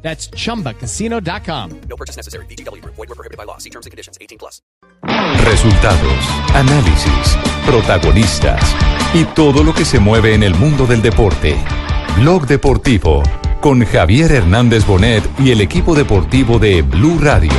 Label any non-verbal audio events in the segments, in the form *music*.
That's chumbacasino.com. No purchase necessary. BGW. Void were prohibited by law. See terms and conditions. 18 plus. Resultados, análisis, protagonistas y todo lo que se mueve en el mundo del deporte. Blog Deportivo con Javier Hernández Bonet y el equipo deportivo de Blue Radio.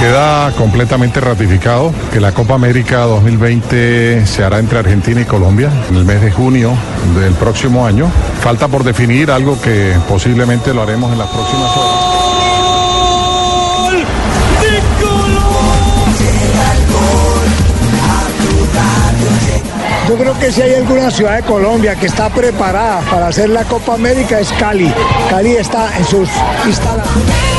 Queda completamente ratificado que la Copa América 2020 se hará entre Argentina y Colombia en el mes de junio del próximo año. Falta por definir algo que posiblemente lo haremos en las próximas horas. Yo creo que si hay alguna ciudad de Colombia que está preparada para hacer la Copa América es Cali. Cali está en sus instalaciones.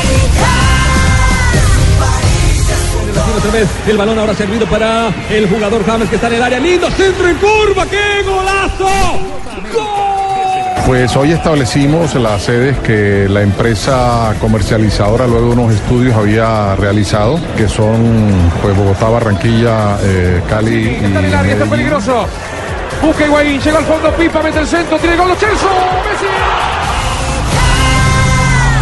Otra vez el balón ahora servido para el jugador James que está en el área. Lindo centro en curva. ¡Qué golazo! ¡Gol! Pues hoy establecimos las sedes que la empresa comercializadora luego de unos estudios había realizado, que son pues Bogotá, Barranquilla, eh, Cali y Está en el área, está peligroso. Busca Higuaín, llega al fondo, Pipa, mete el centro, tiene gol, Celso, Messi.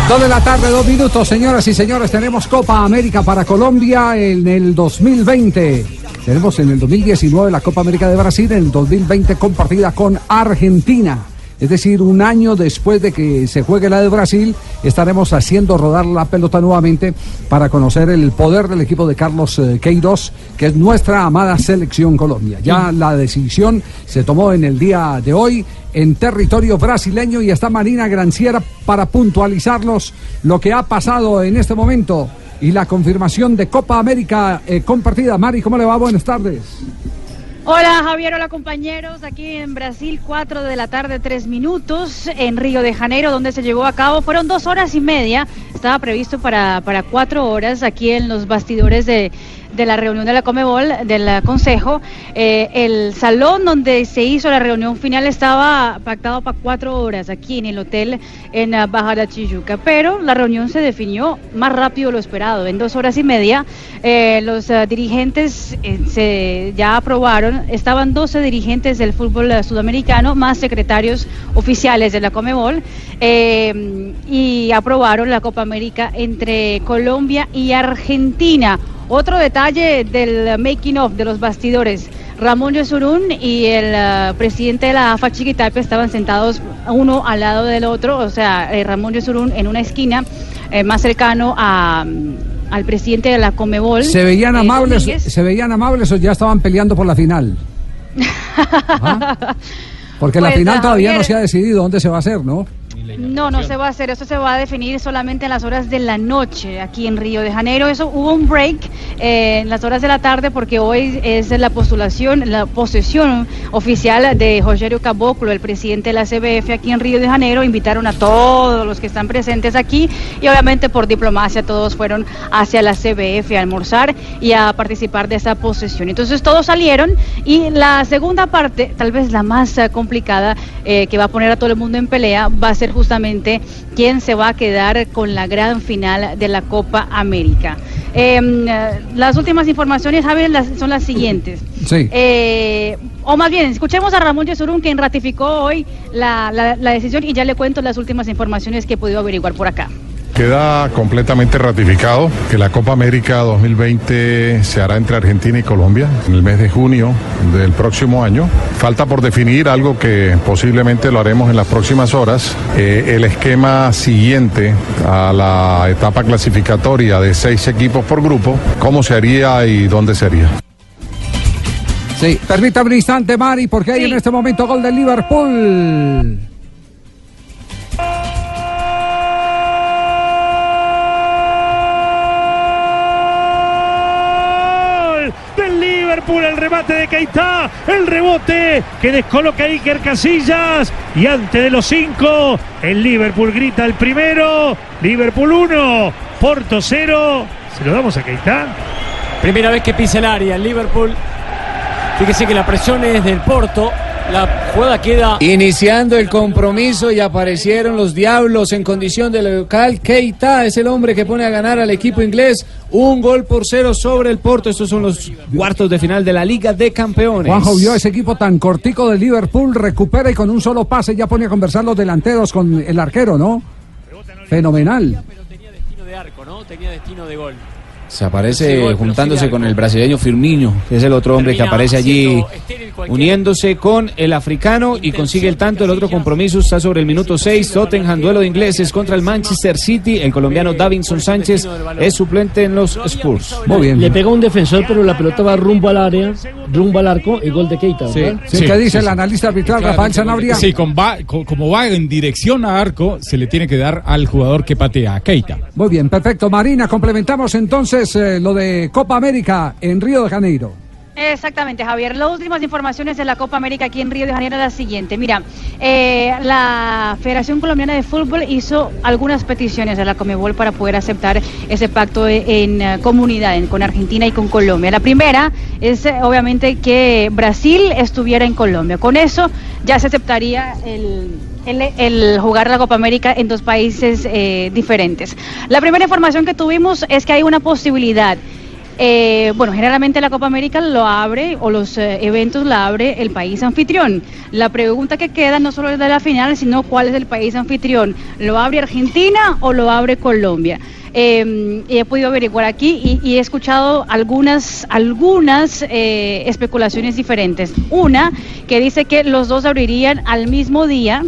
Dos de la tarde, dos minutos, señoras y señores. Tenemos Copa América para Colombia en el 2020. Tenemos en el 2019 la Copa América de Brasil, en el 2020 compartida con Argentina. Es decir, un año después de que se juegue la de Brasil, estaremos haciendo rodar la pelota nuevamente para conocer el poder del equipo de Carlos eh, Queiroz, que es nuestra amada selección Colombia. Ya la decisión se tomó en el día de hoy en territorio brasileño y está Marina Granciera para puntualizarlos lo que ha pasado en este momento y la confirmación de Copa América eh, compartida. Mari, ¿cómo le va? Buenas tardes. Hola Javier, hola compañeros, aquí en Brasil, 4 de la tarde, 3 minutos, en Río de Janeiro, donde se llevó a cabo, fueron dos horas y media, estaba previsto para, para cuatro horas aquí en los bastidores de, de la reunión de la Comebol, del Consejo. Eh, el salón donde se hizo la reunión final estaba pactado para cuatro horas aquí en el hotel en uh, Baja de Tijuca, pero la reunión se definió más rápido de lo esperado. En dos horas y media, eh, los uh, dirigentes eh, se ya aprobaron, estaban 12 dirigentes del fútbol uh, sudamericano, más secretarios oficiales de la Comebol, y aprobaron la Copa América entre Colombia y Argentina. Otro detalle del making of de los bastidores. Ramón Yesurún y el uh, presidente de la AFA Chiquitapia estaban sentados uno al lado del otro, o sea, eh, Ramón Yesurún en una esquina eh, más cercano a, um, al presidente de la Comebol. ¿Se veían eh, amables, Domínguez. se veían amables o ya estaban peleando por la final? *laughs* Porque la Pues, final todavía no se ha decidido dónde se va a hacer, ¿no? No, no se va a hacer, eso se va a definir solamente en las horas de la noche aquí en Río de Janeiro. Eso hubo un break eh, en las horas de la tarde porque hoy es la postulación, la posesión oficial de Rogerio Caboclo, el presidente de la CBF aquí en Río de Janeiro. Invitaron a todos los que están presentes aquí y obviamente por diplomacia todos fueron hacia la CBF a almorzar y a participar de esa posesión. Entonces todos salieron y la segunda parte, tal vez la más complicada, eh, que va a poner a todo el mundo en pelea, va a ser justamente quién se va a quedar con la gran final de la Copa América. Eh, las últimas informaciones, Javier, las- son las siguientes. Sí. Eh, o más bien, escuchemos a Ramón Yesurún, quien ratificó hoy la, la- la decisión y ya le cuento las últimas informaciones que he podido averiguar por acá. Queda completamente ratificado que la Copa América 2020 se hará entre Argentina y Colombia en el mes de junio del próximo año. Falta por definir algo que posiblemente lo haremos en las próximas horas. eh, el esquema siguiente a la etapa clasificatoria de seis equipos por grupo, cómo se haría y dónde se haría. Sí, permítame un instante, Mari, porque hay Sí. en este momento gol del Liverpool. El remate de Keita, el rebote que descoloca Iker Casillas y antes de los cinco, el Liverpool grita el primero, Liverpool 1, Porto 0, se lo damos a Keita. Primera vez que pisa el área el Liverpool. Fíjese que la presión es del Porto. La jugada queda. Iniciando el compromiso y aparecieron los diablos en condición de local. Keita es el hombre que pone a ganar al equipo inglés. Un gol por cero sobre el Porto. Estos son los cuartos de final de la Liga de Campeones. Juanjo vio ese equipo tan cortico de Liverpool, recupera y con un solo pase ya pone a conversar los delanteros con el arquero, ¿no? Fenomenal. Destino de arco, ¿no? Tenía destino de gol. Se aparece juntándose con el brasileño Firmino, que es el otro hombre que aparece allí uniéndose con el africano y consigue el tanto. El otro compromiso está sobre el minuto 6. Tottenham, duelo de ingleses contra el Manchester City. El colombiano Davinson Sánchez es suplente en los Spurs. Muy bien. Le pega un defensor, pero la pelota va rumbo al área, rumbo al arco y gol de Keita. Sí, ¿Qué dice el analista arbitral Rafael Sanabria? Sí, con va- co- como va en dirección a arco, se le tiene que dar al jugador que patea, a Keita. Muy bien, perfecto. Marina, complementamos entonces eh, lo de Copa América en Río de Janeiro. Exactamente, Javier. Las últimas informaciones de la Copa América aquí en Río de Janeiro la siguiente. Mira, eh, la Federación Colombiana de Fútbol hizo algunas peticiones a la Comebol para poder aceptar ese pacto en, eh, comunidad con Argentina y con Colombia. La primera es obviamente que Brasil estuviera en Colombia. Con eso ya se aceptaría el, el, jugar la Copa América en dos países eh, diferentes. La primera información que tuvimos es que hay una posibilidad. Eh, bueno, generalmente la Copa América lo abre o los eh, eventos la abre el país anfitrión. La pregunta que queda no solo es de la final, sino cuál es el país anfitrión. ¿Lo abre Argentina o lo abre Colombia? Y he podido averiguar aquí y, he escuchado algunas, algunas eh, especulaciones diferentes. Una que dice que los dos abrirían al mismo día,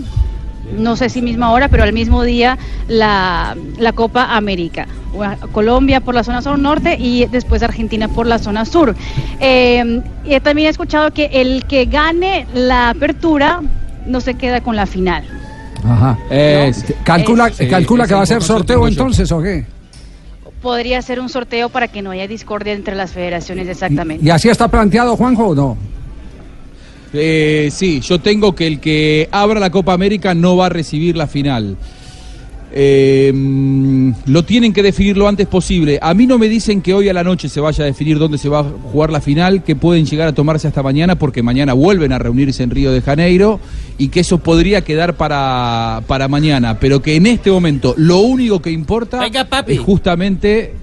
no sé si misma hora, pero al mismo día la, la Copa América. Colombia por la zona sur norte y después Argentina por la zona sur. Eh, también he escuchado que el que gane la apertura no se queda con la final. Ajá. Eh, calcula sí, calcula que va a ser sorteo entonces, ¿o qué? Podría ser un sorteo para que no haya discordia entre las federaciones exactamente. ¿Y así está planteado, Juanjo, o no? Eh, sí, yo tengo que el que abra la Copa América no va a recibir la final. Eh, lo tienen que definir lo antes posible. A mí no me dicen que hoy a la noche se vaya a definir dónde se va a jugar la final, que pueden llegar a tomarse hasta mañana porque mañana vuelven a reunirse en Río de Janeiro y que eso podría quedar para, para mañana. Pero que en este momento lo único que importa es justamente...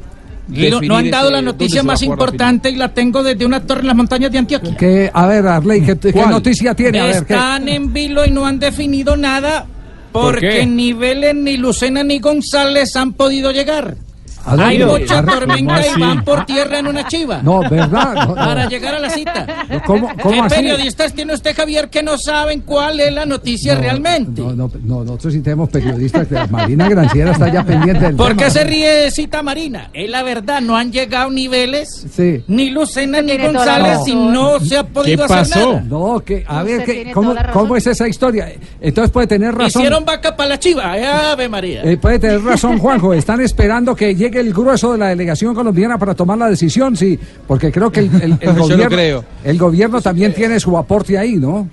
Y no, han dado ese- la dónde noticia más la importante y la tengo desde una torre en las montañas de Antioquia. Que, a ver, Arley, ¿qué, noticia tiene? A ver, ¿qué? Están en vilo y no han definido nada ¿Por porque qué? ni Vélez, ni Lucena, ni González han podido llegar. Hay mucha ¿Cómo tormenta y van por tierra en una chiva. No, ¿verdad? No, no. Para llegar a la cita. ¿Cómo, cómo ¿Qué así? periodistas tiene usted, Javier, que no saben cuál es la noticia No, realmente? No, no, no, nosotros sí tenemos periodistas. de- Marina Granciera está ya pendiente del ¿Por tema. qué se ríe Cita Marina? Es la verdad, no han llegado ni Vélez, Sí. ni Lucena, ni González y no se ha podido hacer nada. No, que, a ver, que, tiene ¿cómo, toda la razón. ¿cómo es esa historia? Entonces puede tener razón. Hicieron vaca para la chiva, eh, Ave María. Eh, puede tener razón, Juanjo. Están esperando que llegue el grueso de la delegación colombiana para tomar la decisión, sí. Porque creo que el, el- el *laughs* Yo no gobierno, creo. el gobierno también tiene su aporte ahí, ¿no?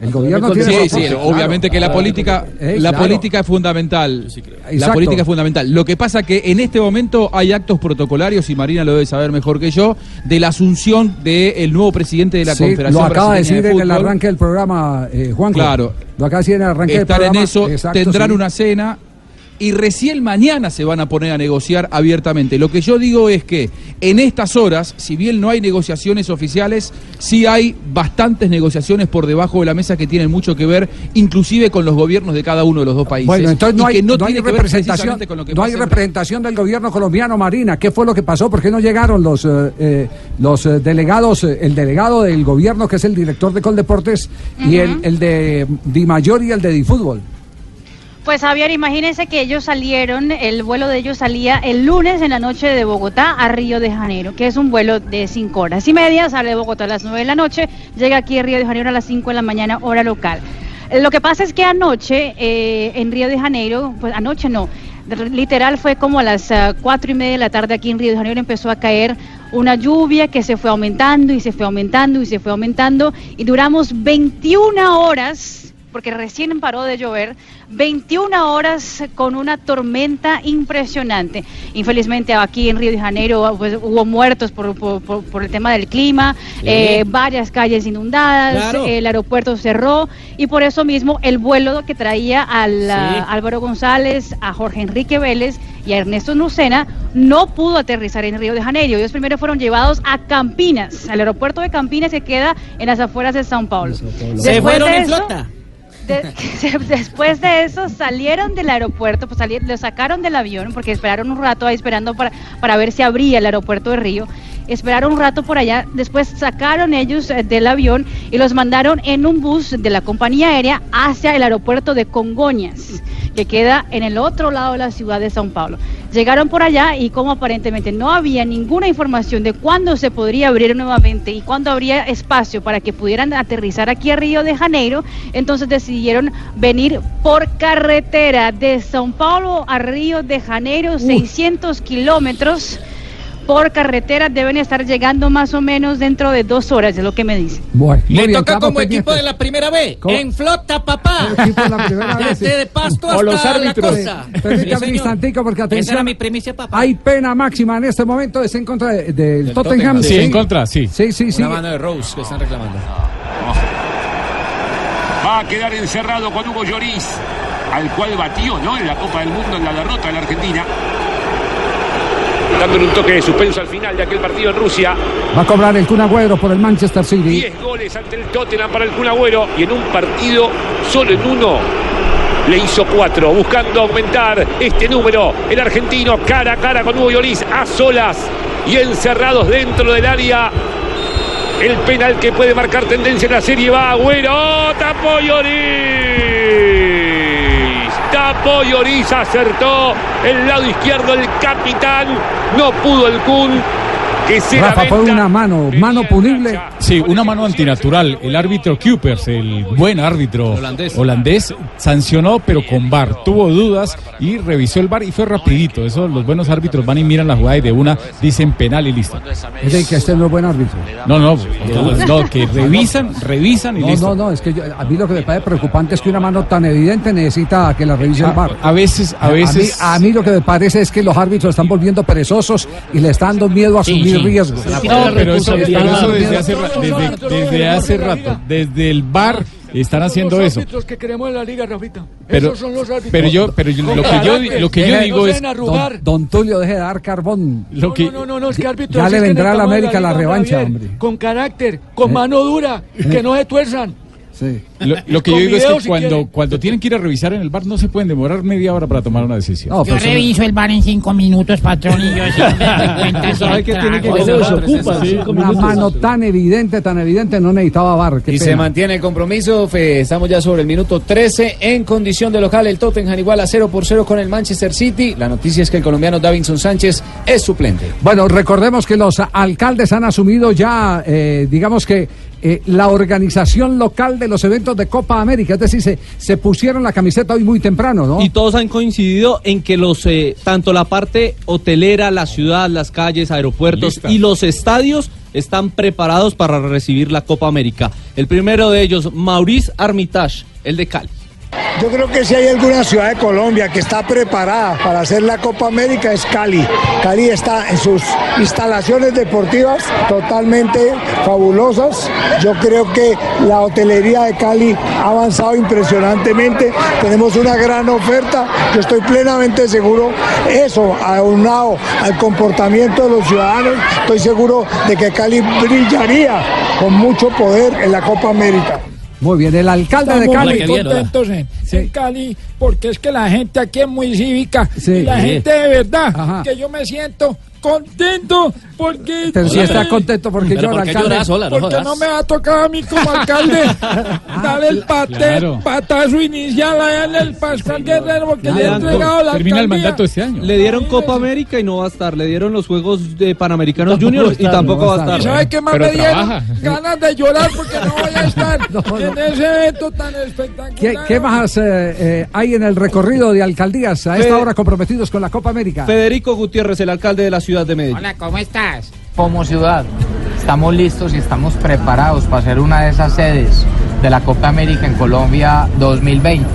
El gobierno tiene Sí, aporte. obviamente que la política, Eh, la claro. política es fundamental. La Exacto. política es fundamental. Lo que pasa que en este momento hay actos protocolarios y Marina lo debe saber mejor que yo de la asunción del nuevo presidente de la Sí, Confederación lo acaba de decir en el arranque del programa, eh, Juanjo. Claro. Lo acaba de decir en el arranque del Están programa. en eso, Exacto, tendrán sí. una cena y recién mañana se van a poner a negociar abiertamente. Lo que yo digo es que en estas horas, si bien no hay negociaciones oficiales, sí hay bastantes negociaciones por debajo de la mesa que tienen mucho que ver, inclusive con los gobiernos de cada uno de los dos países. Bueno, entonces no y hay, no representación, con lo que no hay representación del gobierno colombiano, Marina. ¿Qué fue lo que pasó? ¿Por qué no llegaron los, eh, eh, los eh, delegados, el delegado del gobierno, que es el director de Coldeportes, y el, el de Di Mayor y el de Di Fútbol? Pues Javier, imagínense que ellos salieron, el vuelo de ellos salía el lunes en la noche de Bogotá a Río de Janeiro, que es un vuelo de cinco horas y media, sale de Bogotá a las nueve de la noche, llega aquí a Río de Janeiro a las 5 de la mañana, hora local. Eh, Lo que pasa es que anoche eh, en Río de Janeiro, pues anoche no, Literal fue como a las ah, cuatro y media de la tarde aquí en Río de Janeiro empezó a caer una lluvia que se fue aumentando y se fue aumentando y se fue aumentando y duramos 21 horas porque recién paró de llover, 21 horas con una tormenta impresionante. Infelizmente aquí en Río de Janeiro pues, hubo muertos por, por- por- por el tema del clima, Sí. eh, varias calles inundadas, Claro. el aeropuerto cerró y por eso mismo el vuelo que traía al ah, Álvaro González, a Jorge Enrique Vélez y a Ernesto Nucena no pudo aterrizar en Río de Janeiro. Ellos primero fueron llevados a Campinas, al aeropuerto de Campinas que queda en las afueras de Sao Paulo. Se fueron en flota. De- *laughs* después de eso salieron del aeropuerto, pues sali- lo sacaron del avión porque esperaron un rato ahí esperando para, para ver si abría el aeropuerto de Río. Esperaron un rato por allá, después sacaron ellos eh, del avión y los mandaron en un bus de la compañía aérea hacia el aeropuerto de Congoñas, que queda en el otro lado de la ciudad de Sao Paulo. Llegaron por allá y como aparentemente no había ninguna información de cuándo se podría abrir nuevamente y cuándo habría espacio para que pudieran aterrizar aquí a Río de Janeiro, entonces decidieron venir por carretera de Sao Paulo a Río de Janeiro, 600 kilómetros. Por carretera deben estar llegando más o menos dentro de dos horas, es lo que me dicen. Bueno, Le bien, toca como equipo pendientes. de la primera B. ¿Cómo? En flota, papá. De *laughs* sí. O los árbitros. la. Sí, permítame Sí, un instantico, porque Esa atención. era mi primicia, papá. Hay pena máxima en este momento, es en contra de- del Tottenham. Tottenham. Sí, en contra, sí. Sí, sí, sí. Una mano de Rose que están reclamando. Va a quedar encerrado con Hugo Lloris, al cual batió, ¿no? En la Copa del Mundo en la derrota de la Argentina. Dándole un toque de suspenso al final de aquel partido en Rusia. Va a cobrar el Kun Agüero por el Manchester City. 10 goles ante el Tottenham para el Kun Agüero y en un partido, solo en uno, le hizo cuatro, buscando aumentar este número. El argentino cara a cara con Hugo Lloris a solas y encerrados dentro del área. El penal que puede marcar tendencia en la serie va Agüero. ¡Oh, tapó Lloris! Tapó Lloris, acertó el lado izquierdo el capitán. No pudo el Kun. Rafa, fue una mano, mano punible. Sí, una mano antinatural. El árbitro Kupers, el buen árbitro holandés. sancionó, pero con VAR. Tuvo dudas y revisó el VAR y fue rapidito. Eso, los buenos árbitros van y miran la jugada y de una dicen penal y listo. Es de que este no es buen árbitro. No, no, no, que revisan, revisan y No, listo. no, no, es que yo- a mí lo que me parece preocupante es que una mano tan evidente necesita que la revise el VAR. A veces, a veces. A mí, a mí lo que me parece es que los árbitros están volviendo perezosos y le están dando miedo a asumir riesgos. No, pero eso, pero eso desde hace, ra- desde, desde hace rato, desde el bar están haciendo los eso. árbitros que queremos en la liga, Rafita. Pero, Esos son los árbitros. pero yo, pero yo- lo que yo, lo que yo digo no es. Don, don Tulio, deje de dar carbón. Lo que, No, no, no, es que árbitros Ya le vendrá en a la América la liga, revancha, hombre. Con carácter, con mano dura, que no se tuerzan. Lo, lo que yo digo es que si cuando, cuando tienen que ir a revisar en el bar no se pueden demorar media hora para tomar una decisión. Yo reviso el bar en cinco minutos, patrón, y yo siempre me cuenta ¿Sabe qué tiene que trago. hacer? Una mano tan evidente, tan evidente, no necesitaba bar. Qué Y se mantiene el compromiso. Fe, Estamos ya sobre el minuto 13 en condición de local. El Tottenham igual a 0 por 0 con el Manchester City. La noticia es que el colombiano Davinson Sánchez es suplente. Bueno, recordemos que los alcaldes han asumido ya, eh, digamos que eh, la organización local de los eventos de Copa América, es decir, se, se pusieron la camiseta hoy muy temprano, ¿no? Y todos han coincidido en que los eh, tanto la parte hotelera, la ciudad, las calles, aeropuertos y los estadios están preparados para recibir la Copa América. El primero de ellos, Maurice Armitage, el de Cali. Yo creo que si hay alguna ciudad de Colombia que está preparada para hacer la Copa América es Cali. Cali está en sus instalaciones deportivas totalmente fabulosas. Yo creo que la hotelería de Cali ha avanzado impresionantemente. Tenemos una gran oferta. Yo estoy plenamente seguro. Eso, aunado al comportamiento de los ciudadanos, estoy seguro de que Cali brillaría con mucho poder en la Copa América. Muy bien, el alcalde de Cali. muy contentos en, en Cali porque es que la gente aquí es muy cívica Sí. y la Sí. gente de verdad Ajá. que yo me siento contento porque... Pero si está contento porque Pero llora, ¿por qué alcalde. sola? No Porque jodas. no me ha tocado a mí como *laughs* alcalde dar el pate, claro. patazo inicial allá en el Pascual Guerrero porque le he entregado la Termina el alcaldía. mandato este año. Le dieron Copa América y no va a estar. Le dieron los Juegos de Panamericanos Juniors y tampoco no va a estar. ¿Y sabe qué más Pero me dieron? trabaja. Ganas de llorar porque no voy a estar *laughs* en ese evento tan espectacular. ¿Qué, qué más eh, eh, hay en el recorrido de alcaldías a esta hora comprometidos con la Copa América? Federico Gutiérrez, el alcalde de la ciudad de Medellín. Hola, ¿cómo estás? Como ciudad, estamos listos y estamos preparados para ser una de esas sedes de la Copa América en Colombia 2020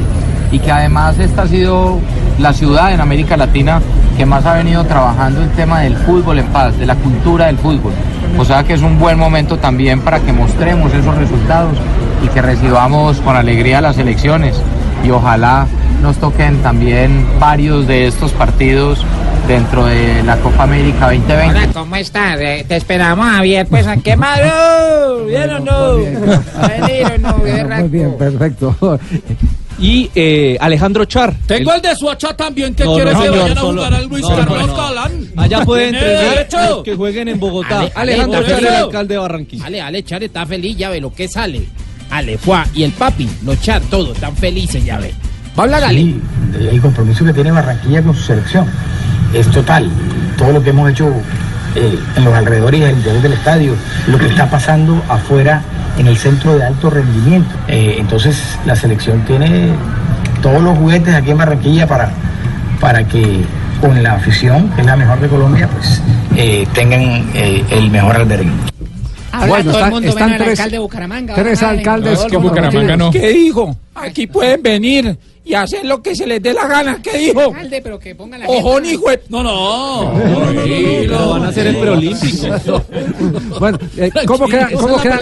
y que además esta ha sido la ciudad en América Latina que más ha venido trabajando el tema del fútbol en paz, de la cultura del fútbol. O sea que es un buen momento también para que mostremos esos resultados y que recibamos con alegría las elecciones y ojalá nos toquen también varios de estos partidos dentro de la Copa América 2020. Hola, ¿cómo estás? Eh, te esperamos, Javier. Pues, ¿a qué malo? *laughs* ¿Bien o no? *laughs* ¿A venir o no? Muy bien, perfecto. Y eh, Alejandro Char. Tengo el- el de Suacha también que No, quiere no, que señor, vayan a solo- jugar al Luis no, Carlos no. Galán. Allá pueden entrenar los que jueguen en Bogotá. Ale- Alejandro Ale, Char, el alcalde de Barranquilla. Ale, Ale, Char está feliz, ya ve lo que sale. Ale, fue y el papi, los Char, todos están felices, ya ve. Va a hablar Ale. Sí, el compromiso que tiene Barranquilla con su selección es total. Todo lo que hemos hecho eh, en los alrededores y al interior del estadio, lo que está pasando afuera en el centro de alto rendimiento. Eh, entonces la selección tiene todos los juguetes aquí en Barranquilla para, para que con la afición, que es la mejor de Colombia, pues eh, tengan eh, el mejor albergue. Habla Bueno, todo están- el mundo están menos el tres- alcalde de Bucaramanga. tres alcaldes No, que Bucaramanga no. ¿Qué dijo? Aquí pueden venir y hacer lo que se les dé la gana. ¿Qué dijo? Alcalde, pero que pongan la Ojón gente- hijo de- No, no. Pero van a hacer el preolímpico. *laughs* Bueno, eh, ¿cómo, quedan, cómo quedan-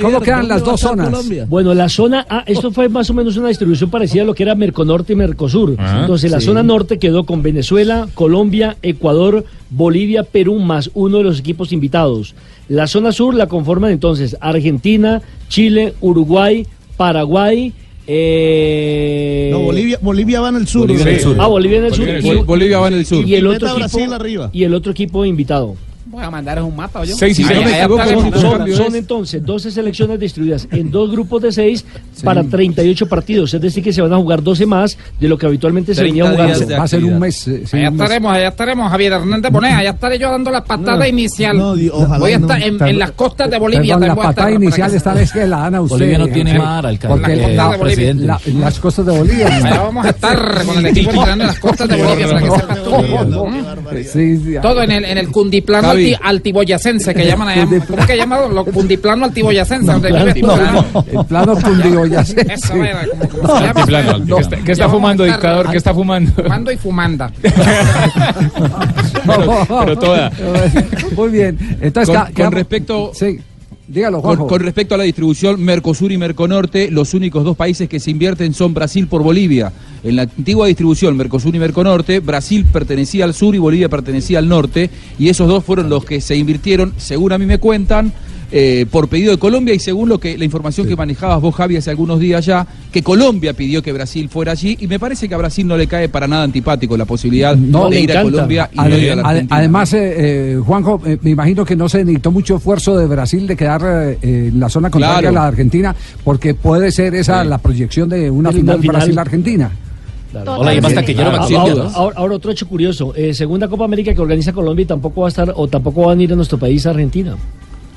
cómo quedan las dos zonas? Bueno, la zona A, esto fue más o menos una distribución parecida a lo que era Merconorte y Mercosur. Ah, Entonces, la sí. zona norte quedó con Venezuela, Colombia, Ecuador, Bolivia, Perú, más uno de los equipos invitados. La zona sur la conforman entonces Argentina, Chile, Uruguay, Paraguay. Eh... No, Bolivia, Bolivia va en el sur. Bolivia en el sur. Ah, Bolivia en el sur. Bolivia va en el sur. Y el otro equipo, Brasil arriba. y el otro equipo invitado. Voy a mandaros un mapa, yo. Seis y Sí, seis. No son- son, entonces 12 selecciones distribuidas en dos grupos de 6 para 38 partidos. Es decir, que se van a jugar 12 más de lo que habitualmente se 30 venía jugando. Va a ser un mes. eh, sí, Allá un mes. estaremos, allá estaremos, Javier Hernández Bonet, allá estaré yo dando la patada No. inicial. No, di- ojalá Voy a no. estar en, en las costas de Bolivia. Perdón, la patada inicial esta vez que la dan a usted. Bolivia no tiene Eh, mar, alcalde. Porque Las costas la- de Bolivia. la- las costas de Bolivia. Allá vamos a estar con el equipo en las costas de Bolivia para que sepas. Sí, sí, Todo en el, en el cundiplano. Alti- altiboyacense que llaman allá. ¿Cómo que llaman? Lo cundiplano altiboyacense. tú, ¿verdad? El plano cundiboyacense. *laughs* Eso era, como. Altiplano, alti- ¿Qué está, qué fumando, dictador? ¿Qué está fumando? Fumando y fumanda. *laughs* pero, pero toda. Muy bien. Entonces, Con, respecto, Sí, dígalo, con, con respecto a la distribución Mercosur y Merconorte, los únicos dos países que se invierten son Brasil por Bolivia. En la antigua distribución Mercosur y Merconorte, Brasil pertenecía al sur y Bolivia pertenecía al norte, y esos dos fueron los que se invirtieron, según a mí me cuentan, eh, por pedido de Colombia y según lo que la información que manejabas vos, Javi, hace algunos días ya, que Colombia pidió que Brasil fuera allí, y me parece que a Brasil no le cae para nada antipático la posibilidad No, de ir a. Colombia y Ade- no ir a la Argentina. además, eh, eh, Juanjo, eh, me imagino que no se necesitó mucho esfuerzo de Brasil de quedar eh, en la zona contraria Claro. a la de Argentina, porque puede ser esa la proyección de una final, final. Brasil-Argentina. Hola, y basta que yo no me Ah, acuerdo. ahora, ahora- ahora otro hecho curioso. Eh, segunda Copa América que organiza Colombia y tampoco va a estar o tampoco van a ir a nuestro país Argentina.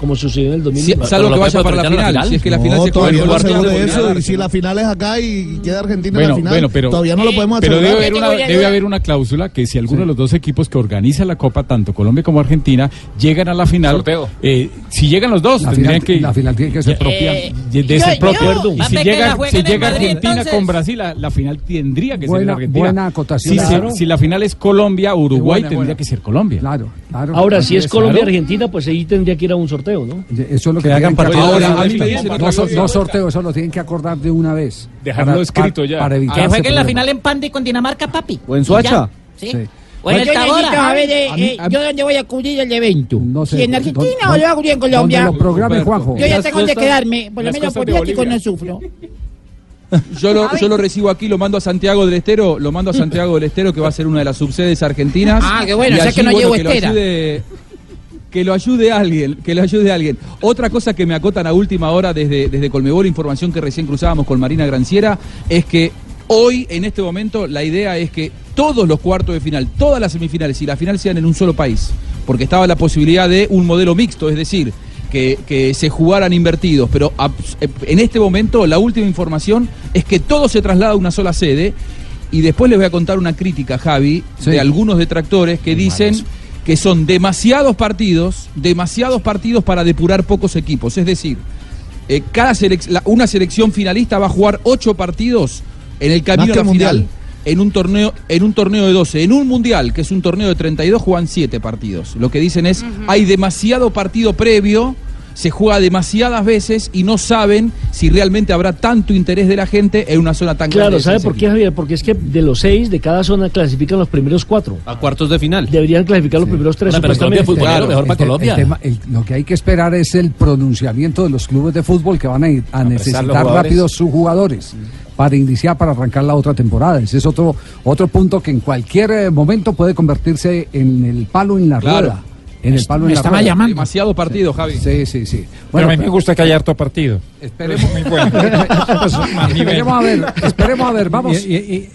Como sucedió en el 2000. Si- salvo que vaya para la final, si es que la final No, se juega todavía en no Colombia, seguro de eso. Y Argentina. si la final es acá y queda Argentina en Bueno, la final, bueno, pero, todavía no lo podemos pero asegurar. debe haber, una, debe haber una cláusula que si alguno de los dos equipos que organiza la Copa, tanto Colombia como Argentina, llegan a la final, Sorteo. eh, si llegan los dos, La tendrían final, que... la final tiene que ser propia. Eh, de, de yo- ser propio. yo- y si llega, la si llega Madrid, Argentina entonces. con Brasil, la, la final tendría que ser Buena- en Argentina. buena acotación, Si, si- claro. si la final es Colombia, Uruguay buena, tendría buena. que ser Colombia. Claro, claro. Ahora, si es es, Colombia claro. Argentina, pues ahí tendría que ir a un sorteo, ¿no? Eso es lo que, Que hagan que acordar. Ahora, a mí me no, dicen otra no, so- cosa. no sorteo, eso lo tienen que acordar de una vez. Dejarlo Para- escrito ya. Para evitar Que jueguen la final en Pandi con Dinamarca, papi. ¿O en ya. ¿Sí? Sí. O en el yo necesito A mí- eh, a mí- yo dónde voy a acudir el evento. No sé. si en Argentina ¿Dónde- o yo voy a acudir en Colombia. Lo programe Roberto. Juanjo. Yo ya tengo costas- quedarme, por lo menos Bolivia. no sufro. Yo lo, yo lo recibo aquí, lo mando a Santiago del Estero, lo mando a Santiago del Estero, que va a ser una de las subsedes argentinas. Ah, qué bueno, Y o sea que no llevo que lo estera. ayude- que lo ayude alguien, que lo ayude alguien. Otra cosa que me acotan a última hora desde, desde Colmebol, información que recién cruzábamos con Marina Granciera, es que hoy, en este momento, la idea es que todos los cuartos de final, todas las semifinales y la final sean en un solo país, porque estaba la posibilidad de un modelo mixto, es decir, que, que se jugaran invertidos, pero en este momento la última información es que todo se traslada a una sola sede y después les voy a contar una crítica, Javi, Sí. de algunos detractores que dicen que son demasiados partidos, demasiados partidos para depurar pocos equipos. Es decir, eh, cada selec- la- una selección finalista va a jugar ocho partidos en el camino a la el final. Mundial. En un torneo, en un torneo de 12. En un mundial, que es un torneo de 32, juegan siete partidos. Lo que dicen es, hay demasiado partido previo, se juega demasiadas veces y no saben si realmente habrá tanto interés de la gente en una zona tan grande. Claro, ¿sabe por qué, Javier? Porque es que de los seis de cada zona clasifican los primeros cuatro. A cuartos de final. Deberían clasificar los primeros tres. Bueno, pero es futbolero, mejor para El Colombia. el tema- el- lo que hay que esperar es el pronunciamiento de los clubes de fútbol que van a, ir- a los necesitar rápido sus jugadores para iniciar, para arrancar la otra temporada. Ese es otro, otro punto que en cualquier eh, momento puede convertirse en el palo en la Claro. rueda. En el palo me en la estaba rueda. llamando. Demasiado partido, Javi. Sí, sí, sí. Bueno, a mí me gusta que haya harto partido. esperemos, Muy bueno. *laughs* *laughs* esperemos a ver, esperemos a ver, vamos,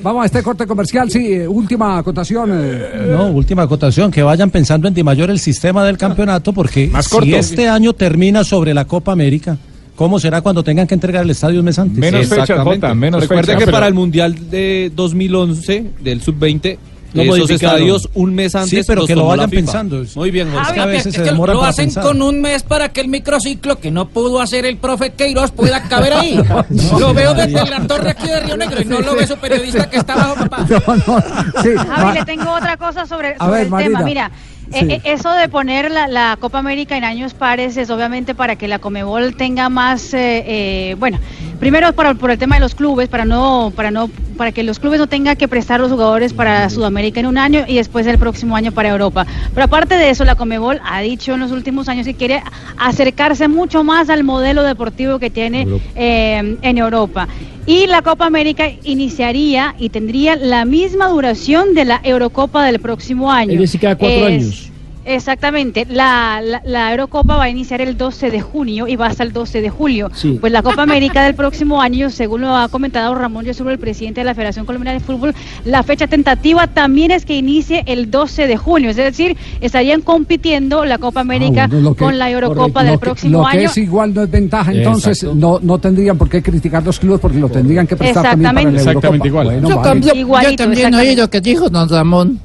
vamos a este corte comercial, sí, eh, última acotación. eh, No, última acotación, que vayan pensando en Di Mayor el sistema del campeonato, porque Más si corto. este año termina sobre la Copa América, ¿cómo será cuando tengan que entregar el estadio un mes antes? Menos fechas, Exactamente. Jota, menos Recuerde que Pero- para el Mundial de 2011, del Sub-20, Lo esos modificaron. estadios un mes antes Sí, pero que lo vayan pensando. Muy bien, Jorge. Es que a veces se Es que demora lo para hacen pensar. con un mes para que el microciclo que no pudo hacer el profe Queiroz pueda caber ahí. *laughs* lo veo desde la torre aquí de Río Negro y no lo ve su periodista que está abajo, papá. *laughs* no, no, sí, Javi, le tengo otra cosa sobre, A sobre ver, el Marina. tema. Mira, Sí. eh, eh, eso de poner la, la Copa América en años pares es obviamente para que la Comebol tenga más, eh, eh, bueno, primero para, por el tema de los clubes, para no, para no, para que los clubes no tengan que prestar los jugadores para Sudamérica en un año y después el próximo año para Europa. Pero aparte de eso, la Comebol ha dicho en los últimos años que quiere acercarse mucho más al modelo deportivo que tiene en Europa. Y la Copa América iniciaría y tendría la misma duración de la Eurocopa del próximo año. Es decir, cada cuatro años. Exactamente. La, la, la Eurocopa va a iniciar el 12 de junio y va hasta el 12 de julio. Sí. Pues la Copa América del próximo año, según lo ha comentado Ramón Yosuro, el presidente de la Federación Colombiana de Fútbol, la fecha tentativa también es que inicie el 12 de junio. Es decir, estarían compitiendo la Copa América Ah, bueno, que- con la Eurocopa correcto, del lo que- próximo Lo que año. es igual no es ventaja, entonces Exacto. no, no tendrían por qué criticar los clubes porque lo tendrían que prestar también para la Exactamente. Eurocopa. igual. Bueno, Yo, vale. cambio- yo también oí lo que dijo don Ramón.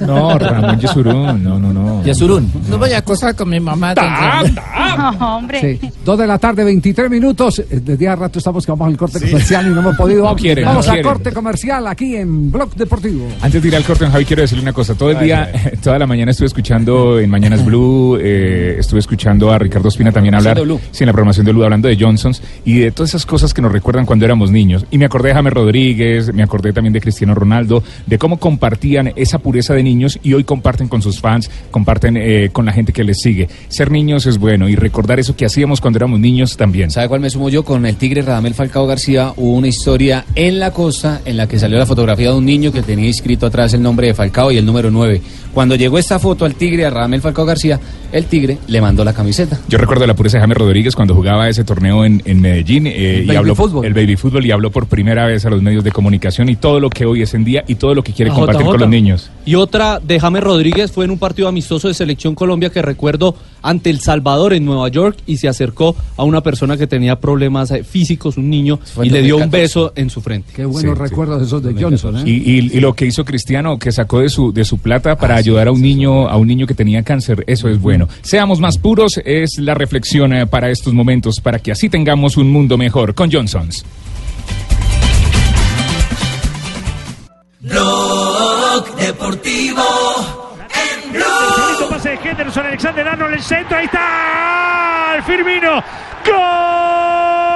No, Ramón Yesurún, no, no, no. Yesurún. No voy a acosar con mi mamá. don Ramón. No, hombre. Sí, dos de la tarde, 23 minutos. Eh, Desde hace rato estamos que vamos al corte comercial y no hemos podido. *laughs* No quieren, vamos no al quieren. corte comercial aquí en Blog Deportivo. Antes de ir al corte, Javi, quiero decirle una cosa. Todo el día, *laughs* toda la mañana estuve escuchando en Mañanas Blue, eh, estuve escuchando a Ricardo Espina también hablar, sí, en la programación de Blue, hablando de Johnsons y de todas esas cosas que nos recuerdan cuando éramos niños. Y me acordé de James Rodríguez, me acordé también de Cristiano Ronaldo, de cómo compartían esa pureza de niños y hoy comparten con sus fans, comparten eh, con la gente que les sigue. Ser niños es bueno y recordar eso que hacíamos cuando éramos niños también. ¿Sabe cuál me sumo yo? Con el tigre Radamel Falcao García hubo una historia en la costa en la que salió la fotografía de un niño que tenía escrito atrás el nombre de Falcao y el número 9. Cuando llegó esta foto al tigre, a Radamel Falcao García, el tigre le mandó la camiseta. Yo recuerdo la pureza de James Rodríguez cuando jugaba ese torneo en, en Medellín eh, El y baby habló fútbol. el baby fútbol y habló por primera vez a los medios de comunicación y todo lo que hoy es en día y todo lo que quiere A compartir JJ. con los niños. Y otra de James Rodríguez fue en un partido amistoso de Selección Colombia que recuerdo ante El Salvador en Nueva York y se acercó a una persona que tenía problemas eh, físicos, un niño, y le dio un 2014. beso en su frente. Qué buenos Sí, sí. recuerdos esos de Johnson. ¿eh? Y, y- y lo que hizo Cristiano, que sacó de su, de su plata para ayudar a un niño, a un niño que tenía cáncer, eso es bueno. Seamos más puros, es la reflexión eh, para estos momentos, para que así tengamos un mundo mejor con Johnsons. Blog Deportivo en Bonito pase de Henderson, Alexander Arnold, el centro, ahí está. El Firmino. ¡Gol!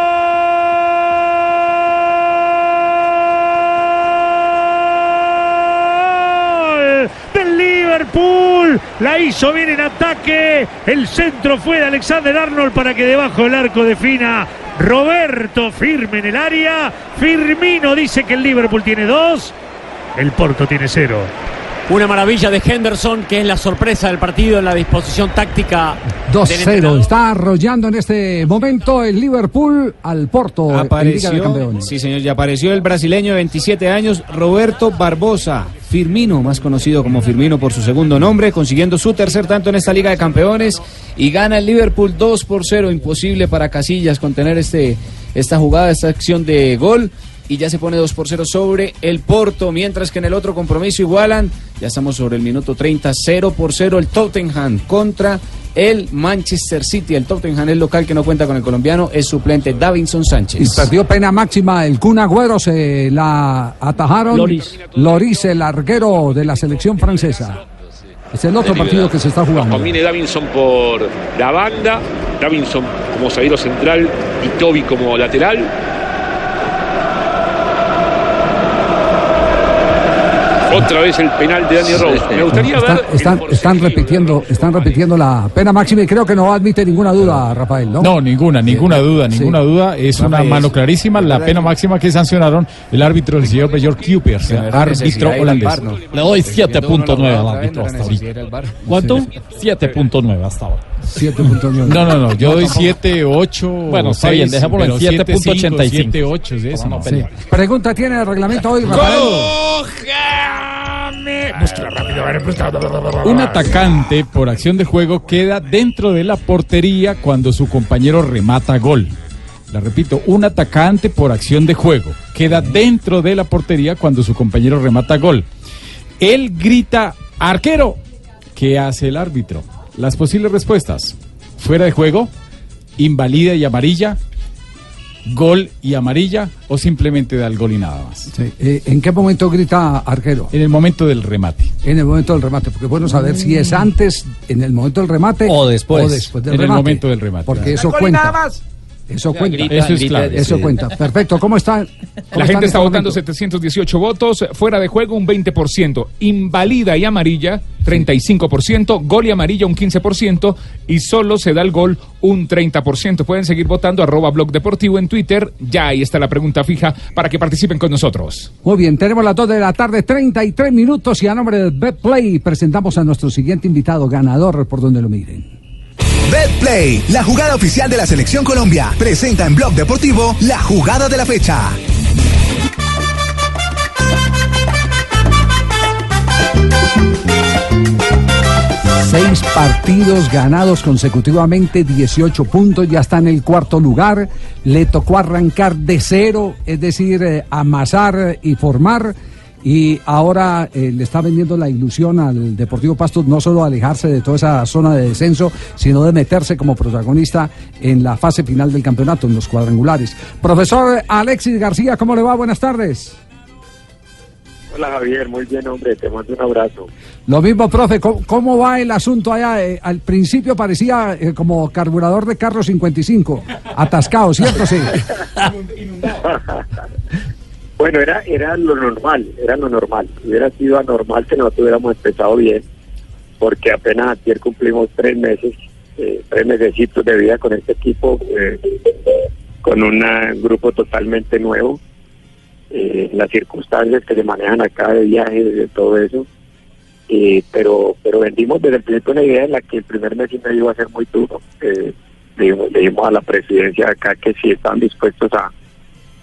La hizo bien en ataque. El centro fue de Alexander Arnold para que debajo del arco defina Roberto firme en el área. Firmino dice que el Liverpool tiene dos. El Porto tiene cero. Una maravilla de Henderson, que es la sorpresa del partido en la disposición táctica. del 2-0. entrenador. Está arrollando en este momento el Liverpool al Porto en Liga de Apareció, Campeones. sí señor, ya apareció el brasileño de 27 años, Roberto Barbosa. Firmino, más conocido como Firmino por su segundo nombre, consiguiendo su tercer tanto en esta Liga de Campeones y gana el Liverpool 2 por 0. Imposible para Casillas contener este, esta jugada, esta acción de gol. Y ya se pone 2 por 0 sobre el Porto, mientras que en el otro compromiso igualan, ya estamos sobre el minuto 30, 0 por 0 el Tottenham contra el Manchester City. El Tottenham es local que no cuenta con el colombiano, es suplente Davinson Y Sánchez. perdió pena máxima el Kun Agüero, se la atajaron. Loris. Loris, el larguero de la selección francesa. Es el otro partido que se está jugando. Viene Davinson por la banda, Davinson como zaguero central y Toby como lateral. Otra vez el penal de Dani Rose. Me gustaría Están, ver están, están repitiendo, están repitiendo la pena máxima y creo que no admite ninguna duda, Rafael, ¿no? No, ninguna, ninguna duda, ninguna duda. Es una mano clarísima. La pena máxima que sancionaron el árbitro, el señor Björk Kupers, árbitro holandés. Le doy 7.9 al árbitro hasta ahorita. ¿Cuánto? 7.9 hasta ahora. 7.9. No, no, no, yo doy 7, 8. Bueno, está bien, dejémoslo en 7.85. 7, 8, de eso. no. Sí. Pregunta tiene el reglamento hoy, Rafael. Un atacante por acción de juego queda dentro de la portería cuando su compañero remata gol. La repito, un atacante por acción de juego queda dentro de la portería cuando su compañero remata gol. Él grita, arquero. ¿Qué hace el árbitro? Las posibles respuestas. Fuera de juego, invalida y amarilla, gol y amarilla o simplemente da el gol y nada más. Sí, eh, ¿En qué momento grita arquero? En el momento del remate. En el momento del remate, porque es bueno saber si es antes, en el momento del remate O después. o después del En el remate. momento del remate. Porque Claro. eso cuenta. nada más. Eso cuenta. grita, Eso es grita, clave. Eso sí. cuenta. Perfecto. ¿Cómo están? cómo La gente en está este votando momento? 718 votos, fuera de juego un 20%, invalida y amarilla 35%, gol y amarilla un 15% y solo se da el gol un 30%. Pueden seguir votando arroba blog deportivo en Twitter, ya ahí está la pregunta fija para que participen con nosotros. Muy bien, tenemos las 2 de la tarde, 33 minutos y a nombre de BetPlay presentamos a nuestro siguiente invitado ganador por donde lo miren. BetPlay, la jugada oficial de la Selección Colombia, presenta en Blog Deportivo la jugada de la fecha. Seis partidos ganados consecutivamente, 18 puntos, ya está en el cuarto lugar. Le tocó arrancar de cero, es decir, eh, amasar y formar. Y ahora eh, le está vendiendo la ilusión al Deportivo Pasto no solo alejarse de toda esa zona de descenso, sino de meterse como protagonista en la fase final del campeonato, en los cuadrangulares. Profesor Alexis García, ¿cómo le va? Buenas tardes. Hola Javier, muy bien hombre, te mando un abrazo. Lo mismo, profe, ¿cómo, cómo va el asunto allá? Eh, al principio parecía eh, como carburador de carro 55, atascado, ¿cierto? Sí. *laughs* *laughs* Bueno, era, era lo normal, era lo normal. Hubiera sido anormal que nosotros hubiéramos empezado bien, porque apenas ayer cumplimos tres meses, eh, tres mesecitos de vida con este equipo, eh, con un grupo totalmente nuevo. eh, las circunstancias que se manejan acá de viajes, de todo eso. Eh, pero pero vendimos desde el principio una idea en la que el primer mes y medio iba a ser muy duro. Eh, le, dijimos, le dijimos a la presidencia de acá que si estaban dispuestos a,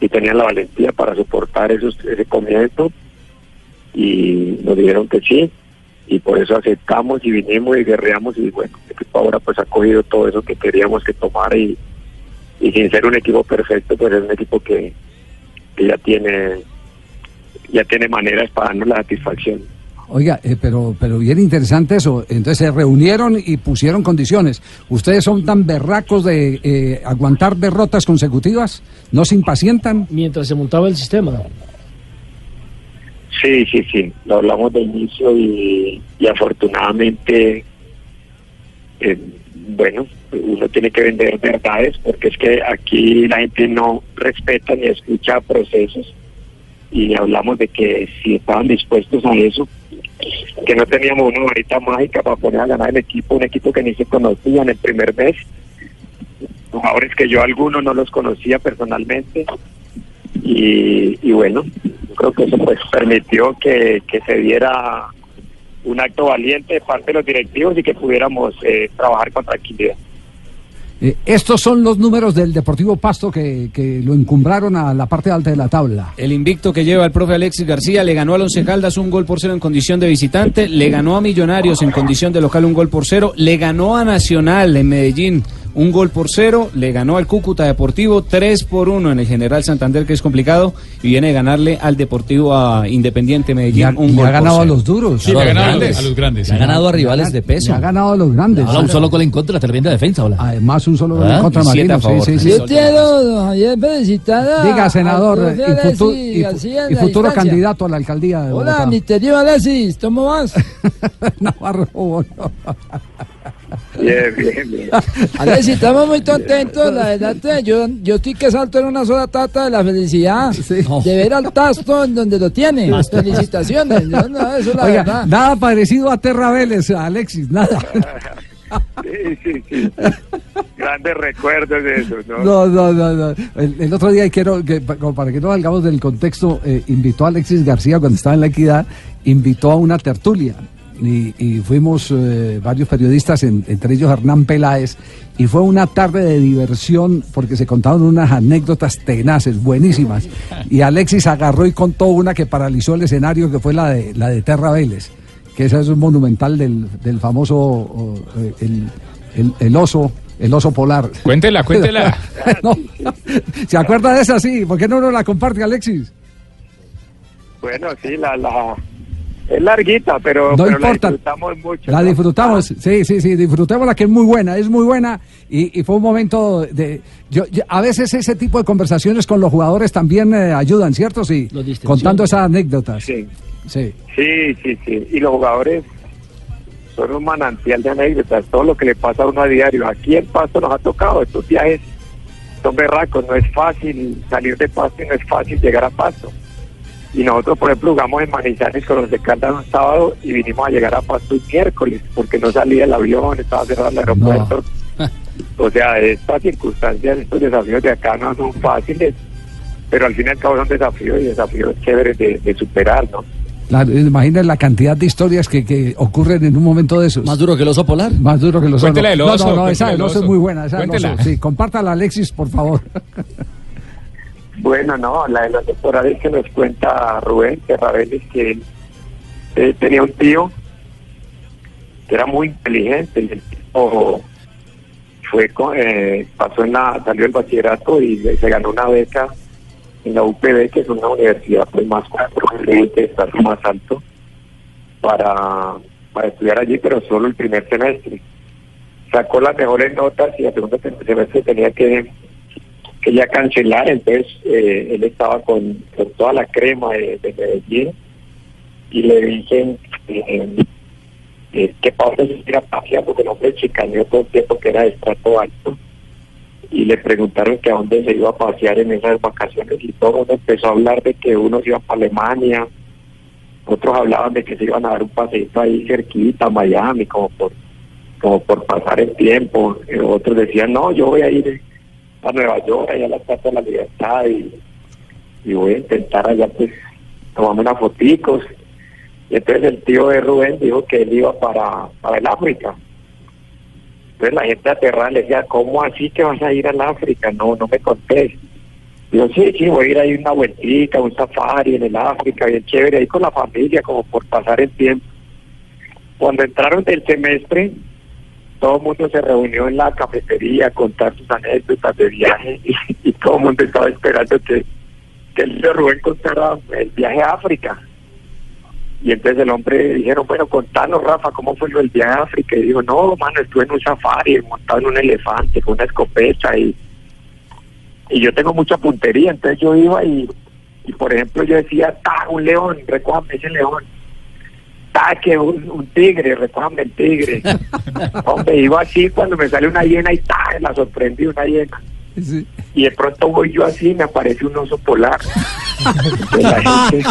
y tenían la valentía para soportar esos, ese comienzo, y nos dijeron que sí, y por eso aceptamos y vinimos y guerreamos, y bueno, el equipo ahora pues ha cogido todo eso que queríamos que tomara, y, y sin ser un equipo perfecto, pues es un equipo que, que ya tiene ya tiene maneras para darnos la satisfacción. Oiga, eh, pero, pero bien interesante eso. Entonces se reunieron y pusieron condiciones. ¿Ustedes son tan berracos de eh, aguantar derrotas consecutivas? ¿No se impacientan? Mientras se montaba el sistema. Sí, sí, sí, lo hablamos de inicio y, y afortunadamente, eh, bueno, uno tiene que vender verdades porque es que aquí la gente no respeta ni escucha procesos y hablamos de que si estaban dispuestos a eso, que no teníamos una varita mágica para poner a ganar el equipo, un equipo que ni se conocía en el primer mes jugadores que yo algunos no los conocía personalmente y, bueno, creo que eso pues permitió que, que se diera un acto valiente de parte de los directivos y que pudiéramos eh, trabajar con tranquilidad. Eh, estos son los números del Deportivo Pasto que, que lo encumbraron a la parte alta de la tabla. El invicto que lleva el profe Alexis García le ganó a Once Caldas un gol por cero en condición de visitante, le ganó a Millonarios en condición de local un gol por cero, le ganó a Nacional en Medellín un gol por cero, le ganó al Cúcuta Deportivo tres por uno en el General Santander que es complicado y viene a ganarle al Deportivo a Independiente Medellín un Y gol ha ganado por a cero. los duros. Sí, le ha ganado a los- a los grandes, Le ha ganado a rivales de peso. Le ha ganado a los grandes. Ahora un solo gol en contra, tremenda defensa. Hola. Además, un solo gol ¿Ah? en contra Y siete Marino. a favor. Sí, sí, sí. Yo Quiero, don Javier, felicitar a- Diga, senador, y, futu- futuro candidato a la alcaldía de Hola, Bogotá. mi querido Alexis, ¿cómo vas? *laughs* Navarro, Bogotá. Bien, bien, bien. *laughs* Alexis, estamos muy contentos, la verdad, yo, yo estoy que salto en una sola tata de la felicidad de ver al tasto en donde lo tiene. Felicitaciones, yo no, eso es la Oiga, verdad. nada parecido a Terra Vélez, Alexis, nada. *laughs* Sí, sí, sí. Grandes recuerdos de eso, ¿no? No, no, no, no. El, el otro día, quiero, que, como para que no salgamos del contexto, eh, invitó a Alexis García cuando estaba en la equidad, invitó a una tertulia. Y, y fuimos eh, varios periodistas, en- entre ellos Hernán Peláez, y fue una tarde de diversión porque se contaron unas anécdotas tenaces, buenísimas. Y Alexis agarró y contó una que paralizó el escenario, que fue la de, la de Terra Vélez, que esa es un monumental del, del famoso, oh, eh, el, el- el oso, el oso polar. Cuéntela, cuéntela. *laughs* No, ¿Se acuerda de esa? Sí. ¿Por qué no nos la comparte, Alexis? Bueno, sí, la, la, es larguita, pero, No pero importa. la disfrutamos mucho. La ¿no? disfrutamos, sí, sí, sí, disfrutémosla que es muy buena, es muy buena y, y fue un momento de... Yo, yo- a veces ese tipo de conversaciones con los jugadores también eh, ayudan, ¿cierto? Sí, contando esas anécdotas. Sí. Sí. Sí, sí, sí. Y los jugadores son un manantial de anécdotas. Todo lo que le pasa a uno a diario. Aquí en Pasto nos ha tocado. Estos viajes son berracos. No es fácil salir de Pasto y no es fácil llegar a Pasto. Y nosotros, por ejemplo, jugamos en Manizales con los de Caldas un sábado y vinimos a llegar a Pasto un miércoles porque no salía el avión, estaba cerrado el aeropuerto. O sea, estas circunstancias, estos desafíos de acá no son fáciles, pero al fin y al cabo son desafíos y desafíos chéveres de, de superar, ¿no? Claro, imaginen la cantidad de historias que, que ocurren en un momento de esos. Más duro que el oso polar. Más duro que el oso. Cuéntela del no, oso, no, no, esa del del oso es muy buena. Esa del Cuéntela. oso. Sí, compártala, Alexis, por favor. *laughs* Bueno, no, la de la temporada es que nos cuenta Rubén Terrabeles que él eh, tenía un tío que era muy inteligente y el tipo fue con, eh, pasó en la, salió del bachillerato y se ganó una beca en la UPB, que es una universidad pues más probablemente está más alto para, para estudiar allí, pero solo el primer semestre. Sacó las mejores notas y el segundo semestre tenía que que ya cancelar, entonces eh, él estaba con, con toda la crema de, de Medellín y le dije eh, eh, que dónde se iba a pasear porque el hombre chicaneó todo el tiempo que era de estrato alto y le preguntaron que a dónde se iba a pasear en esas vacaciones y todo empezó a hablar de que unos iban para Alemania, otros hablaban de que se iban a dar un paseito ahí cerquita, Miami, como por como por pasar el tiempo, Eh, otros decían, no, yo voy a ir a Nueva York, allá a la Estatua de la Libertad y, y voy a intentar allá pues tomarme unas foticos. Y entonces el tío de Rubén dijo que él iba para, para el África. Entonces la gente aterrada le decía, ¿cómo así que vas a ir al África? No, no me contés. Yo sí, sí, voy a ir ahí una vueltica, un safari en el África, bien chévere, ahí con la familia, como por pasar el tiempo. Cuando entraron del semestre, todo el mundo se reunió en la cafetería a contar sus anécdotas de viaje y, todo el mundo estaba esperando que, que el tío Rubén contara el viaje a África. Y entonces el hombre dijeron, bueno, contanos, Rafa, ¿cómo fue del viaje a África? Y dijo, no, mano, estuve en un safari, montado en un elefante, con una escopeta y, y yo tengo mucha puntería, entonces yo iba y, y por ejemplo, yo decía, ta, un león, recójame ese león. Ta, que un, un tigre, recójame el tigre. Hombre, iba así cuando me sale una hiena y ta, la sorprendí una hiena. Y de pronto voy yo así y me aparece un oso polar. *laughs* La gente,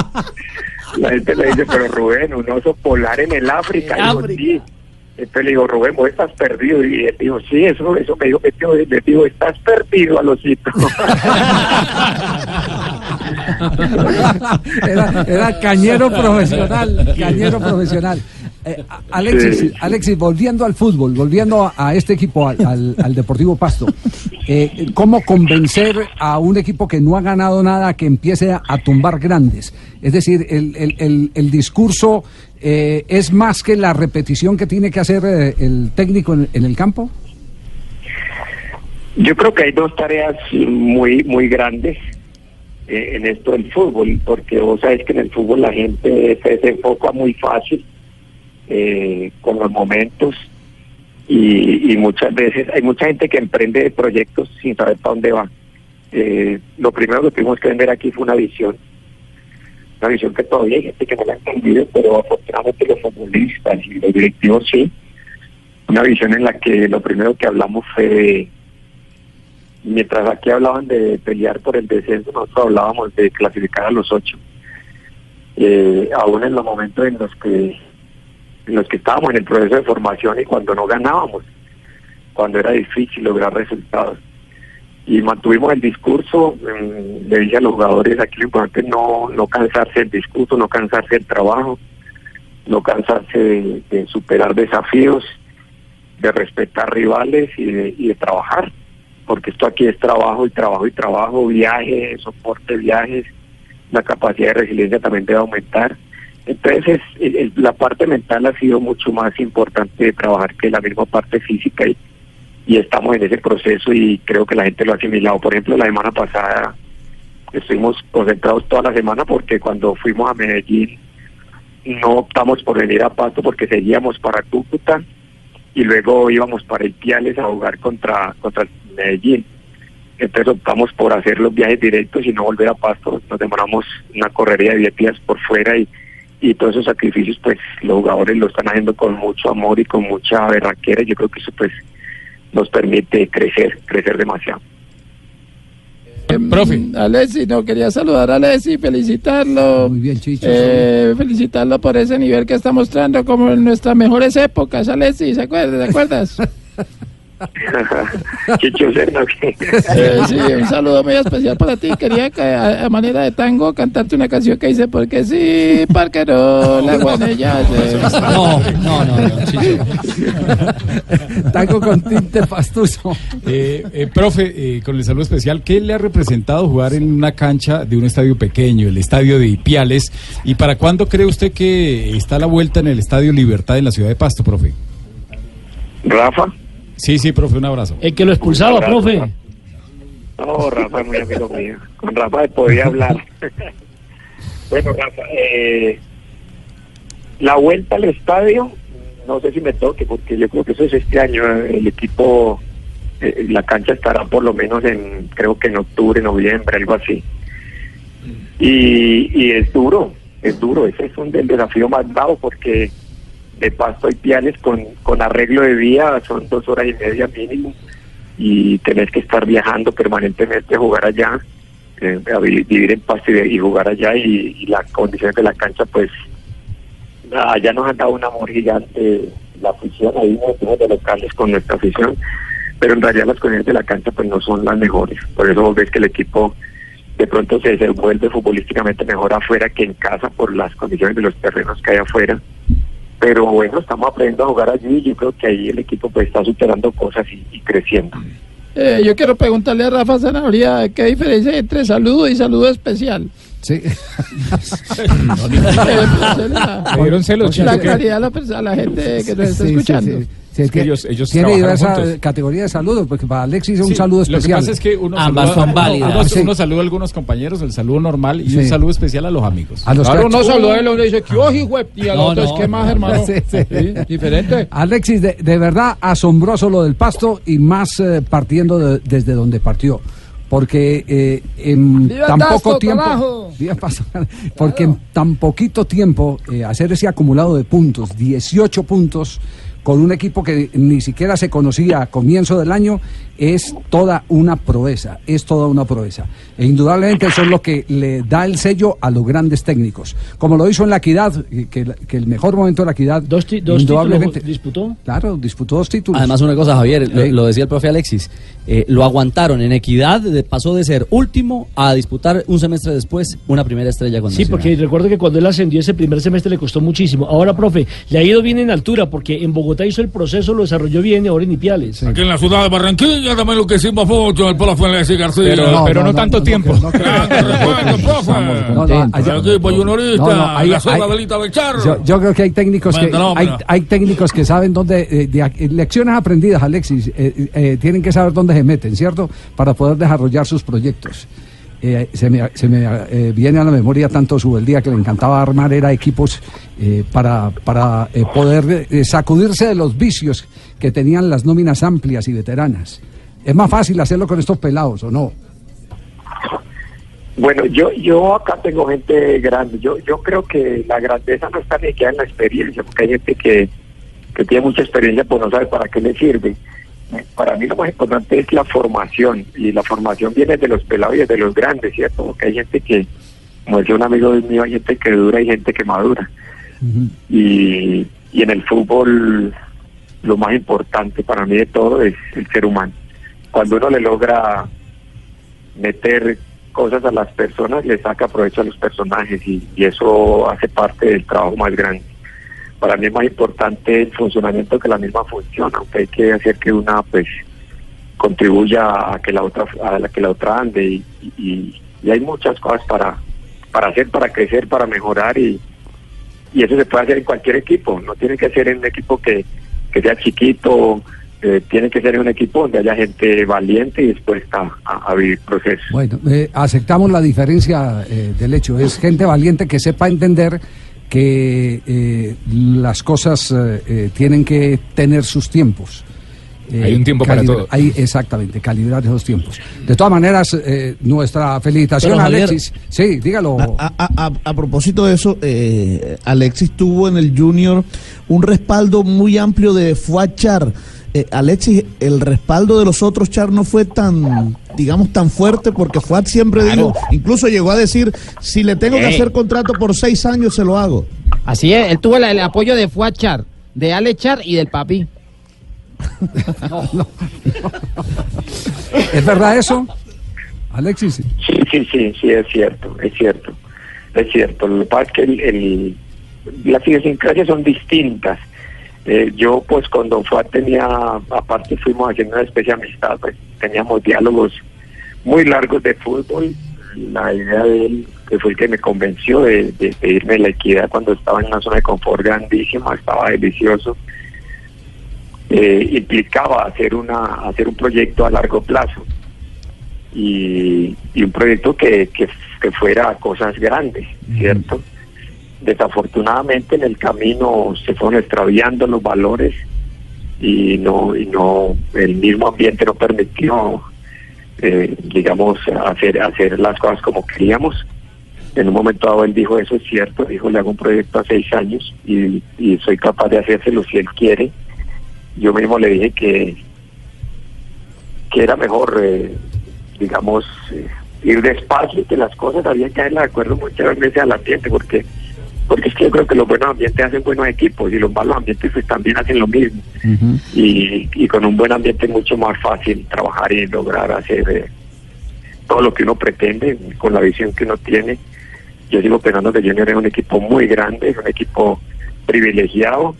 la gente le dice, pero Rubén, un oso polar en el África. Y digo, sí, Entonces le digo, Rubén, vos estás perdido. Y él dijo, sí, eso, eso me dijo. Y le digo, estás perdido, Alosito. *laughs* era, era cañero profesional, cañero profesional. Eh, Alexis, Sí. Alexis, volviendo al fútbol, volviendo a, a este equipo, al, al- al Deportivo Pasto, eh, ¿cómo convencer a un equipo que no ha ganado nada que empiece a, a tumbar grandes? Es decir, el, el- el- el discurso eh, es más que la repetición que tiene que hacer eh, el técnico en, en el campo. Yo creo que hay dos tareas muy muy grandes eh, en esto del fútbol, porque vos sabés que en el fútbol la gente se desenfoca muy fácil eh, con los momentos y, muchas veces hay mucha gente que emprende proyectos sin saber para dónde va. Eh, lo primero que tuvimos que vender aquí fue una visión, una visión que todavía hay gente que no la ha entendido, pero afortunadamente los futbolistas y los directivos sí. Una visión en la que lo primero que hablamos fue de mientras aquí hablaban de pelear por el descenso, nosotros hablábamos de clasificar a los ocho. Eh, aún en los momentos en los que los que estábamos en el proceso de formación y cuando no ganábamos, cuando era difícil lograr resultados. Y mantuvimos el discurso, mm, le dije a los jugadores aquí lo importante es no, no cansarse del discurso, no cansarse del trabajo, no cansarse de, de superar desafíos, de respetar rivales y de, y de trabajar porque esto aquí es trabajo y trabajo y trabajo, viaje, soporte, viajes, la capacidad de resiliencia también debe aumentar. Entonces, el- el- la parte mental ha sido mucho más importante de trabajar que la misma parte física y, y estamos en ese proceso y creo que la gente lo ha asimilado. Por ejemplo, la semana pasada estuvimos concentrados toda la semana porque cuando fuimos a Medellín no optamos por venir a Pasto porque seguíamos para Cúcuta y luego íbamos para Ipiales a jugar contra contra Medellín. Entonces optamos por hacer los viajes directos y no volver a Pasto. Nos demoramos una correría de 10 días por fuera y, y todos esos sacrificios pues los jugadores lo están haciendo con mucho amor y con mucha berraquera. y Yo creo que eso pues nos permite crecer, crecer demasiado. Profe. Alessi, no, quería saludar a Alessi, felicitarlo. Muy bien, Chicho. Eh, felicitarlo por ese nivel que está mostrando como en nuestras mejores épocas, Alessi, ¿se acuerdas? ¿Te acuerdas? *laughs* Chicho. Eh, sí, un saludo muy especial para ti. Quería que a, a manera de tango cantarte una canción que dice porque sí, parquero, la guanella. No, no, no, no, Chicho. Tango con tinte pastuso. Eh, eh, profe, eh, con el saludo especial, ¿qué le ha representado jugar en una cancha de un estadio pequeño, el estadio de Ipiales? ¿Y para cuándo cree usted que está la vuelta en el estadio Libertad en la ciudad de Pasto, profe? Rafa. Sí, sí, profe, un abrazo. El que lo expulsaba, abrazo, profe. No, Rafa es muy amigo mío. Con Rafa podía hablar. *laughs* bueno, Rafa, eh, la vuelta al estadio, no sé si me toque, porque yo creo que eso es este año. El equipo, eh, la cancha estará por lo menos en, creo que en octubre, noviembre, algo así. Y, y es duro, es duro. Ese es un del desafío más bravo porque de Pasto y Piales con, con arreglo de vía son dos horas y media mínimo y tenés que estar viajando permanentemente jugar allá, eh, a vi- vivir en Pasto y, y jugar allá y, las condiciones de la cancha pues allá nos han dado un amor gigante la afición, ahí nos fuimos de locales con nuestra afición, pero en realidad las condiciones de la cancha pues no son las mejores, por eso vos ves que el equipo de pronto se desenvuelve futbolísticamente mejor afuera que en casa por las condiciones de los terrenos que hay afuera. Pero bueno, estamos aprendiendo a jugar allí y yo creo que ahí el equipo pues está superando cosas y, y creciendo. Eh, yo quiero preguntarle a Rafa Zanahoria qué diferencia hay entre saludo y saludo especial. Sí. *laughs* Dieron celos, La la, pers- a la gente que nos está Sí, sí, escuchando. sí. Sí, es que ellos- ellos tiene diversas categorías de saludos, porque para Alexis es un Sí, saludo Lo que especial. pasa es que uno Ambas saluda, son válidas. Uno, Sí. uno saluda a algunos compañeros, el saludo normal y Sí. un saludo especial a los amigos. A los Claro, uno saluda y uno dice que oji, güey, y al No, otro es no, que más, no, hermano. Sí, sí. Sí, diferente. Alexis, de, de verdad asombroso lo del pasto y más eh, partiendo de- desde donde partió. Porque eh, en ¡Viva tan Tasto, poco tiempo. porque en tan poquito tiempo eh, hacer ese acumulado de puntos, 18 puntos, con un equipo que ni siquiera se conocía a comienzo del año, es toda una proeza, es toda una proeza. E indudablemente eso es lo que le da el sello a los grandes técnicos. Como lo hizo en la Equidad, que, que el mejor momento de la Equidad, dos, dos indudablemente, disputó. Claro, disputó dos títulos. Además, una cosa, Javier, lo, lo decía el profe Alexis, eh, lo aguantaron en Equidad, de- pasó de ser último a disputar un semestre después una primera estrella con Sí, Nacional. porque recuerdo que cuando él ascendió ese primer semestre le costó muchísimo. Ahora, profe, le ha ido bien en altura porque en Bogotá hizo el proceso, lo desarrolló bien y ahora en Ipiales. Aquí en la ciudad de Barranquilla también lo que hicimos mucho el Polo fue Alexis García. Pero- pero no tanto tiempo. Profe. No, no, juniorista, No, Belchar. Yo, yo creo que hay técnicos que hay, pero- hay técnicos que saben dónde eh, de lecciones aprendidas, Alexis, eh, eh, tienen que saber dónde se meten, ¿cierto? Para poder desarrollar sus proyectos. Eh, se me, se me, eh, viene a la memoria tanto su el día que le encantaba armar era equipos eh, para, para eh, poder eh, sacudirse de los vicios que tenían las nóminas amplias y veteranas. Es más fácil hacerlo con estos pelados, ¿o no? Bueno, yo yo acá tengo gente grande. Yo yo creo que la grandeza no está ni queda en la experiencia, porque hay gente que, que tiene mucha experiencia, pues no sabe para qué le sirve. Eh, Para mí lo más importante es la formación, y la formación viene de los pelados y de los grandes, ¿cierto? Porque hay gente que, como decía un amigo mío, hay gente que dura y gente que madura. Y, y en el fútbol lo más importante para mí de todo es el ser humano. Cuando uno le logra meter cosas a las personas, le saca provecho a los personajes y, eso hace parte del trabajo más grande. Para mí es más importante el funcionamiento que la misma función, aunque hay que hacer que una pues contribuya a que la otra a la que la otra ande y, y- y hay muchas cosas para para hacer, para crecer, para mejorar y, y eso se puede hacer en cualquier equipo, no tiene que ser en un equipo que sea chiquito, eh, tiene que ser un equipo donde haya gente valiente y dispuesta a, a vivir procesos. Bueno, eh, aceptamos la diferencia eh, del hecho. Es gente valiente que sepa entender que eh, las cosas eh, eh, tienen que tener sus tiempos. Eh, Hay un tiempo para todo. Hay, exactamente, calibrar esos tiempos. De todas maneras, eh, nuestra felicitación Pero, a Javier, Alexis. Sí, dígalo. A, a- a- a propósito de eso, eh, Alexis tuvo en el Junior un respaldo muy amplio de Fuachar. Eh, Alexis, el respaldo de los otros Char no fue tan, digamos, tan fuerte porque Fuat siempre dijo, incluso llegó a decir, si le tengo que hacer contrato por seis años, se lo hago. Así es, él tuvo el, el apoyo de Fuachar, de Alechar y del papi. *laughs* ¿Es verdad eso, Alexis? Sí, sí, sí, sí, es cierto, es cierto, es cierto. Lo que pasa es que el, el- las idiosincrasias son distintas. Eh, yo, pues, cuando fue tenía, aparte fuimos haciendo una especie de amistad, pues, teníamos diálogos muy largos de fútbol. La idea de él, que fue el que me convenció de, de pedirme la equidad cuando estaba en una zona de confort grandísima, estaba delicioso. Eh, implicaba hacer una hacer un proyecto a largo plazo y, y un proyecto que, que, que fuera cosas grandes, ¿cierto? Desafortunadamente en el camino se fueron extraviando los valores y no y no el mismo ambiente no permitió eh, digamos hacer hacer las cosas como queríamos. En un momento dado él dijo eso es cierto dijo le hago un proyecto a seis años y, soy capaz de hacérselo si él quiere yo mismo le dije que que era mejor eh, digamos eh, ir despacio que las cosas había que caer de acuerdo muchas veces al ambiente porque porque es que yo creo que los buenos ambientes hacen buenos equipos y los malos ambientes pues también hacen lo mismo y, y con un buen ambiente es mucho más fácil trabajar y lograr hacer eh, todo lo que uno pretende con la visión que uno tiene. Yo sigo pensando que Junior es un equipo muy grande, es un equipo privilegiado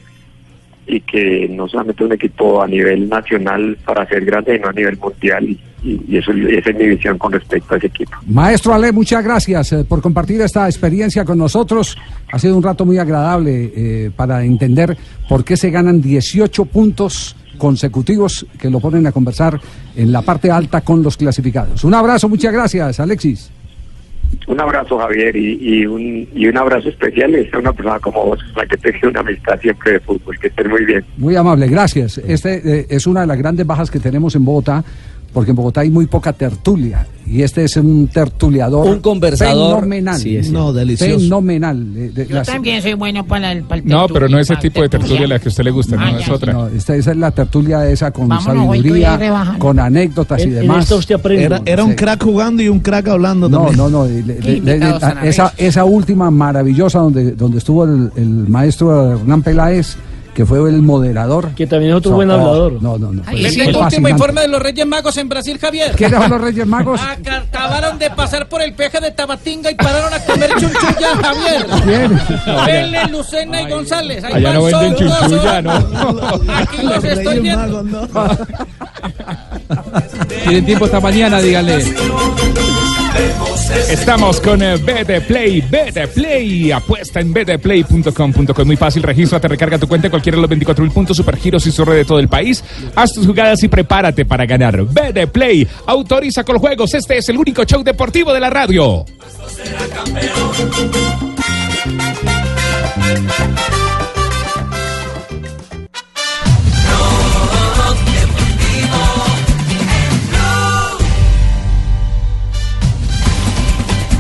y que no solamente un equipo a nivel nacional para ser grande, sino a nivel mundial y eso, esa es mi visión con respecto a ese equipo. Maestro Ale, muchas gracias eh, por compartir esta experiencia con nosotros. Ha sido un rato muy agradable eh, para entender por qué se ganan 18 puntos consecutivos que lo ponen a conversar en la parte alta con los clasificados. Un abrazo, muchas gracias, Alexis. Un abrazo, Javier, y, y un, y un abrazo especial a una persona como vos, la que te una amistad siempre de fútbol. Que estés muy bien. Muy amable, gracias. Este eh, es una de las grandes bajas que tenemos en Bogotá porque en Bogotá hay muy poca tertulia. Y este es un tertuliador. Un conversador. Fenomenal. Sí, es No, delicioso. Fenomenal. De- Yo las- también soy bueno para el, para el No, pero no ese tipo de tertulia la que a usted le gusta, Ah, no ya, es otra. No, esta, esa es la tertulia esa con Vámonos, sabiduría, con anécdotas y demás. usted aprende. Era, era un Sí. crack jugando y un crack hablando No, también. no, no. le- le- Qué le- invitados le- tan esa, esa última maravillosa donde, donde estuvo el, el maestro Hernán Peláez, que fue el moderador. Que también es otro So- buen oh, hablador. No, no, no. Fue tengo último informe de los Reyes Magos en Brasil, Javier. ¿Quiénes son los Reyes Magos? Aca- *laughs* Acabaron de pasar por el peje de Tabatinga y pararon a comer chunchulla, Javier. ¿Quién? Vélez, Lucena y González. Ahí Allá no van venden chunchulla, ¿no? Aquí los estoy viendo. *laughs* Tienen tiempo esta mañana, díganle. Estamos con eh, BT Play, BT Play, apuesta en btplay.com.co, es muy fácil, regístrate, recarga tu cuenta en cualquiera de los 24 mil puntos supergiros y su red de todo el país, haz tus jugadas y prepárate para ganar. BT Play, autoriza con juegos, este es el único show deportivo de la radio.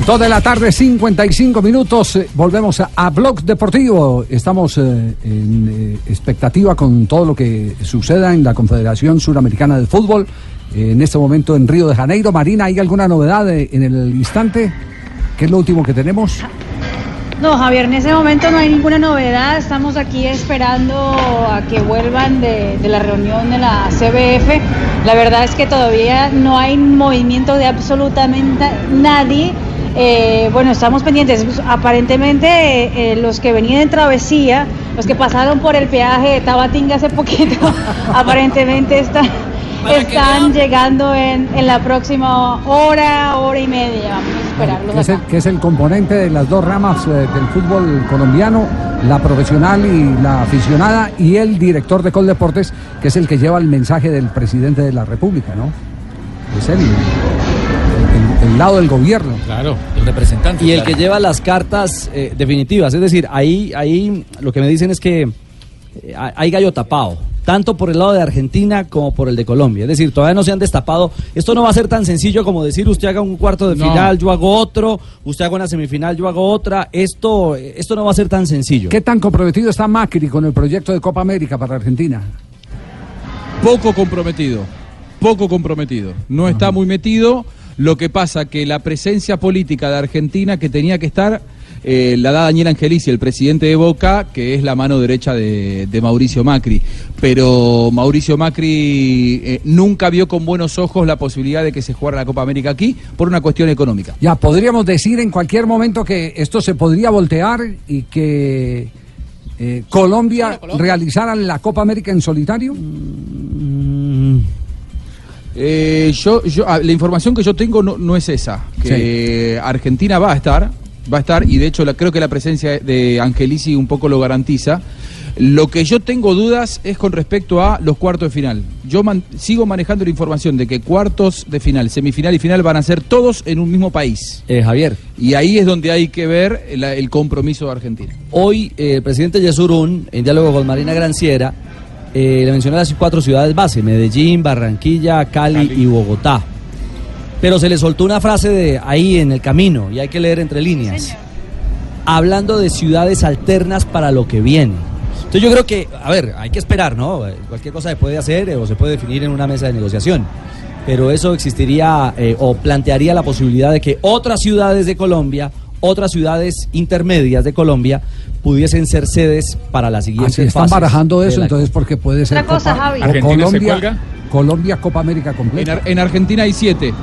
Dos de la tarde, 55 minutos. eh, Volvemos a, a Blog Deportivo. Estamos eh, en eh, expectativa con todo lo que suceda en la Confederación Suramericana de Fútbol. en este momento en Río de Janeiro. Marina, ¿hay alguna novedad en el instante? ¿Qué es lo último que tenemos? No, Javier, en ese momento no hay ninguna novedad. Estamos aquí esperando a que vuelvan de, de la reunión de la CBF. La verdad es que todavía no hay movimiento de absolutamente nadie. Eh, bueno, estamos pendientes. Aparentemente, eh, eh, los que venían en travesía, los que pasaron por el peaje de Tabatinga hace poquito, *laughs* aparentemente están, están llegando en, en la próxima hora, hora y media. Vamos a esperarlos que es, el, que es el componente de las dos ramas eh, del fútbol colombiano, la profesional y la aficionada, y el director de Coldeportes, que es el que lleva el mensaje del presidente de la República, ¿no? Es él, el, lado del gobierno. Claro, el representante. Y el que lleva las cartas eh, definitivas, es decir, ahí, ahí lo que me dicen es que eh, hay gallo tapado, tanto por el lado de Argentina como por el de Colombia. Es decir, todavía no se han destapado. Esto no va a ser tan sencillo como decir usted haga un cuarto de No. final, yo hago otro, usted haga una semifinal, yo hago otra. Esto, esto no va a ser tan sencillo. ¿Qué tan comprometido está Macri con el proyecto de Copa América para Argentina? Poco comprometido, poco comprometido. No está muy metido. Lo que pasa que la presencia política de Argentina que tenía que estar eh, la da Daniel Angelici, el presidente de Boca, que es la mano derecha de, de Mauricio Macri. Pero Mauricio Macri eh, nunca vio con buenos ojos la posibilidad de que se jugara la Copa América aquí por una cuestión económica. Ya, podríamos decir en cualquier momento que esto se podría voltear y que eh, Colombia realizara la Copa América en solitario. Eh, yo, yo, ah, la información que yo tengo no, no es esa. Que Argentina va a estar, va a estar, y de hecho la, creo que la presencia de Angelici un poco lo garantiza. Lo que yo tengo dudas es con respecto a los cuartos de final. Yo man- sigo manejando la información de que cuartos de final, semifinal y final van a ser todos en un mismo país. Eh, Javier. Y ahí es donde hay que ver el, el compromiso de Argentina. Hoy eh, el presidente Yesurún, en diálogo con Marina Granciera, eh, le mencionó las cuatro ciudades base, Medellín, Barranquilla, Cali, y Bogotá. Pero se le soltó una frase de ahí en el camino, y hay que leer entre líneas, hablando de ciudades alternas para lo que viene. Entonces yo creo que, a ver, hay que esperar, ¿no? Cualquier cosa se puede hacer eh, o se puede definir en una mesa de negociación. Pero eso existiría eh, o plantearía la posibilidad de que otras ciudades de Colombia, otras ciudades intermedias de Colombia, pudiesen ser sedes para la siguiente Así están barajando eso, entonces porque puede ser Otra cosa, Javi. ¿Argentina se Colombia, cuelga? Colombia Copa América En, completa. Ar- en Argentina hay siete.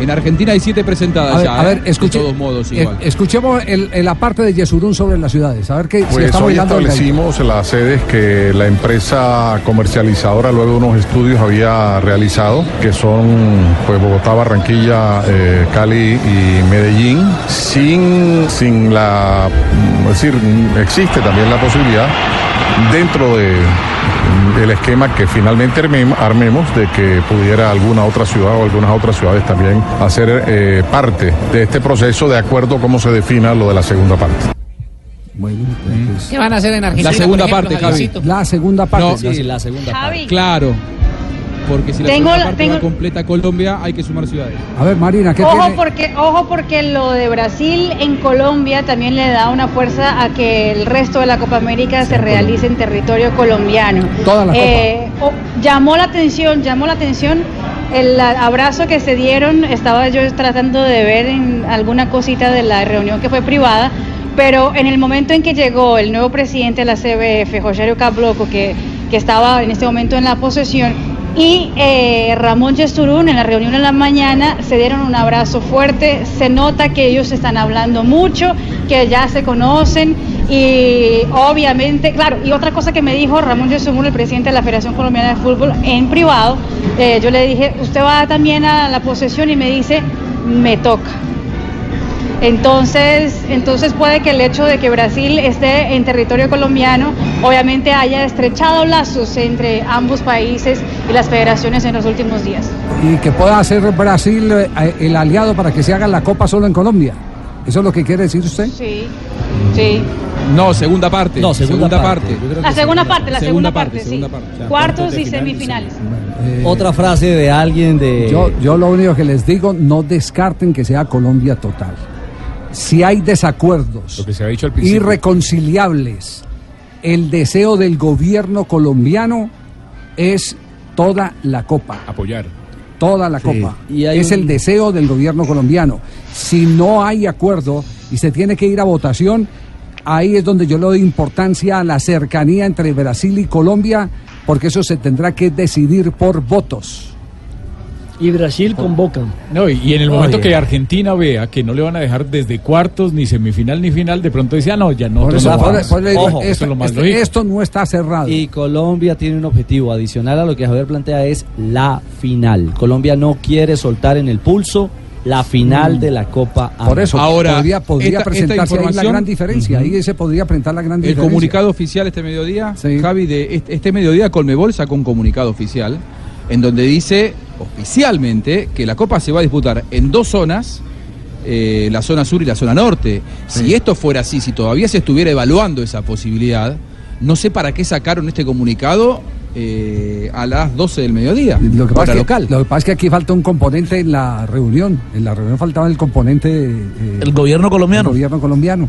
En Argentina hay siete presentadas A ver, ya. a ver, ¿eh? escuche- De todos modos, eh, igual. escuchemos el, el- la parte de Yesurún sobre las ciudades. A ver qué si Pues estamos hoy establecimos las sedes que la empresa comercializadora luego de unos estudios había realizado, que son pues Bogotá, Barranquilla, eh, Cali y Medellín, sin, sin la, es decir, existe también la posibilidad dentro de mm, el esquema que finalmente armem- armemos de que pudiera alguna otra ciudad o algunas otras ciudades también hacer eh, parte de este proceso de acuerdo a cómo se defina lo de la segunda parte. ¿Qué van a hacer en Argentina? La segunda ejemplo, parte, Javi. La segunda parte. No, Sí, la segunda Javi. Claro. Porque si la Tengo segunda la- parte tengo- va completa Colombia, hay que sumar ciudades. A ver, Marina, ¿qué Ojo tiene? porque, ojo porque lo de Brasil en Colombia también le da una fuerza a que el resto de la Copa América se realice en territorio colombiano. Toda la Eh, o- llamó la atención, llamó la atención el abrazo que se dieron. Estaba yo tratando de ver en alguna cosita de la reunión que fue privada. Pero en el momento en que llegó el nuevo presidente de la CBF, Rogerio Cabloco, que, que estaba en este momento en la posesión, y eh, Ramón Gesturún en la reunión en la mañana se dieron un abrazo fuerte, se nota que ellos están hablando mucho, que ya se conocen y obviamente, claro, y otra cosa que me dijo Ramón Gesturún, el presidente de la Federación Colombiana de Fútbol, en privado, eh, yo le dije, usted va también a la posesión y me dice, me toca. Entonces, entonces puede que el hecho de que Brasil esté en territorio colombiano obviamente haya estrechado lazos entre ambos países y las federaciones en los últimos días. Y que pueda ser Brasil eh, el aliado para que se haga la Copa solo en Colombia. ¿Eso es lo que quiere decir usted? Sí, sí. No, segunda parte. No, segunda parte. La segunda parte, la segunda, Segunda parte, parte, sí. segunda parte. O sea, Cuartos y final y semifinales. Otra frase de alguien de. Yo, yo lo único que les digo, no descarten que sea Colombia total. Si hay desacuerdos Lo que se ha dicho al principio. irreconciliables, el deseo del gobierno colombiano es toda la copa. Apoyar. Toda la Sí. copa. Y hay es un- el deseo del gobierno colombiano. Si no hay acuerdo y se tiene que ir a votación, ahí es donde yo le doy importancia a la cercanía entre Brasil y Colombia, porque eso se tendrá que decidir por votos. Y Brasil convocan. No, y, y en el momento Oye. que Argentina vea que no le van a dejar desde cuartos, ni semifinal, ni final, de pronto dice, ah, no, ya no. Por eso, no por- vamos". por eso Ojo, eso esto, es lo más esto- lógico. esto no está cerrado. Y Colombia tiene un objetivo adicional a lo que Javier plantea es la final. Colombia no quiere soltar en el pulso la final de la Copa Mm. Por eso Ahora, podría, podría esta- esta presentarse ahí la gran diferencia. Ahí se podría presentar la gran El diferencia. comunicado oficial este mediodía, Javi, de este, este mediodía Colmebol sacó un comunicado oficial en donde dice oficialmente que la Copa se va a disputar en dos zonas, eh, la zona sur y la zona norte. Si esto fuera así, si todavía se estuviera evaluando esa posibilidad, no sé para qué sacaron este comunicado eh, a las 12 del mediodía. Lo que, pasa es local. que, lo que pasa es que aquí falta un componente en la reunión. En la reunión faltaba el componente. eh, El gobierno colombiano. El gobierno colombiano.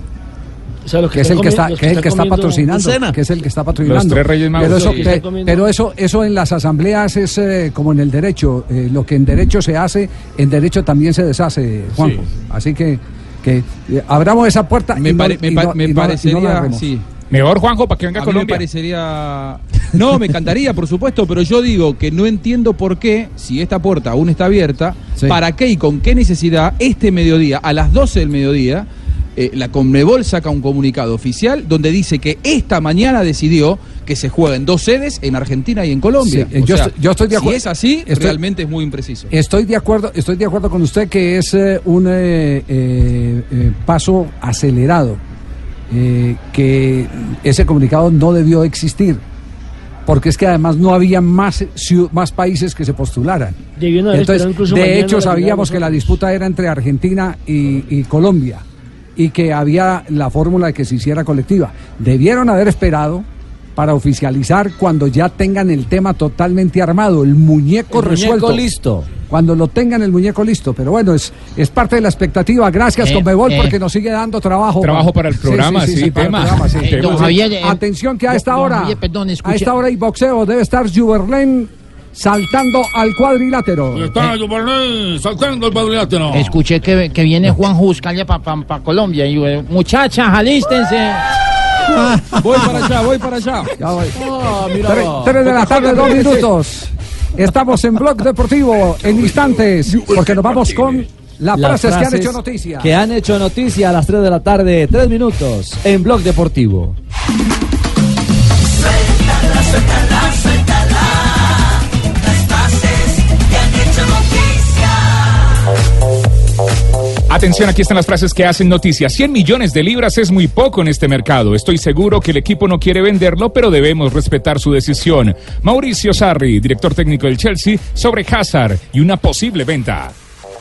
O sea, los que, es el que está, que es el que está patrocinando, que es el que está patrocinando. Los tres Reyes Magos. Pero eso, Sí. pe- pero eso, eso en las asambleas es eh, como en el derecho. eh, lo que en derecho se hace, en derecho también se deshace, Juanjo. Así que, que eh, abramos esa puerta. Me, y no- me y pa- no- me y no- y no la parecería, sí. Mejor, Juanjo, para que venga A a mí me Colombia. parecería. No, me encantaría, por supuesto, pero yo digo que no entiendo por qué, si esta puerta aún está abierta, para qué y con qué necesidad este mediodía, a las 12 del mediodía, eh, la Conmebol saca un comunicado oficial donde dice que esta mañana decidió que se juega en dos sedes, en Argentina y en Colombia. Sí, yo sea, estoy- yo estoy de acuerdo- Si es así, estoy- realmente es muy impreciso. Estoy de acuerdo, estoy de acuerdo con usted que es eh, un eh, paso acelerado, eh, que ese comunicado no debió existir, porque es que además no había más más países que se postularan. Entonces, de hecho, sabíamos que la disputa era entre Argentina y, y Colombia y que había la fórmula de que se hiciera colectiva. Debieron haber esperado para oficializar cuando ya tengan el tema totalmente armado, el muñeco El muñeco resuelto. listo. Cuando lo tengan el muñeco listo. Pero bueno, es, es parte de la expectativa. Gracias, Eh, Conmebol, eh. porque nos sigue dando trabajo. Trabajo para el programa, sí, para el tema. programa, sí. Eh, don Javier, eh, atención que a esta don hora, Javier, perdón, a esta hora hay boxeo. Debe estar Juberlen saltando al cuadrilátero. Está Giovanni saltando el cuadrilátero. Escuché que, que viene Juan Juscalia para Colombia. Y, eh, muchachas, alístense. *laughs* Voy para allá, voy para allá. Ya voy. Ah. Tres, tres de la tarde, dos minutos. Estamos en Blog Deportivo en instantes, porque nos vamos con las Las frases, que han hecho noticia. Que han hecho noticia a las 3 de la tarde, 3 minutos, en Blog Deportivo. Atención, aquí están las frases que hacen noticia. 100 millones de libras es muy poco en este mercado. Estoy seguro que el equipo no quiere venderlo, pero debemos respetar su decisión. Mauricio Sarri, director técnico del Chelsea, sobre Hazard y una posible venta.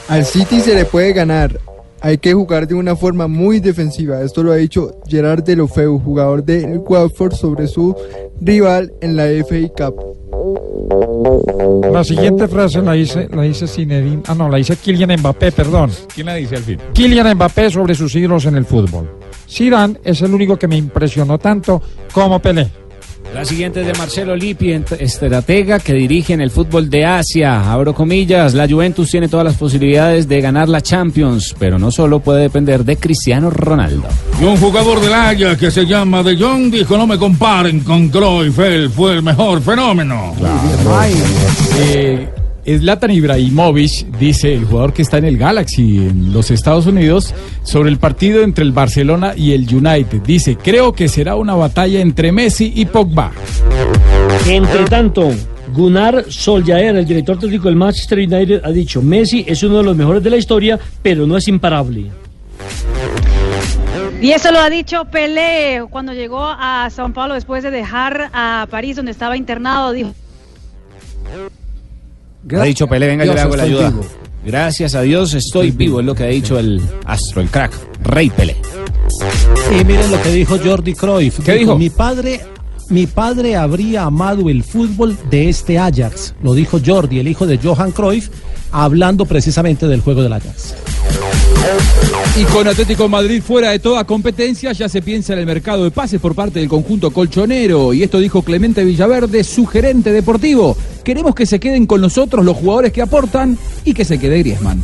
Al City se le puede ganar. Hay que jugar de una forma muy defensiva. Esto lo ha dicho Gerard Delofeu, jugador del Watford, sobre su rival en la FA Cup. La siguiente frase la dice, la dice Zinedine, ah no, la dice Kylian Mbappé, perdón. ¿Quién la dice al fin? Kylian Mbappé sobre sus ídolos en el fútbol. Zidane es el único que me impresionó tanto como Pelé. La siguiente es de Marcelo Lippi, estratega que dirige en el fútbol de Asia. Abro comillas, la Juventus tiene todas las posibilidades de ganar la Champions, pero no solo puede depender de Cristiano Ronaldo. Y un jugador del Ajax que se llama De Jong dijo, no me comparen con Cruyff, él fue el mejor fenómeno. Eh, Zlatan Ibrahimovic, dice el jugador que está en el Galaxy en los Estados Unidos, sobre el partido entre el Barcelona y el United. Dice, creo que será una batalla entre Messi y Pogba. Entre tanto, Gunnar Solskjaer, el director técnico del Manchester United, ha dicho, Messi es uno de los mejores de la historia, pero no es imparable. Y eso lo ha dicho Pelé cuando llegó a Sao Paulo después de dejar a París donde estaba internado. Dijo, Ha dicho Pelé, venga, yo le hago la ayuda. vivo. Gracias a Dios estoy vivo, es lo que ha dicho el astro, el crack, Rey Pelé. Y miren lo que dijo Jordi Cruyff. ¿Qué dijo? Mi padre, mi padre habría amado el fútbol de este Ajax. Lo dijo Jordi, el hijo de Johan Cruyff, hablando precisamente del juego del Ajax. Y con Atlético Madrid fuera de toda competencia, ya se piensa en el mercado de pases por parte del conjunto colchonero. Y esto dijo Clemente Villaverde, su gerente deportivo. Queremos que se queden con nosotros los jugadores que aportan y que se quede Griezmann.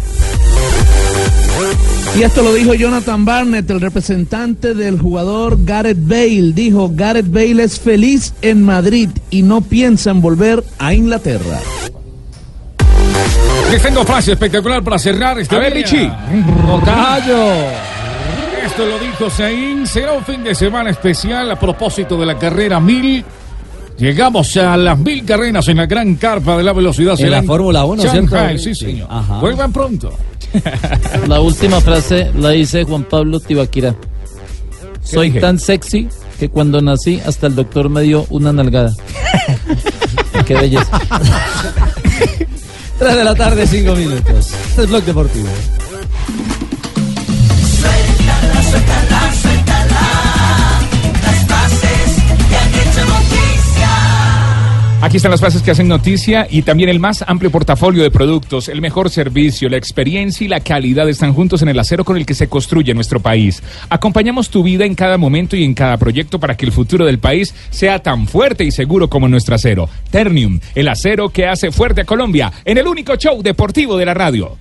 Y esto lo dijo Jonathan Barnett, el representante del jugador Gareth Bale. Dijo, Gareth Bale es feliz en Madrid y no piensa en volver a Inglaterra. Les tengo frase espectacular para cerrar este A ver, día. Richie. Esto lo dijo Zain. Será un fin de semana especial a propósito de la carrera 1000. Llegamos a las mil carreras en la gran carpa de la velocidad. En la Fórmula 1, Shanghai, ¿cierto? sí, Sí. señor. Ajá. Vuelvan pronto. *laughs* La última frase la dice Juan Pablo Tibaquira. Soy dije? tan sexy que cuando nací hasta el doctor me dio una nalgada. *laughs* Qué belleza. *laughs* 3 de la tarde, 5 minutos. Este es Blog Deportivo. Aquí están las frases que hacen noticia y también el más amplio portafolio de productos, el mejor servicio, la experiencia y la calidad están juntos en el acero con el que se construye nuestro país. Acompañamos tu vida en cada momento y en cada proyecto para que el futuro del país sea tan fuerte y seguro como nuestro acero. Ternium, el acero que hace fuerte a Colombia en el único show deportivo de la radio.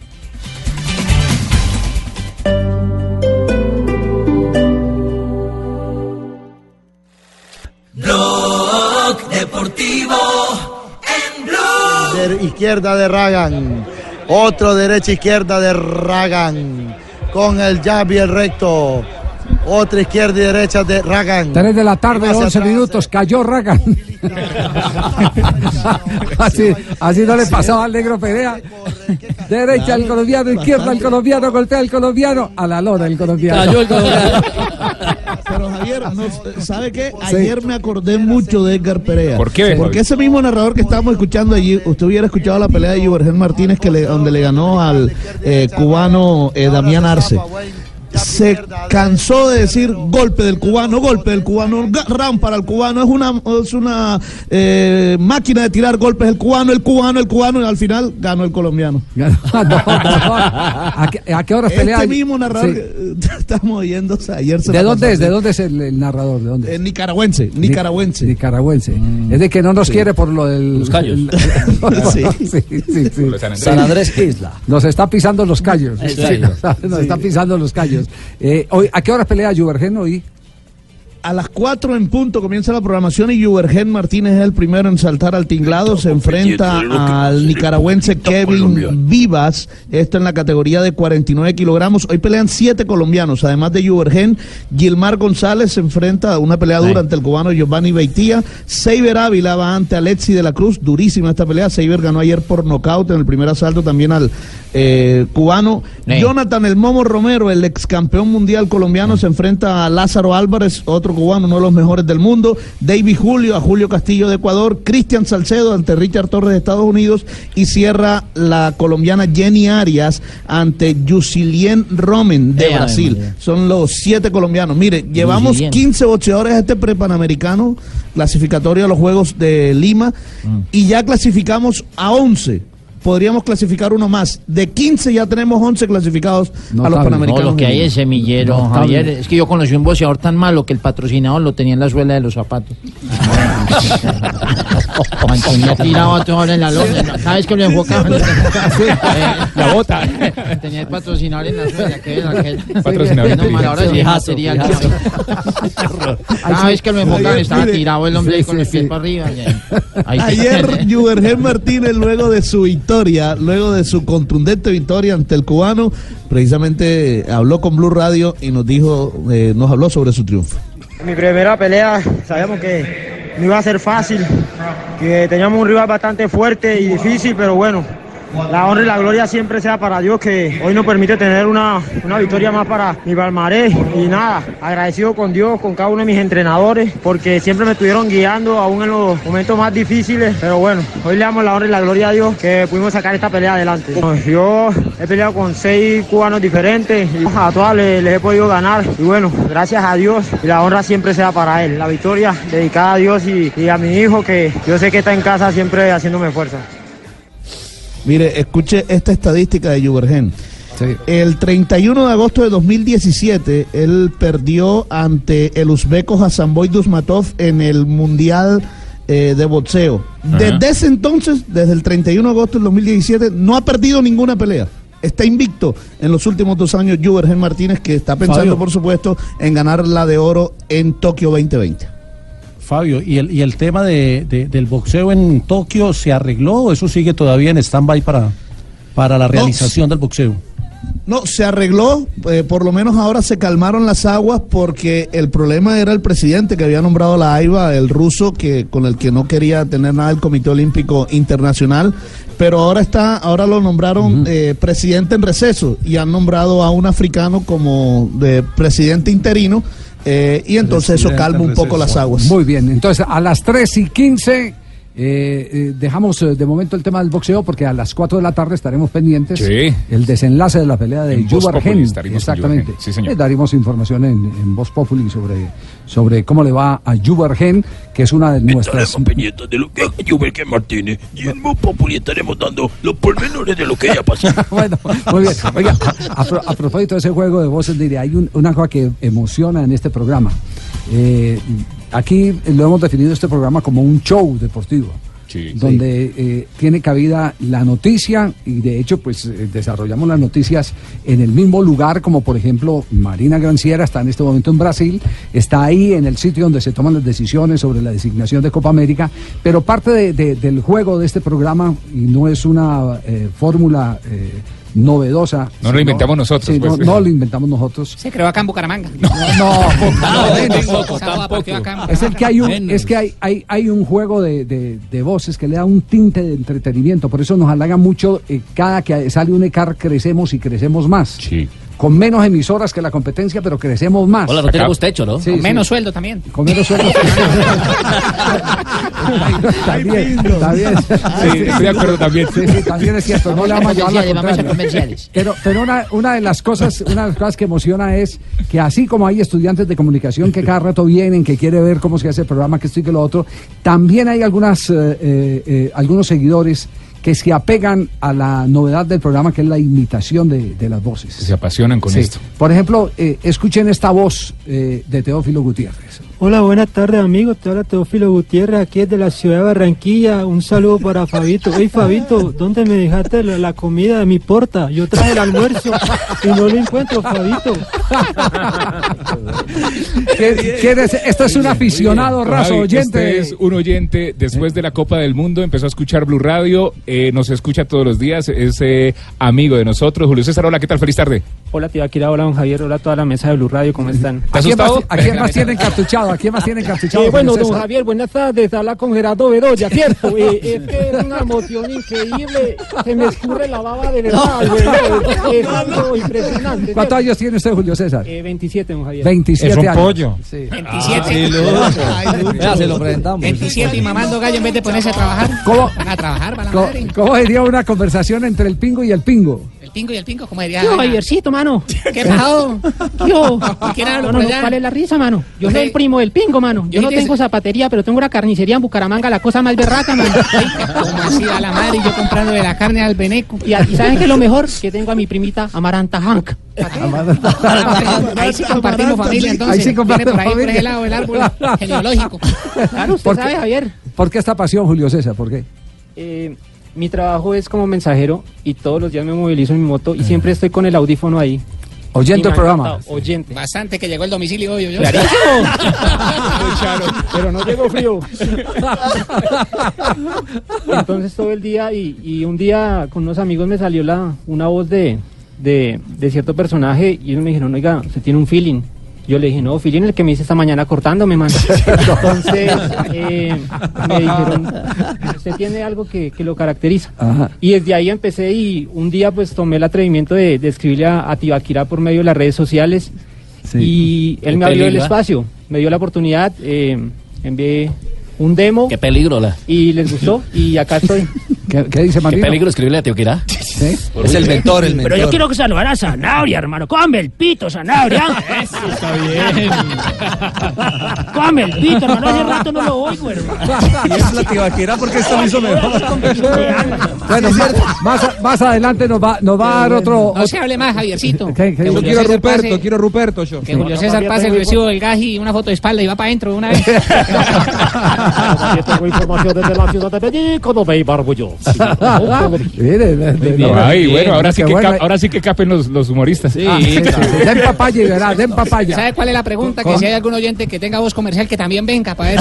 Deportivo en Blue. De izquierda de Ragan. Otro derecha izquierda de Ragan. Con el jab y el recto. Otra izquierda y derecha de Ragan. 3 de la tarde, Y más 11 atrás, minutos, cayó Ragan. *laughs* así, así no le pasaba al negro Perea. Derecha al colombiano, izquierda al colombiano, golpea al colombiano, a la lona el colombiano. Cayó el colombiano. *laughs* Pero Javier, no, ¿sabe qué? Ayer me acordé mucho de Edgar Perea. ¿Por qué, Porque ese mismo narrador que estábamos escuchando allí, usted hubiera escuchado la pelea de Juvergen Martínez que le, donde le ganó al eh, cubano eh, Damián Arce. Se cansó de decir golpe del cubano, golpe del cubano, round para el cubano, es una, es una eh, máquina de tirar golpes el cubano, el cubano, el cubano, y al final ganó el colombiano. *laughs* No, no, no. ¿A qué, a qué horas pelea? Este mismo narrador Sí. que eh, *laughs* estamos oyendo o sea, ayer se ¿De dónde es? ¿De dónde es el, el narrador? ¿De dónde? Eh, nicaragüense, nicaragüense. Nicaragüense. Es de que no nos quiere por lo del. Los callos. el- *laughs* Sí. sí, sí, sí. San Andrés Isla. Nos está pisando los callos. Nos está pisando los callos. Eh, hoy, ¿A qué horas pelea Juvergen hoy? A las 4 en punto comienza la programación y Juvergen Martínez es el primero en saltar al tinglado. Se enfrenta al nicaragüense Kevin Vivas. Esto en la categoría de 49 kilogramos. Hoy pelean siete colombianos. Además de Juvergen, Gilmar González se enfrenta a una pelea dura ante el cubano Giovanni Beitía. Seiber Ávila va ante Alexi de la Cruz. Durísima esta pelea. Seiber ganó ayer por nocaut en el primer asalto también al eh, cubano. Jonathan El Momo Romero, el ex campeón mundial colombiano, se enfrenta a Lázaro Álvarez, otro cubano, uno de los mejores del mundo, David Julio, a Julio Castillo de Ecuador, Cristian Salcedo ante Richard Torres de Estados Unidos y cierra la colombiana Jenny Arias ante Yusilien Romen de Eh, Brasil. Son los siete colombianos. Mire, llevamos Yusilien. 15 boxeadores a este prepanamericano clasificatorio a los Juegos de Lima y ya clasificamos a 11. Podríamos clasificar uno más. De 15 ya tenemos 11 clasificados a los Panamericanos. No, lo que hay es semillero, Notable. Javier. Es que yo conocí un boxeador tan malo que el patrocinador lo tenía en la suela de los zapatos. *laughs* Mantenía tirado a todos en la lona. Cada vez que lo enfocaban. La bota. Tenía el patrocinador en la suela. Que era aquel. Patrocinador No, mal, ahora sí inteligente. material. Cada vez que lo enfocaban estaba tirado el hombre ahí con los pies para arriba. Ahí sí. Ayer Juvergen Martínez, luego de su victoria, luego de su contundente victoria ante el cubano, precisamente habló con Blue Radio y nos dijo, eh, nos habló sobre su triunfo. Mi primera pelea sabíamos que no iba a ser fácil, que teníamos un rival bastante fuerte y difícil, pero bueno, la honra y la gloria siempre sea para Dios que hoy nos permite tener una, una victoria más para mi palmarés y nada, agradecido con Dios, con cada uno de mis entrenadores, porque siempre me estuvieron guiando aún en los momentos más difíciles, pero bueno, hoy le damos la honra y la gloria a Dios que pudimos sacar esta pelea adelante. Yo he peleado con seis cubanos diferentes y a todas les, he podido ganar y bueno, gracias a Dios y la honra siempre sea para Él. La victoria dedicada a Dios y, y a mi hijo que yo sé que está en casa siempre haciéndome fuerza. Mire, escuche esta estadística de Juvergen. El 31 de agosto de 2017, él perdió ante el uzbeco Hasanboy Dusmatov en el Mundial eh, de Boxeo. Ajá. Desde ese entonces, desde el 31 de agosto del 2017, no ha perdido ninguna pelea. Está invicto en los últimos dos años Juvergen Martínez, que está pensando, Fabio. por supuesto, en ganar la de oro en Tokio 2020. Fabio, ¿y el, y el tema de, de- del boxeo en Tokio se arregló o eso sigue todavía en stand-by para, para la realización del boxeo? No, se arregló, eh, por lo menos ahora se calmaron las aguas porque el problema era el presidente que había nombrado la AIBA, el ruso, que con el que no quería tener nada el Comité Olímpico Internacional, pero ahora está, ahora lo nombraron eh, presidente en receso y han nombrado a un africano como de presidente interino eh, y entonces eso calma un poco las aguas. Muy bien, entonces a las 3 y 15 eh, eh, dejamos eh, de momento el tema del boxeo porque a las 4 de la tarde estaremos pendientes Sí. el desenlace de la pelea de En Voz Yubar Populi Gen. estaremos con Exactamente. Sí, señor. Eh, daremos información en, en Voz Populi sobre, sobre cómo le va a Yubar Gen, que es una de nuestras... pendientes de lo que haga Jubergen Martínez y en Voz Populi estaremos dando los pormenores de lo que haya pasado. *laughs* bueno, muy bien. Oiga, a, a a propósito de ese juego de voces, diré, hay un- una cosa que emociona en este programa. Eh, aquí lo hemos definido este programa como un show deportivo. donde eh, tiene cabida la noticia y de hecho pues eh, desarrollamos las noticias en el mismo lugar como por ejemplo Marina Granciera está en este momento en Brasil, está ahí en el sitio donde se toman las decisiones sobre la designación de Copa América, pero parte de- de- del juego de este programa y no es una eh, fórmula novedosa. No lo inventamos nosotros, sí, pues. no, no lo inventamos nosotros. Se creó acá en Bucaramanga. No, tampoco, Es el que hay un, es que hay, hay, hay un juego de, de- de voces que le da un tinte de entretenimiento. Por eso nos halaga mucho eh, cada que sale un ECAR crecemos y crecemos más. Con menos emisoras que la competencia, pero crecemos más. Hola, no tenemos techo, ¿no? Sí, Con sí. menos sueldo también. Con menos sueldo. *laughs* también, también. Sí, estoy de acuerdo también. Sí, sí, también es cierto. No le vamos a llevar la contraria. comerciales. Pero, pero una, una de las cosas, una de las cosas que emociona es que así como hay estudiantes de comunicación que cada rato vienen, que quiere ver cómo se hace el programa, que esto y que lo otro, también hay algunas, eh, eh, eh, algunos seguidores que se apegan a la novedad del programa, que es la imitación de, de las voces. Se apasionan con Sí. esto. Por ejemplo, eh, escuchen esta voz eh, de Teófilo Gutiérrez. Hola, buenas tardes amigos, te habla Teófilo Gutiérrez, aquí es de la ciudad de Barranquilla, un saludo para Fabito. Oye Fabito, ¿dónde me dejaste la, la comida de mi porta? Yo traje el almuerzo y no lo encuentro, Fabito. ¿Quién- es? Esto es un aficionado raso oyente. Este es un oyente después de la Copa del Mundo, empezó a escuchar Blue Radio, eh, nos escucha todos los días, es eh, amigo de nosotros. Julio César, hola, ¿qué tal? Feliz tarde. Hola tía Akira, hola don Javier, hola a toda la mesa de Blue Radio, ¿cómo están? ¿A quién, más, a quién más tienen cartuchado? ¿A quién más tienen cartuchado? Eh, bueno, don? Javier, buenas tardes. Habla con Gerardo Bedoya, ¿cierto? Eh, es que es una emoción increíble. Se me escurre la baba de verdad, güey. Es algo impresionante. ¿Cuántos años tiene usted, Julio Julio César? Eh, 27, don Javier. 27 Es un años. pollo. Sí. 27. Vea, se lo presentamos. 27 y mamando gallo en vez de ponerse a trabajar. ¿Cómo? Van a trabajar, la Co- madre. ¿Cómo sería una conversación entre el pingo y el pingo? El pingo y el pingo, ¿cómo diría? Yo? Javiercito, mano. ¿Qué pasó? Yo. ¿Quién habla No, no? ¿Cuál es la risa, mano? Yo soy el primo del pingo, mano. Yo no tengo zapatería, pero tengo una carnicería en Bucaramanga, la cosa más berraca, mano. ¿Cómo así a la madre y yo comprando de la carne al beneco? Y, a- y ¿saben qué es lo mejor? Que tengo a mi primita Amaranta Hank. *laughs* Ahí sí compartimos familia, entonces. Ahí sí comparten Viene por ahí, por ese lado, el árbol *laughs* genealógico. Claro, usted sabe, Javier. ¿Por qué esta pasión, Julio César? ¿Por qué? Eh, mi trabajo es como mensajero y todos los días me movilizo en mi moto y siempre estoy con el audífono ahí. Oyendo el programa. Oyente. Bastante que llegó el domicilio hoy, yo. *laughs* Pero no llegó frío. Entonces todo el día y, y un día con unos amigos me salió la una voz de, de, de cierto personaje y ellos me dijeron, oiga, usted tiene un feeling. Yo le dije, no, feeling el que me hice esta mañana cortándome, man. *laughs* Entonces eh, me dijeron, usted tiene algo que, que lo caracteriza. Ajá. Y desde ahí empecé y un día pues tomé el atrevimiento de, de escribirle a, a Tibaquirá por medio de las redes sociales y él me abrió el espacio, me dio la oportunidad, eh, envié un demo Qué peligro, la. y les gustó y acá estoy. *laughs* ¿Qué, dice Qué peligro escribirle a Teoquirá. Es el mentor, el mentor. Pero yo quiero que saludar a Zanabria, hermano. Come el pito, Zanabria. *laughs* Eso está bien. Come el pito, hermano. Hace rato no lo oigo, hermano. Y es la tibaquera porque esto lo hizo mejor. Bueno, más, más, más adelante nos va, nos va a dar otro. No se hable más, Javiercito. ¿Qué- qué- Que Yo Julio quiero César Ruperto, pase- Quiero Ruperto yo. Que Julio César pase el recibo del gas y una foto de espalda y va para adentro de una vez. *laughs* tengo información desde la ciudad de Medellín con Obey Barbullo. *laughs* Ay, bueno, ahora sí que, bueno. cap- ahora sí que capen los, los humoristas. Ah, sí, sí, sí. Den papaya verá, den papaya. ¿Sabe cuál es la pregunta? Que si hay algún oyente que tenga voz comercial que también venga para ver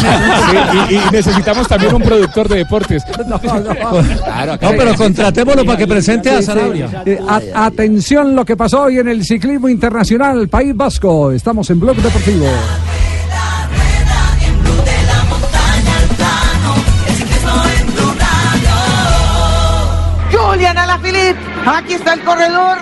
y, y necesitamos también un productor de deportes. *laughs* No, *laughs* pero contratémoslo para que presente a. Sanabria. Eh, atención lo que pasó hoy en el ciclismo internacional País Vasco. Estamos en Blog Deportivo. Alaphilippe, aquí está el corredor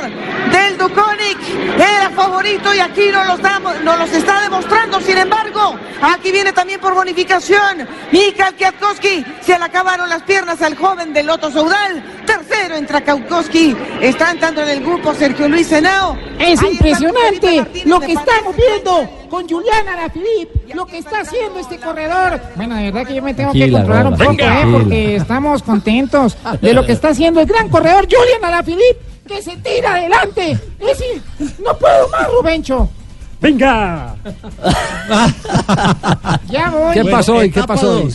del Duconic, era favorito y aquí nos los, damos, nos los está demostrando, sin embargo, aquí viene también por bonificación, Mikael Kwiatkowski, se le acabaron las piernas al joven del Loto Saudal, tercero entra Kwiatkowski, está entrando en el grupo Sergio Luis Henao. Es Ahí impresionante lo que estamos viendo con Julián Alaphilippe, lo que está haciendo este corredor. Bueno, de verdad que yo me tengo que controlar un poco, ¿eh? Porque estamos contentos De lo que está haciendo el gran corredor Julián Alaphilippe, que se tira adelante. Es decir, no puedo más, Rubencho. ¡Venga! Ya voy. ¿Qué pasó hoy? ¿Qué pasó hoy?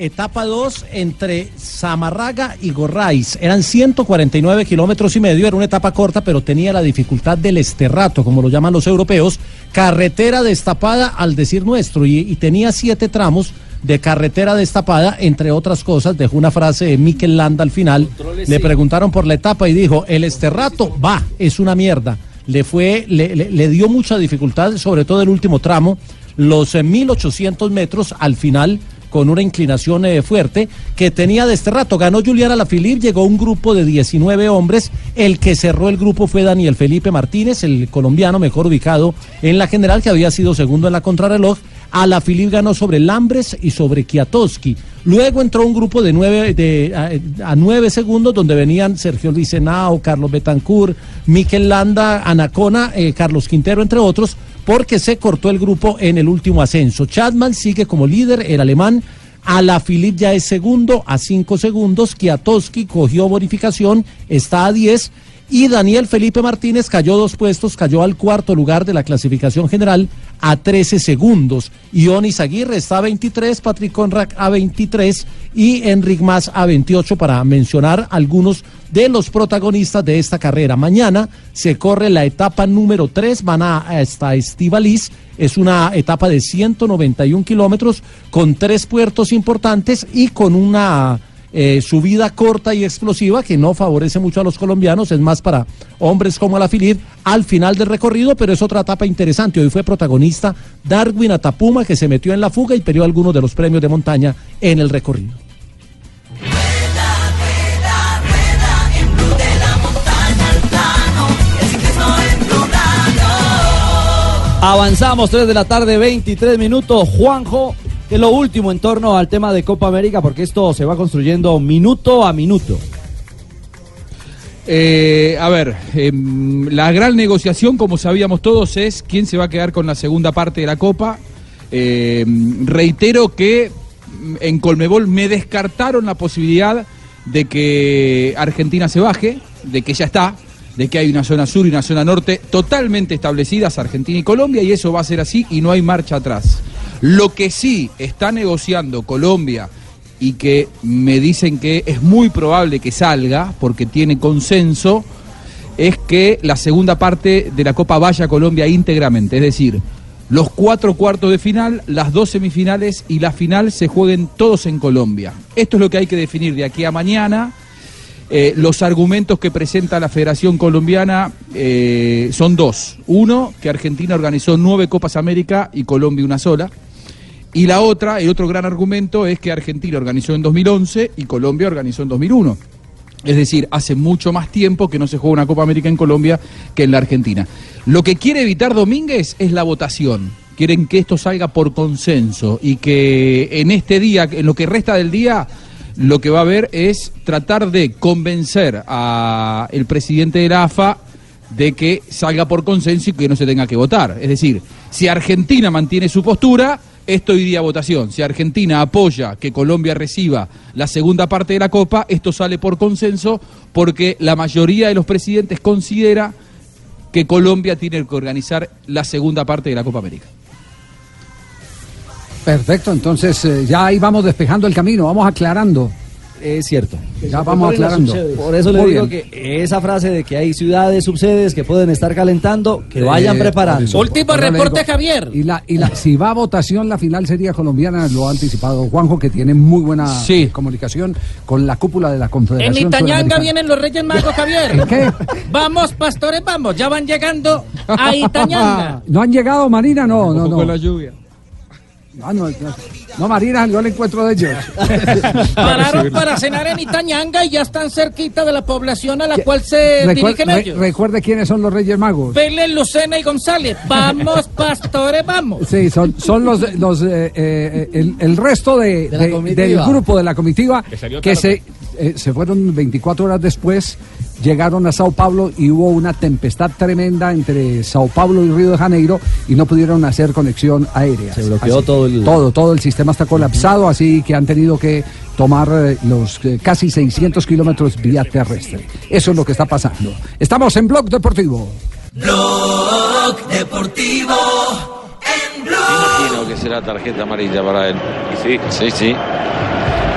Etapa 2 entre Zamarraga y Gorraiz. Eran 149 kilómetros y medio. Era una etapa corta, pero tenía la dificultad del esterrato, como lo llaman los europeos. Carretera destapada, al decir nuestro, y, y tenía siete tramos de carretera destapada, entre otras cosas. Dejó una frase de Mikel Landa al final. Le preguntaron por la etapa y dijo: El esterrato va, es una mierda. Le fue, le, le- le dio mucha dificultad, sobre todo el último tramo, los eh, 1800 metros al final con una inclinación eh, fuerte que tenía de este rato. Ganó Julián Alaphilippe, llegó un grupo de 19 hombres. El que cerró el grupo fue Daniel Felipe Martínez, el colombiano mejor ubicado en la general, que había sido segundo en la contrarreloj. Alaphilippe ganó sobre Lambres y sobre Kiatowski. Luego entró un grupo de nueve, de, a, a nueve segundos donde venían Sergio Luis Carlos Betancourt, Miquel Landa, Anacona, eh, Carlos Quintero, entre otros, porque se cortó el grupo en el último ascenso. Chadman sigue como líder, el alemán. Alaphilippe ya es segundo a cinco segundos. Kiatowski cogió bonificación, está a 10. Y Daniel Felipe Martínez cayó dos puestos, cayó al cuarto lugar de la clasificación general a 13 segundos. Ionis Aguirre está a 23, Patrick Conrad a 23 y Enric Mas a 28 para mencionar algunos de los protagonistas de esta carrera. Mañana se corre la etapa número 3, van a hasta Estivaliz. Es una etapa de 191 kilómetros con tres puertos importantes y con una eh, subida corta y explosiva que no favorece mucho a los colombianos, es más para hombres como Alaphilippe al final del recorrido, pero es otra etapa interesante. Hoy fue protagonista Darwin Atapuma que se metió en la fuga y perdió algunos de los premios de montaña en el recorrido. Avanzamos, 3 de la tarde, 23 minutos. Juanjo, que es lo último en torno al tema de Copa América, porque esto se va construyendo minuto a minuto. Eh, a ver, em, la gran negociación, como sabíamos todos, es quién se va a quedar con la segunda parte de la Copa. Em, reitero que en Colmebol me descartaron la posibilidad de que Argentina se baje, de que ya está, de que hay una zona sur y una zona norte totalmente establecidas, Argentina y Colombia, y eso va a ser así y no hay marcha atrás. Lo que sí está negociando Colombia y que me dicen que es muy probable que salga, porque tiene consenso, es que la segunda parte de la Copa vaya a Colombia íntegramente, es decir, los cuatro cuartos de final, las dos semifinales y la final se jueguen todos en Colombia. Esto es lo que hay que definir de aquí a mañana. Eh, los argumentos que presenta la Federación Colombiana eh, son dos. Uno, que Argentina organizó nueve Copas América y Colombia una sola. Y la otra, el otro gran argumento es que Argentina organizó en 2011 y Colombia organizó en 2001. Es decir, hace mucho más tiempo que no se juega una Copa América en Colombia que en la Argentina. Lo que quiere evitar Domínguez es la votación. Quieren que esto salga por consenso y que en este día, en lo que resta del día, lo que va a haber es tratar de convencer al presidente de la AFA de que salga por consenso y que no se tenga que votar. Es decir, si Argentina mantiene su postura, esto iría a votación. Si Argentina apoya que Colombia reciba la segunda parte de la Copa, esto sale por consenso porque la mayoría de los presidentes considera que Colombia tiene que organizar la segunda parte de la Copa América. Perfecto, entonces eh, ya ahí vamos despejando el camino, vamos aclarando. Es cierto. Ya vamos aclarando. Por eso le digo bien. que esa frase de que hay ciudades, subsedes que pueden estar calentando, que vayan Eh, preparando. Último reporte, Javier. Y la, y la, si va a votación, la final sería colombiana, lo ha anticipado Juanjo, que tiene muy buena eh, comunicación con la cúpula de la En Confederación. Itañanga Sudamericana. vienen los Reyes Magos, Javier. ¿En qué? Vamos, pastores, vamos. Ya van llegando a Itañanga. *laughs* ¿No han llegado, Marina? No, no, no. Con la lluvia. No, no. No, Marina, yo el encuentro de ellos. *laughs* Pararon para cenar en Itañanga y ya están cerquita de la población a la cual se Recuer- dirigen re- ellos. recuerde quiénes son los Reyes Magos. Vélez, Lucena y González. Vamos, *laughs* pastores, vamos. Sí, son, son los, los eh, eh, el, el resto de, del grupo de la comitiva Que se, eh, se fueron 24 horas después, llegaron a Sao Paulo y hubo una tempestad tremenda entre Sao Paulo y Río de Janeiro y no pudieron hacer conexión aérea. Se bloqueó todo el- todo, todo el sistema está colapsado, así que han tenido que tomar eh, los eh, casi 600 kilómetros vía terrestre. Eso es lo que está pasando. Estamos en Blog Deportivo. Blog Deportivo en Blog. Imagino que será tarjeta amarilla para él. Sí, sí, sí.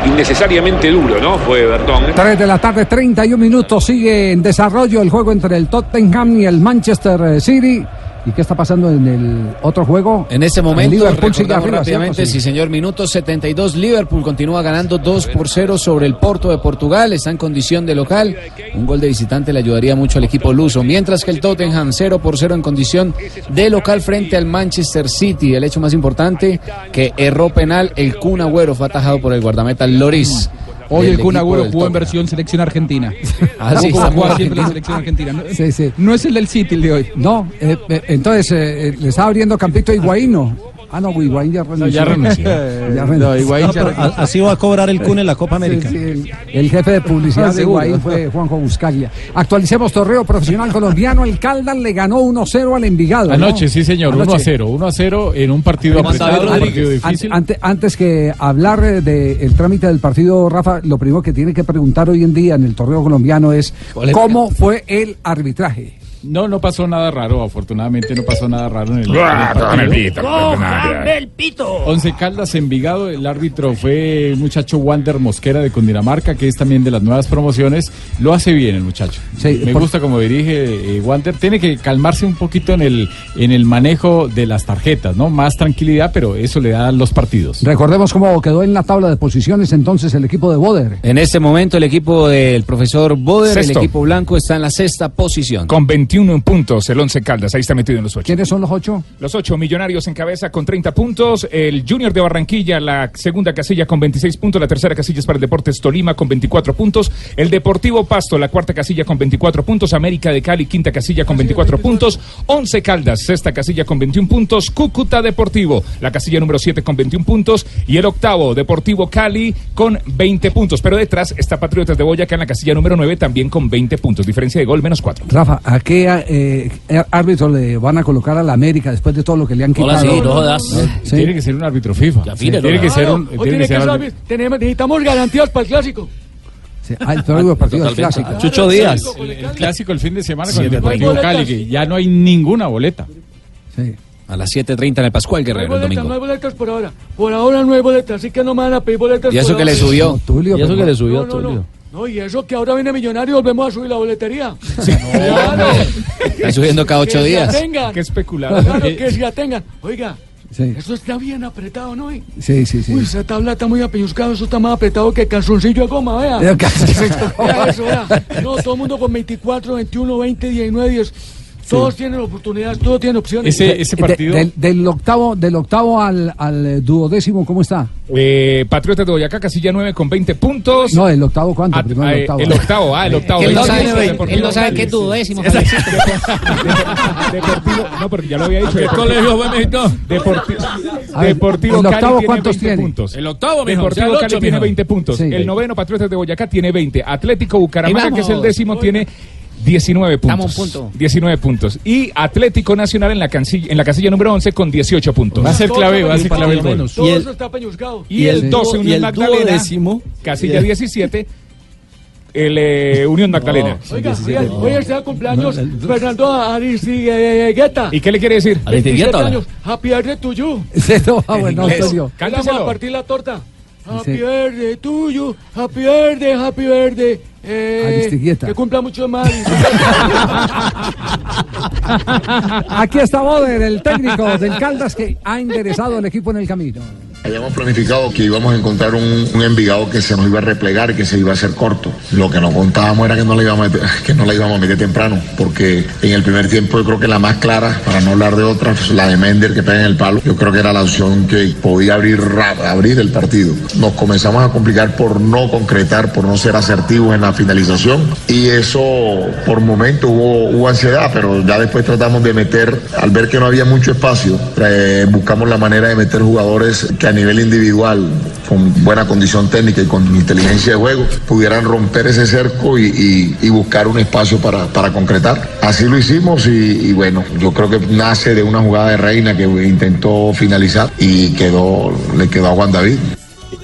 Innecesariamente duro, ¿no? Fue Bertón. 3 de la tarde, 31 minutos. Sigue en desarrollo el juego entre el Tottenham y el Manchester eh, City. ¿Y qué está pasando en el otro juego? En este El momento, Liverpool sigue arriba, rápidamente, sí. señor, minuto 72, Liverpool continúa ganando 2 por 0 sobre el Porto de Portugal, está en condición de local, un gol de visitante le ayudaría mucho al equipo luso, mientras que el Tottenham 0 por 0 en condición de local frente al Manchester City, el hecho más importante, que erró penal, el Kun Agüero fue atajado por el guardameta Loris. Hoy el Kun Agüero jugó en versión selección argentina. *laughs* Ah, sí, muy siempre la selección argentina. No, Sí, sí. no es el del City el de hoy. No, eh, eh, entonces eh, eh, le está abriendo campito a Higuaín, ¿no? Ah, *laughs* no, Higuaín ya renunció. ya renunció. Ya No, renunció. Higuaín ya renunció. Así va a cobrar el Kun en la Copa América. Sí, sí, el, el jefe de publicidad Ah, de. Higuaín fue Juanjo Buscaglia. Actualicemos torneo profesional colombiano. El Caldas le ganó 1-0 al Envigado. ¿no? Anoche, sí señor, 1 a Anoche. 0, 1 a 0 en un partido apretado, un partido difícil. Ante- antes que hablar eh, del trámite del partido, Rafa, lo primero que tiene que preguntar hoy en día en el torneo colombiano es cómo fue el arbitraje. No, no pasó nada raro, afortunadamente no pasó nada raro en el, en el Ah, pito, ¡Cójame el pito! Once Caldas Envigado, el árbitro fue el muchacho Wander Mosquera de Cundinamarca, que es también de las nuevas promociones. Lo hace bien el muchacho. Me por- gusta como dirige eh, Wander. Tiene que calmarse un poquito en el, en el manejo de las tarjetas, ¿no? Más tranquilidad, pero eso le da los partidos. Recordemos cómo quedó en la tabla de posiciones entonces el equipo de Boder. En este momento el equipo del profesor Boder, Sexto. el equipo blanco, está en la sexta posición. Con 21 21 puntos el Once Caldas. Ahí está metido en los ocho. ¿Quiénes son los ocho? Los ocho millonarios en cabeza con 30 puntos. El Junior de Barranquilla, la segunda casilla con 26 puntos. La tercera casilla es para el Deportes Tolima con 24 puntos. El Deportivo Pasto, la cuarta casilla con 24 puntos. América de Cali, quinta casilla con 24 puntos. Once Caldas, sexta casilla con 21 puntos. Cúcuta Deportivo, la casilla número 7 con 21 puntos. Y el octavo, Deportivo Cali con 20 puntos. Pero detrás está Patriotas de Boyacá en la casilla número 9 también con 20 puntos. Diferencia de gol menos 4. Rafa, ¿a qué eh, eh, árbitro le van a colocar a la América después de todo lo que le han quitado? Hola, sí, no jodas. Sí. Tiene que ser un árbitro FIFA. Ya, Sí, mire, tiene no, que ser un. Tiene tiene que ser árbitro- Tenemos, necesitamos garantías para el clásico. Sí, ah, el partido es clásico. Chucho Díaz. El, el clásico el fin de semana con Sí, el de Deportivo. Cali, que ya no hay ninguna boleta. A las 7.30 en el Pascual No hay Guerrero el boletas, domingo. no hay boletas por ahora. Por ahora no hay boletas, así que no me van a pedir boletas. ¿Y eso por que le ahora. subió? Tulio, ¿Y eso que le subió, No, no, no. Tulio? No, y eso que ahora viene Millonario, volvemos a subir la boletería. *laughs* Está subiendo cada ocho que días. Se atengan. Qué especulado. Claro, que se atengan. Oiga, Sí. eso está bien apretado, ¿no? Sí, sí, sí. Uy, esa tabla está muy apeñuscada, eso está más apretado que calzoncillo de goma, vea. Eh, calzoncillo de goma. Vea eso, vea. No, todo el mundo con 24, 21, 20, 19, 10. Todos tienen oportunidades, todos tienen opciones. De- del, del octavo, del octavo al, al eh, duodécimo, ¿cómo está? Eh, Patriotas de Boyacá, casilla 9 con 20 puntos. No, el octavo, ¿cuánto? Ah, Primero ah, el octavo. el octavo, ah, el octavo. Él no sabe, 26, él Deportivo no sabe Cali. qué es duodécimo. *laughs* Deportivo, no, porque ya lo había dicho. ¿A *laughs* qué Deportivo- colegio? Deportivo, A ver, Deportivo ¿el Cali octavo tiene cuántos 20 tiene? puntos. El octavo, mijo, Deportivo o sea, el Cali tiene mijo. 20 puntos. Sí. El noveno, Patriotas de Boyacá, tiene 20. Atlético Bucaramanga, que es el décimo, tiene 19 puntos. Estamos a un punto. 19 puntos. Y Atlético Nacional en la, cansilla- en la casilla número 11 con 18 puntos. Va a ser clave, va a ser clave el gol. Todo Y el- eso está apeñuscado. Y, el 12, y Unión Magdalena. duodécimo. Casilla 17, el eh, Unión Magdalena. Oiga, oiga, hoy está de cumpleaños Fernando Aristigueta. ¿Y qué le quiere decir? 27 años. Happy birthday to you. *laughs* No, ah, bueno, a partir la torta. Happy to you. Happy birthday, happy birthday. Eh, que cumpla mucho más. Aquí está Boder, el técnico del Caldas que ha enderezado el equipo en el camino. Habíamos planificado que íbamos a encontrar un, Envigado que se nos iba a replegar y que se iba a hacer corto. Lo que no contábamos era que no, le íbamos a meter, *laughs* que no la íbamos a meter temprano, porque en el primer tiempo yo creo que la más clara, para no hablar de otra, pues, la de Mender que pega en el palo, yo creo que era la opción que podía abrir, abrir el partido. Nos comenzamos a complicar por no concretar, por no ser asertivos en la finalización y eso por momento hubo, ansiedad, pero ya después tratamos de meter, al ver que no había mucho espacio, eh, buscamos la manera de meter jugadores que nivel individual, con buena condición técnica y con inteligencia de juego, pudieran romper ese cerco y, y- buscar un espacio para, para concretar. Así lo hicimos y, y bueno, yo creo que nace de una jugada de Reina que intentó finalizar y quedó, le quedó a Juan David.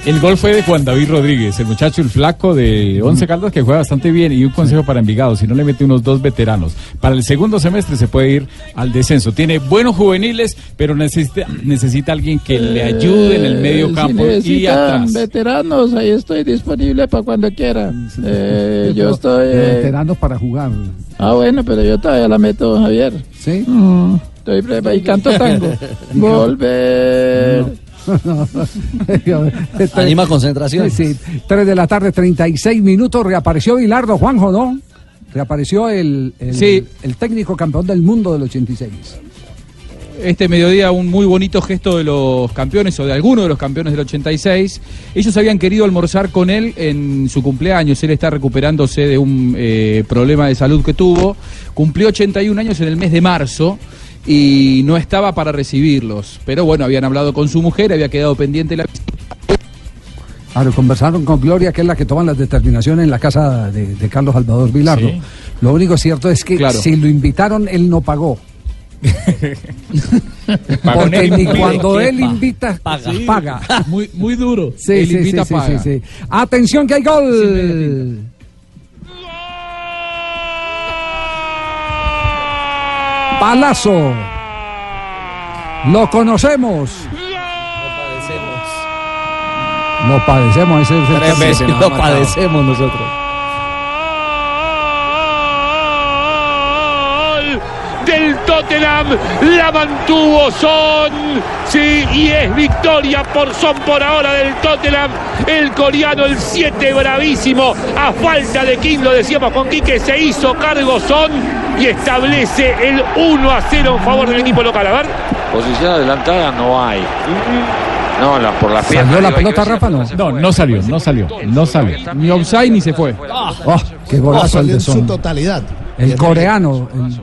El gol fue de Juan David Rodríguez, el muchacho, el flaco de Once Caldas, que juega bastante bien. Y un consejo para Envigado, si no le mete unos dos veteranos. Para el segundo semestre se puede ir al descenso. Tiene buenos juveniles, pero necesita, necesita alguien que le ayude en el medio Eh, campo si y necesitan atrás. veteranos, ahí estoy disponible para cuando quieran. Eh, yo estoy... eh, Veteranos para jugar. Ah, bueno, pero yo todavía la meto, Javier. ¿Sí? Mm, estoy preparado y canto tango. *laughs* Volver. *laughs* Anima concentración. Sí, sí. 3 de la tarde, 36 minutos. Reapareció Bilardo, Juanjo, ¿no? Reapareció el, el, Sí. el técnico campeón del mundo del 86. este mediodía un muy bonito gesto de los campeones o de algunos de los campeones del 86. Ellos habían querido almorzar con él en su cumpleaños. Él está recuperándose de un eh, problema de salud que tuvo. Cumplió 81 años en el mes de marzo y no estaba para recibirlos. Pero bueno, habían hablado con su mujer, había quedado pendiente la Claro, conversaron con Gloria, que es la que toma las determinaciones en la casa de, de Carlos Salvador Vilardo. Sí. Lo único cierto es que Claro. si lo invitaron, él no pagó. *laughs* Porque ni cuando ¿Qué él invita, paga? Sí. paga. Muy, muy duro. Sí, Él sí, invita, paga. sí, sí. Atención que hay gol. Palazo. Lo conocemos. Lo padecemos. ese es el Tres veces nos Lo padecemos nosotros. del Tottenham. La mantuvo Son. Sí, y es victoria por Son por ahora del Tottenham El coreano, el 7 bravísimo. A falta de King, lo decíamos con Quique, se hizo cargo Son y establece el 1 a 0 en favor del equipo local. A ver. Posición adelantada no hay. No, la, por la pierna. ¿Salió la pelota, Rafa? No. No, no salió, no salió, no salió. Ni offside ni se fue. Oh, qué golazo el salió de en su Son. totalidad. El coreano. el-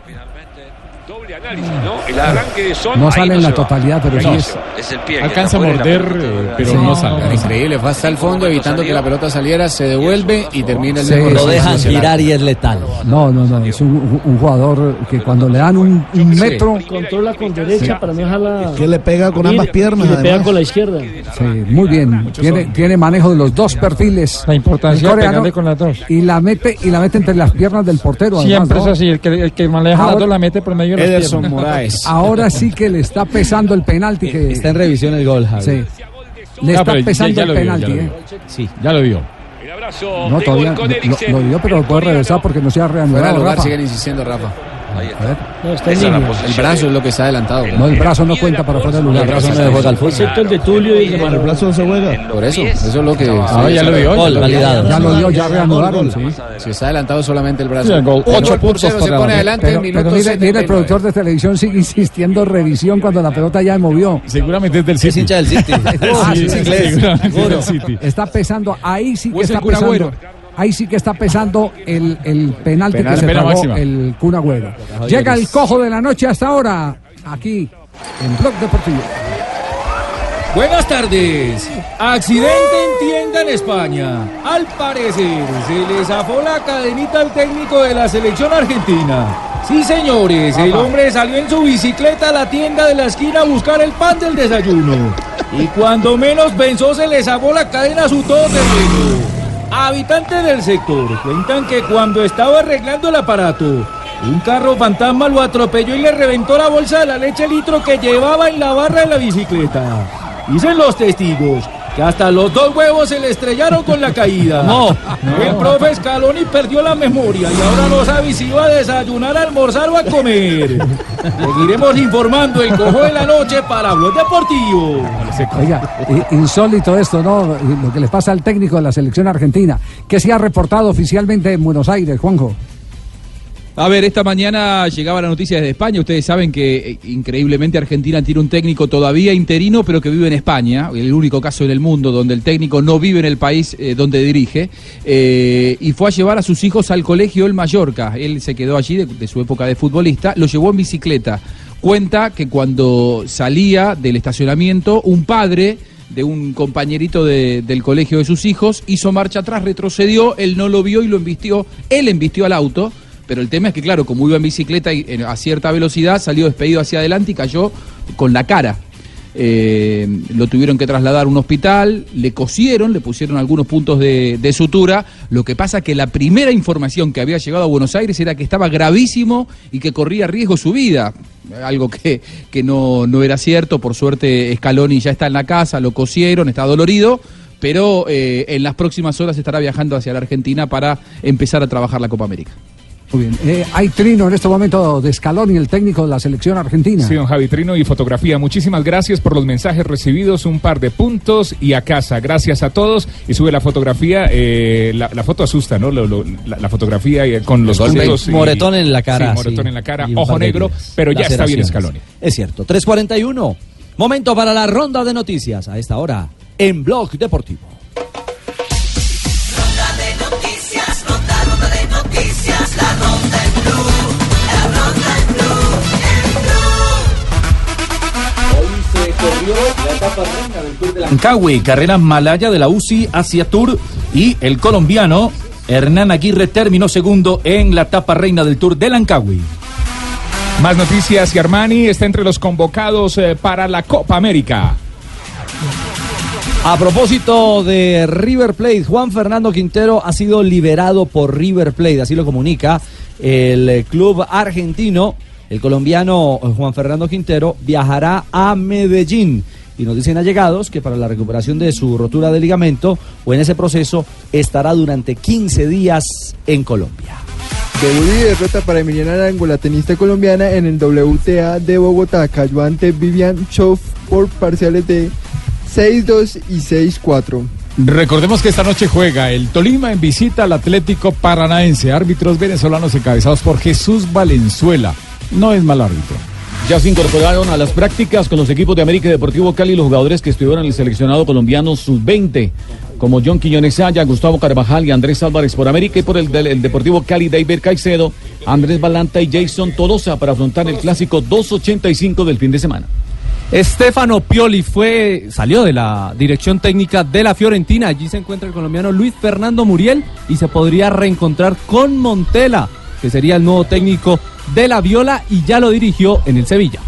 ¿no? El arranque de Son. no ahí sale en la va. totalidad, pero sí es. Es el pie. Alcanza a morder, eh, pero Sí. no sale. Increíble, fue hasta el fondo evitando que la pelota saliera, se devuelve y termina el Sí, mismo Lo dejan girar y es letal. No, no, no. Es un, un jugador que cuando le dan un, un metro. Controla con derecha para no dejarla. Que le pega con ambas piernas, Y le pega además. con la izquierda. Sí, muy bien. Tiene, tiene manejo de los dos perfiles. La importancia de pegarle con las dos. Y la mete y la mete entre las piernas del portero. además, Siempre ¿no? es así, el que, el que maneja Ahora- las dos la mete por medio de las Ederson piernas. Moraes. Ahora sí que le está pesando el penalti que Está en revisión el gol, Javi. sí. Le No, está pesando ya el lo vio, penalti, ya lo ¿eh? vio. Sí, ya lo vio. El abrazo No, todavía lo, lo dio, pero puede regresar porque no se ha Fuera de reanudado. lugar, Rafa. siguen insistiendo, Rafa. Ahí está. A ver. No, está en línea. El brazo es lo que está adelantado. No, el brazo no cuenta para fuera de lugar. El brazo no juega al fútbol. Excepto el de Tulio y el El brazo no se juega. Por eso, eso es lo que. Ah, ya lo vio. Ya lo dio, ya reanudaron. Si está adelantado solamente el brazo. Sí, el gol. Un Ocho gol por puntos cero, se para pone la- adelante en mire, el 79. productor de televisión sigue insistiendo revisión cuando la pelota ya movió. Seguramente es del Es City. hincha del City. *laughs* Ah, es del City. Está pesando, ahí sí que O es está el pesando. Ahí sí que está pesando el, el penalti Penal, que se máxima. el Kun Agüero. Llega el cojo de la noche hasta ahora, aquí, en Blog Deportivo. Buenas tardes. Accidente en tienda en España. Al parecer se le zafó la cadenita al técnico de la selección argentina. Sí, señores, el hombre salió en su bicicleta a la tienda de la esquina a buscar el pan del desayuno. Y cuando menos pensó se le zafó la cadena a su todoterreno. Habitantes del sector cuentan que cuando estaba arreglando el aparato, un carro fantasma lo atropelló y le reventó la bolsa de la leche litro que llevaba en la barra de la bicicleta. Dicen los testigos que hasta los dos huevos se le estrellaron con la caída. No. El profe Scaloni perdió la memoria y ahora no sabe si iba a desayunar, a almorzar o a comer. Seguiremos informando el cojo de la noche para Blog Deportivo. Oiga, i- insólito esto, ¿no? Lo que le pasa al técnico de la selección argentina, que se ha reportado oficialmente en Buenos Aires, Juanjo. A ver, esta mañana llegaba la noticia desde España. Ustedes saben que eh, increíblemente Argentina tiene un técnico todavía interino, pero que vive en España. El único caso en el mundo donde el técnico no vive en el país eh, donde dirige. Eh, y fue a llevar a sus hijos al colegio El Mallorca. Él se quedó allí de, su época de futbolista. Lo llevó en bicicleta. Cuenta que cuando salía del estacionamiento, un padre de un compañerito de- del colegio de sus hijos hizo marcha atrás, retrocedió, él no lo vio y lo embistió. Él embistió al auto. Pero el tema es que, claro, como iba en bicicleta y a cierta velocidad, salió despedido hacia adelante y cayó con la cara. Eh, lo tuvieron que trasladar a un hospital, le cosieron, le pusieron algunos puntos de, sutura. Lo que pasa que la primera información que había llegado a Buenos Aires era que estaba gravísimo y que corría riesgo su vida. Algo que, que no, no era cierto. Por suerte, Scaloni ya está en la casa, lo cosieron, está dolorido. Pero eh, en las próximas horas estará viajando hacia la Argentina para empezar a trabajar la Copa América. Muy bien. Eh, hay trino en este momento de Scaloni, el técnico de la selección argentina. Sí, don Javi Trino y fotografía. Muchísimas gracias por los mensajes recibidos, un par de puntos y a casa. Gracias a todos. Y sube la fotografía, eh, la, la foto asusta, ¿no? Lo- lo- la, la fotografía eh, con los puntos. y- Moretón en la cara, Sí, moretón sí. en la cara, ojo negro, pero ya está bien. Scaloni. Es cierto. 3.41. Momento para la ronda de noticias a esta hora en Blog Deportivo. Corrió la etapa reina del Tour de Lancagüe, carrera malaya de la UCI Asia Tour y el colombiano Hernán Aguirre terminó segundo en la etapa reina del Tour de Lancagüe. Más noticias y Armani está entre los convocados eh, para la Copa América. A propósito de River Plate, Juan Fernando Quintero ha sido liberado por River Plate, así lo comunica el club argentino. El colombiano eh, Juan Fernando Quintero viajará a Medellín y nos dicen allegados que para la recuperación de su rotura de ligamento o en ese proceso estará durante 15 días en Colombia. Debut y derrota para Emiliana Arango, la tenista colombiana, en el WTA de Bogotá. Cayó ante Vivian Chouf por parciales de 6-2 y 6-4. Recordemos que esta noche juega el Tolima en visita al Atlético Paranaense. Árbitros venezolanos encabezados por Jesús Valenzuela. No es mal árbitro. Ya se incorporaron a las prácticas con los equipos de América y Deportivo Cali los jugadores que estuvieron en el seleccionado colombiano sub-20, como John Quiñones Saya, Gustavo Carvajal y Andrés Álvarez por América y por el, del- el Deportivo Cali, David Caicedo, Andrés Balanta y Jason Tolosa para afrontar el clásico 285 del fin de semana. Stefano Pioli fue, salió de la dirección técnica de la Fiorentina. Allí se encuentra el colombiano Luis Fernando Muriel y se podría reencontrar con Montela, que sería el nuevo técnico de la Viola y ya lo dirigió en el Sevilla.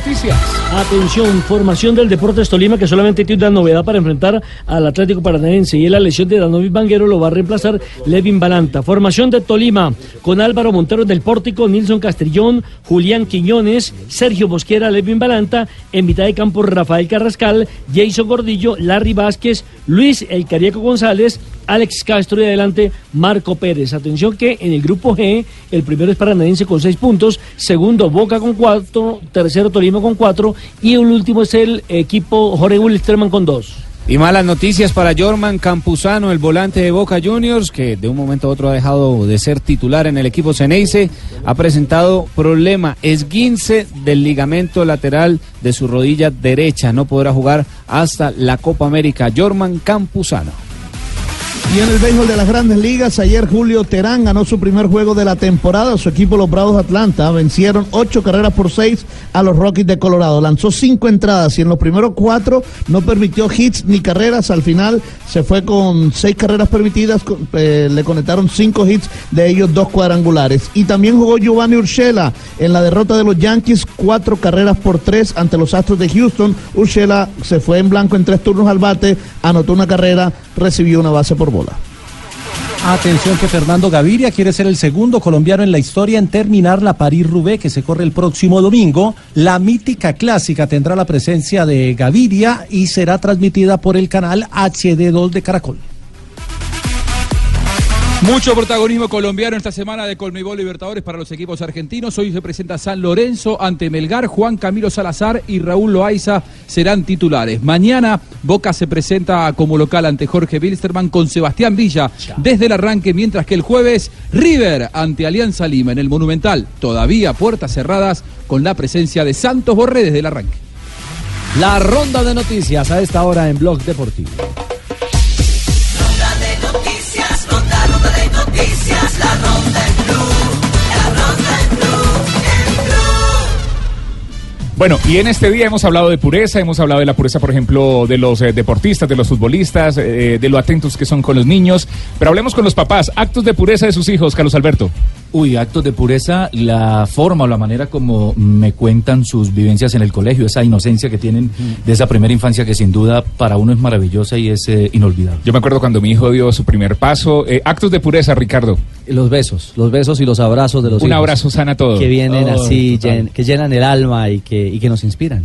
Noticias. Atención, formación del Deportes Tolima que solamente tiene una novedad para enfrentar al Atlético Paranaense y es la lesión de Danovis Banguero lo va a reemplazar Levin Balanta. Formación de Tolima con Álvaro Montero del Pórtico, Nilson Castrillón, Julián Quiñones, Sergio Bosquera, Levin Balanta, en mitad de campo Rafael Carrascal, Jason Gordillo, Larry Vázquez, Luis El Carieco González, Alex Castro y adelante Marco Pérez. Atención que en el grupo G, el primero es Paranaense con seis puntos, segundo Boca con cuatro, tercero Tolima con cuatro y el último es el equipo Jorge Wilstermann con dos. Y malas noticias para Jorman Campuzano, el volante de Boca Juniors, que de un momento a otro ha dejado de ser titular en el equipo Ceneice, ha presentado problema esguince del ligamento lateral de su rodilla derecha. No podrá jugar hasta la Copa América. Jorman Campuzano. Y en el béisbol de las grandes ligas, ayer Julio Terán ganó su primer juego de la temporada. Su equipo, los Bravos de Atlanta, vencieron ocho carreras por seis a los Rockies de Colorado. Lanzó cinco entradas y en los primeros cuatro no permitió hits ni carreras. Al final se fue con seis carreras permitidas. eh, le conectaron cinco hits, de ellos dos cuadrangulares. Y también jugó Giovanni Urshela en la derrota de los Yankees, cuatro carreras por tres ante los Astros de Houston. Urshela se fue en blanco en tres turnos al bate, anotó una carrera, recibió una base por bola. Atención que Fernando Gaviria quiere ser el segundo colombiano en la historia en terminar la París-Roubaix que se corre el próximo domingo. La mítica clásica tendrá la presencia de Gaviria y será transmitida por el canal HD2 de Caracol. Mucho protagonismo colombiano esta semana de Colmebol Libertadores para los equipos argentinos. Hoy se presenta San Lorenzo ante Melgar, Juan Camilo Salazar y Raúl Loaiza serán titulares. Mañana Boca se presenta como local ante Jorge Wilstermann con Sebastián Villa desde el arranque, mientras que el jueves River ante Alianza Lima en el Monumental, todavía puertas cerradas con la presencia de Santos Borré desde el arranque. La ronda de noticias a esta hora en Blog Deportivo. Bueno, y en este día hemos hablado de pureza, hemos hablado de la pureza, por ejemplo, de los eh, deportistas, de los futbolistas, eh, de lo atentos que son con los niños. Pero hablemos con los papás, actos de pureza de sus hijos, Carlos Alberto. Uy, actos de pureza, la forma o la manera como me cuentan sus vivencias en el colegio, esa inocencia que tienen de esa primera infancia que sin duda para uno es maravillosa y es eh, inolvidable. Yo me acuerdo cuando mi hijo dio su primer paso. Eh, actos de pureza, Ricardo. Los besos, los besos y los abrazos de los Un hijos. abrazo sana todo. Que vienen Oh, así, llen- que llenan el alma y que, y que nos inspiran.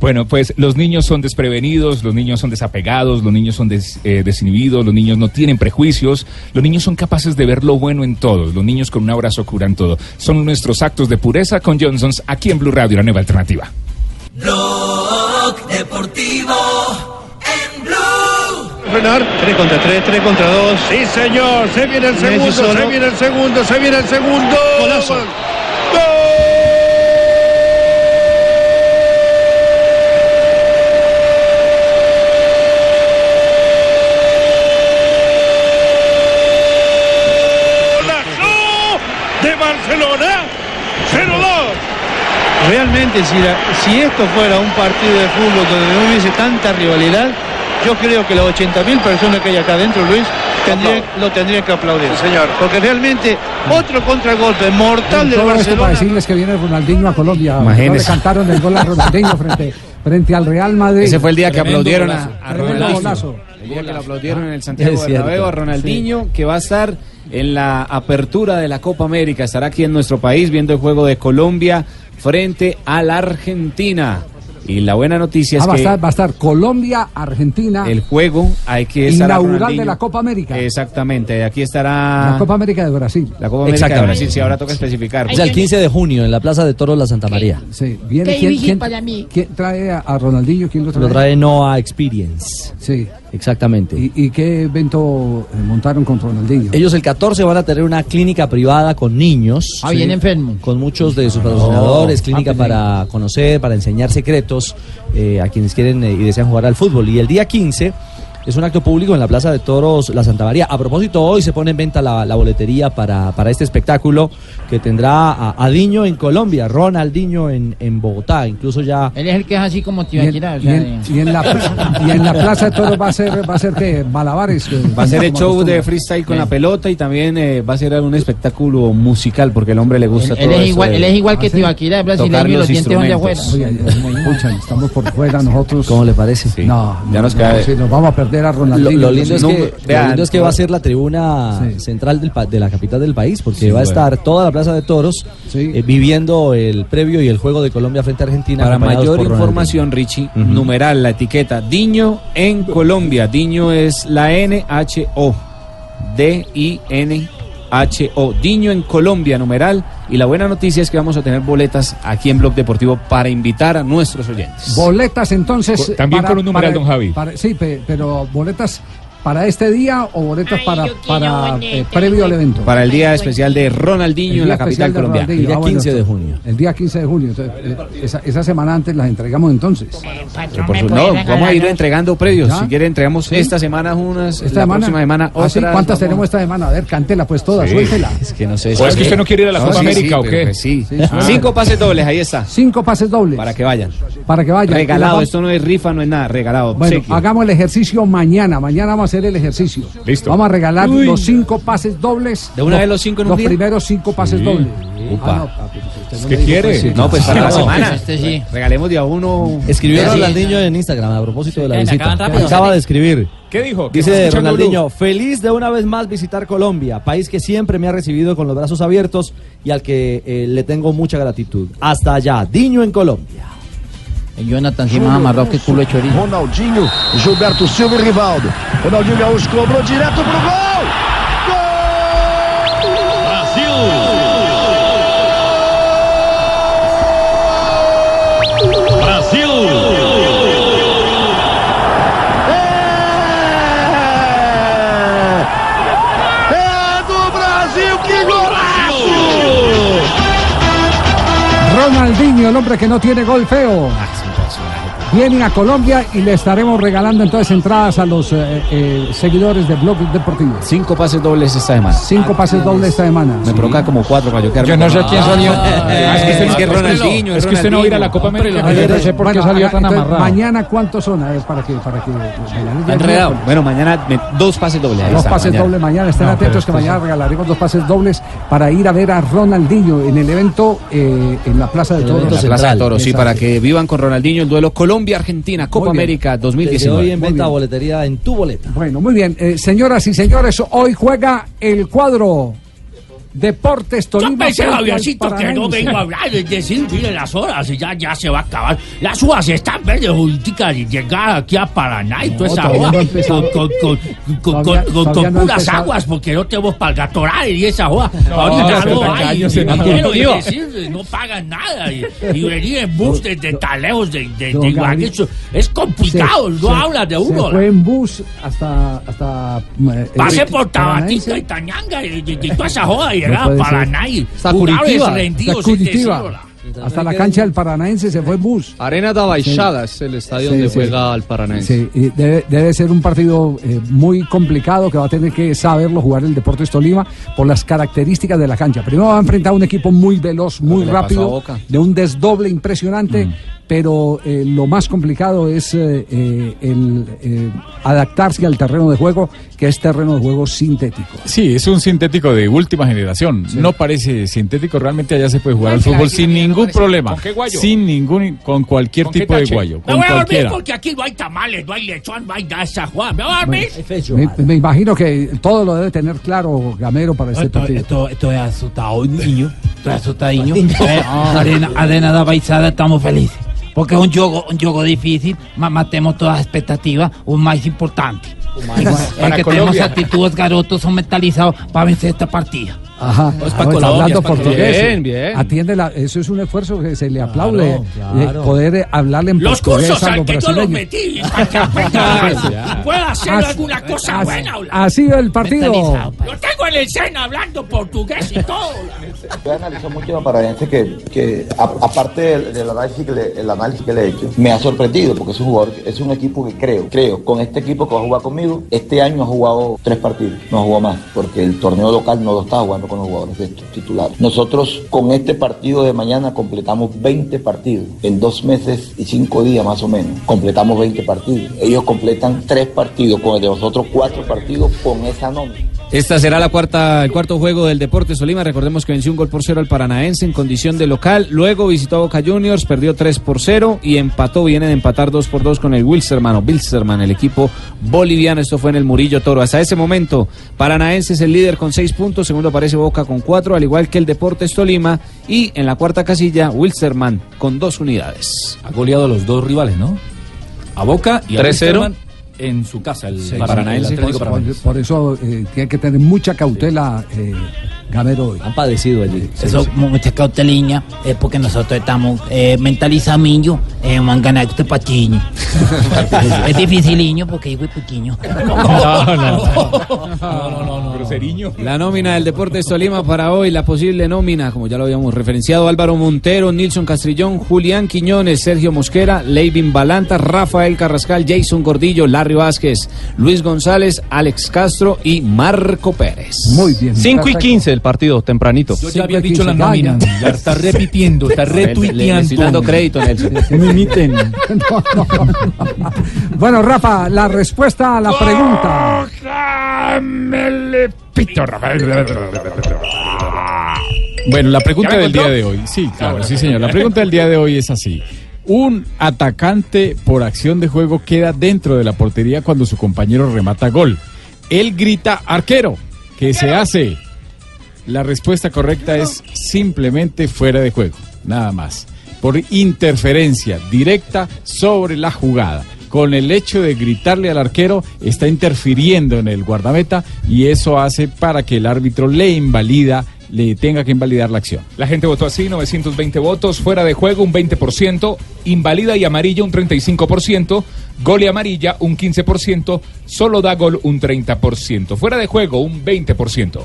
Bueno, pues los niños son desprevenidos, los niños son desapegados, los niños son des- eh, desinhibidos, los niños no tienen prejuicios, los niños son capaces de ver lo bueno en todos, los niños con un abrazo curan todo. Son nuestros actos de pureza con Johnsons aquí en Blue Radio, la nueva alternativa. Blog deportivo en blue. Frenar, 3 contra 3, 3 contra 2. Sí, señor, se viene el segundo, se viene el segundo, se viene el segundo. Golazo. ¡Golazo de Barcelona, 0-2. Realmente, si, la- si esto fuera un partido de fútbol donde no hubiese tanta rivalidad, yo creo que las 80.000 personas que hay acá adentro, Luis, tendrían- lo tendrían que aplaudir. señor. Porque realmente otro contragolpe mortal Todo esto para Barcelona. decirles que viene Ronaldinho a Colombia. No le Imagínese. cantaron el gol a Ronaldinho frente, frente al Real Madrid. Ese fue el día que Tremendo aplaudieron golazo. a, Ronaldinho. El día que lo aplaudieron en el Santiago Es cierto. Bernabéu a Ronaldinho, que va a estar en la apertura de la Copa América. Estará aquí en nuestro país viendo el juego de Colombia frente a la Argentina. Y la buena noticia Ah, es va, a que estar, va a estar Colombia, Argentina. el juego hay que estar Inaugural de la Copa América. Exactamente, aquí estará La Copa América de Brasil. la Copa América de Brasil. Sí, ahora toca especificar. O sea, el 15 de junio en la Plaza de Toros La Santa María. Sí, viene Qué quién, difícil quién- para mí. quién trae a, a Ronaldinho? ¿Quién lo trae? Lo trae Noah Experience. Sí. Exactamente. ¿Y, y qué evento eh, montaron con Ronaldinho? Ellos el 14 van a tener una clínica privada con niños. Ah, bien enfermo. Con muchos de sus patrocinadores, Oh, clínica ah, pues, para conocer, para enseñar secretos eh, a quienes quieren eh, y desean jugar al fútbol. Y el día 15 es un acto público en la Plaza de Toros La Santa María. A propósito, hoy se pone en venta la, la boletería para, para este espectáculo que tendrá a, a Diño en Colombia, Ronaldinho en, en Bogotá. Incluso ya Él es el que es así como Y Tibaquirá. o y sea, en- y en la, y en la Plaza de Toros va a ser, va a ser que malabares. que- Va a ser el show de freestyle con la pelota y también eh, va a ser un espectáculo musical porque el hombre le gusta Él, todo él es eso igual, de él es igual que tocar Tibaquirá, es brasileño y los dientes de afuera. escuchan, estamos por fuera nosotros. ¿Cómo le parece? No, Ya nos no, queda- sí, nos vamos a perder a Lo, Ronaldinho. lo lindo es que, lo lindo es que va a ser la tribuna central del de la capital del país, porque Sí, va a bueno. estar toda la Plaza de Toros eh, viviendo el previo y el juego de Colombia frente a Argentina. Para mayor información, Richie, numeral la etiqueta Diño en Colombia. Diño es la N-H-O. D-I-N-H-O. Diño en Colombia, numeral. Y la buena noticia es que vamos a tener boletas aquí en Blog Deportivo para invitar a nuestros oyentes. Boletas entonces. También con un numeral, don Javi. para- sí, pe- pero boletas para este día o boletas para, para eh, previo al evento. Para el día especial de Ronaldinho El en día la capital especial de colombiana. Ronaldinho. Ah, bueno, entonces, El día 15 de junio. Entonces, eh, esa, esa semana antes las entregamos entonces. Pero por su- no, vamos a ir entregando previos. ¿Ya? Si quiere, entregamos esta semana unas, Esta la semana. próxima semana Ah, sí, otras. ¿Cuántas vamos- tenemos esta semana? A ver, cántela pues todas, Sí. suéltela. Es que no sé. ¿O es que usted no quiere ir a la Copa América o qué? pues sí. Sí, Ah. Cinco pases dobles, ahí está. Cinco pases dobles. Para que vayan. Para que vayan. Regalado, esto no es rifa, no es nada, regalado. Bueno, hagamos el ejercicio mañana. Mañana vamos a hacer el ejercicio. Listo. Vamos a regalar Uy. los cinco pases dobles. ¿De una vez los cinco en un Los día? primeros cinco pases Sí. dobles. Upa. Ah, no, papi, ¿Qué dijo, quiere? pues, sí. No, pues para la *laughs* semana. Este sí. Regalemos de a uno. Escribió Sí. Ronaldinho en Instagram a propósito de la visita. acaban rápido. Acaba de escribir. ¿Qué dijo? ¿Qué Dice Ronaldinho, feliz de una vez más visitar Colombia, país que siempre me ha recibido con los brazos abiertos y al que eh, le tengo mucha gratitud. Hasta allá, Diño en Colombia. Jonathan se más amarrado que culo de chorizo. Ronaldinho, Gilberto Silva e Rivaldo. Ronaldinho Gaúcho cobrou direto pro gol! Brasil! É do Brasil, que golaço! Ronaldinho, el hombre que no tiene gol feo. Viene a Colombia y le estaremos regalando entonces entradas a los eh, eh, seguidores de Blog Deportivo. Cinco pases dobles esta semana. Cinco pases dobles esta semana. Me provoca como cuatro para yo quedarme Yo no sé quién salió. *laughs* Ah, es que Ronaldinho, Es que usted no va a ir a la Copa América. No sé por qué salió tan amarrado. Mañana cuántos son, a ver, para que para que Enredado. Bueno, mañana me- dos pases dobles. Dos está, pases dobles mañana, estén No, atentos que mañana regalaremos dos pases dobles para ir a ver a Ronaldinho en el evento eh, en la Plaza de Toros. En la Plaza de Toros, sí, para que vivan con Ronaldinho el duelo Colombia-Argentina, Copa. América Desde 2019. hoy en venta boletería en tu boleta. Bueno, muy bien. Eh, señoras y señores, hoy juega el cuadro Deportes Tolima. Yo pensé, Javiercito, que no vengo a hablar, es decir, mire las horas, ya, ya se va a acabar. Las uvas están verdes, juditas, y llegar aquí a Paraná y toda esa joda, no con, con, con, con, Todavía- con- con todavía no ha puras aguas, porque no tenemos para el y esa. No, Ahorita no hay es decir, no pagan nada. Y, y venir en bus desde tan lejos de, de, de Ibagué, es complicado, Se- no se- habla de Se uno. fue en bus hasta. hasta eh, Pase eh, por. Tabatito y Tañanga y, y- y toda esa joda y No llegar a puede ser. Paraná y Hasta Curitiba. rendidos, Hasta Curitiba. la cancha del Paranaense se fue en bus. Arena da Baixada es el estadio Sí, donde sí. juega el Paranaense. Sí, y debe, debe ser un partido eh, muy complicado que va a tener que saberlo jugar el Deportes Tolima por las características de la cancha. Primero va a enfrentar a un equipo muy veloz, muy rápido, de un desdoble impresionante, pero eh, lo más complicado es eh, eh, el eh, adaptarse al terreno de juego, que es terreno de juego sintético. Sí, es un sintético de última generación. No parece sintético, realmente allá se puede jugar al fútbol sí, sin sí, me ningún problema. ¿Con qué guayo? Sin ningún, con cualquier ¿Con tipo de guayo, Me con voy a dormir cualquiera. porque aquí no hay tamales, no hay lechón, no hay de esa joda. Me voy a dormir. Me, me imagino que todo lo debe tener claro Gamero para este Esto, partido. esto, esto es asustado, niño. Esto es asustadiño. Martín. *laughs* Eh, arena, arena da Baixada, estamos felices. Porque es un juego, un juego difícil, ma- matemos todas las expectativas, un más importante. Para es que tenemos actitudes garotos, son mentalizados para vencer esta partida. Ajá, Ah, Colombia, hablando portugués. Bien, bien. Atiende la, eso es un esfuerzo que se le aplaude. claro. eh, poder hablarle en Los portugués cursos a al los que yo los metí para que aprenda. *laughs* Pueda hacer Así- alguna cosa así- buena. Así va el partido. Lo tengo en el seno hablando portugués y todo. Yo analizo mucho a Paranaense que, que a- aparte del, del análisis que le, el análisis que le he hecho, me ha sorprendido porque es un jugador, es un equipo que creo, creo, con este equipo que va a jugar conmigo, este año ha jugado tres partidos, no ha jugado más, porque el torneo local no lo está jugando con los jugadores de estos titulares. Nosotros con este partido de mañana completamos 20 partidos, en dos meses y cinco días más o menos, completamos 20 partidos. Ellos completan tres partidos, con el de nosotros cuatro partidos con esa nómina. Esta será la cuarta, el cuarto juego del Deportes Tolima. Recordemos que venció un gol por cero al Paranaense en condición de local. Luego visitó a Boca Juniors, perdió 3 por 0 y empató. Viene de empatar 2 por 2 con el Wilsterman o Wilsterman, el equipo boliviano. Esto fue en el Murillo Toro. Hasta ese momento, Paranaense es el líder con 6 puntos. Segundo aparece Boca con 4, al igual que el Deportes Tolima. Y en la cuarta casilla, Wilsterman con 2 unidades. Ha goleado a los dos rivales, ¿no? A Boca y a 3-0. En su casa, el Sí, Paranaense. por, por- por eso eh, tiene que tener mucha cautela eh, Gamero hoy. Han padecido allí. Eso, mucha cauteliña, es porque nosotros estamos eh, mentalizamiento, eh, ganar este patiño. *laughs* es dificiliño porque digo pequeño. Groseriño. La nómina del Deportes Tolima para hoy, la posible nómina, como ya lo habíamos referenciado, Álvaro Montero, Nilson Castrillón, Julián Quiñones, Sergio Mosquera, Leivin Balanta, Rafael Carrascal, Jason Gordillo, Larry Vázquez, Luis González, Alex Castro y Marco Pérez. Muy bien. 5 y 15 el partido, tempranito. Yo ya había dicho la nómina. La está repitiendo, está *laughs* Le- le- le retuiteando. estoy dando crédito, Nelson. *laughs* Me imiten. *laughs* Bueno, Rafa, la respuesta a la pregunta. Bueno, la pregunta ¿Ya me del día de hoy. Sí, claro, sí, señor. La pregunta del día de hoy es así. Un atacante por acción de juego queda dentro de la portería cuando su compañero remata gol. Él grita arquero. ¿Qué se hace? La respuesta correcta es simplemente fuera de juego. Nada más. Por interferencia directa sobre la jugada. Con el hecho de gritarle al arquero, está interfiriendo en el guardameta y eso hace para que el árbitro le invalida, le tenga que invalidar la acción. La gente votó así, 920 votos, fuera de juego un 20%, invalida y amarilla un 35%, gol y amarilla un 15%, solo da gol un 30%, fuera de juego un 20%.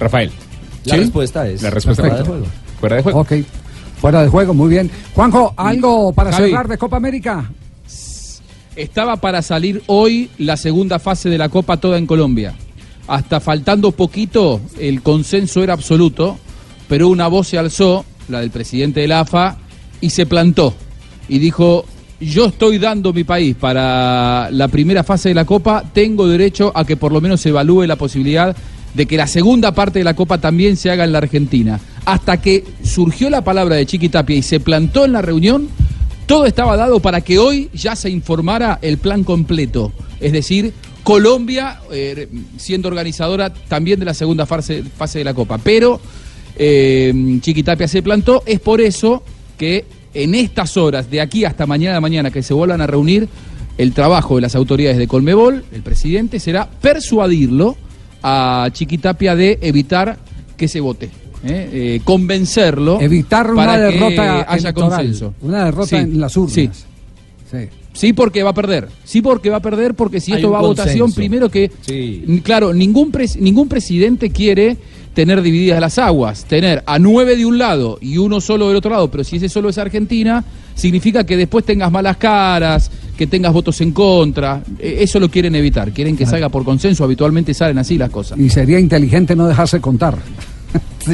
Rafael. La respuesta es La respuesta fuera de juego. Fuera de juego. Ok. Fuera de juego, muy bien. Juanjo, ¿algo para Javi. cerrar de Copa América? Estaba para salir hoy la segunda fase de la Copa toda en Colombia. Hasta faltando poquito, el consenso era absoluto, pero una voz se alzó, la del presidente de la AFA, y se plantó. Y dijo, yo estoy dando mi país para la primera fase de la Copa, tengo derecho a que por lo menos se evalúe la posibilidad de que la segunda parte de la Copa también se haga en la Argentina. Hasta que surgió la palabra de Chiqui Tapia y se plantó en la reunión, todo estaba dado para que hoy ya se informara el plan completo. Es decir, Colombia eh, siendo organizadora también de la segunda fase, fase de la Copa. Pero eh, Chiquitapia se plantó. Es por eso que en estas horas, de aquí hasta mañana de mañana, que se vuelvan a reunir, el trabajo de las autoridades de Colmebol, el presidente, será persuadirlo a Chiquitapia de evitar que se vote. ¿eh? Eh, convencerlo Evitar una para que derrota haya electoral, consenso. Una derrota Sí, en las urnas. sí. Sí. Sí, porque va a perder. Sí, porque va a perder, porque si Hay esto va a votación, primero que. n- Claro, ningún, pres- ningún presidente quiere tener divididas las aguas. Tener a nueve de un lado y uno solo del otro lado, pero si ese solo es Argentina, significa que después tengas malas caras, que tengas votos en contra. Eh, Eso lo quieren evitar. Quieren que salga por consenso. Habitualmente salen así las cosas. Y sería inteligente no dejarse contar.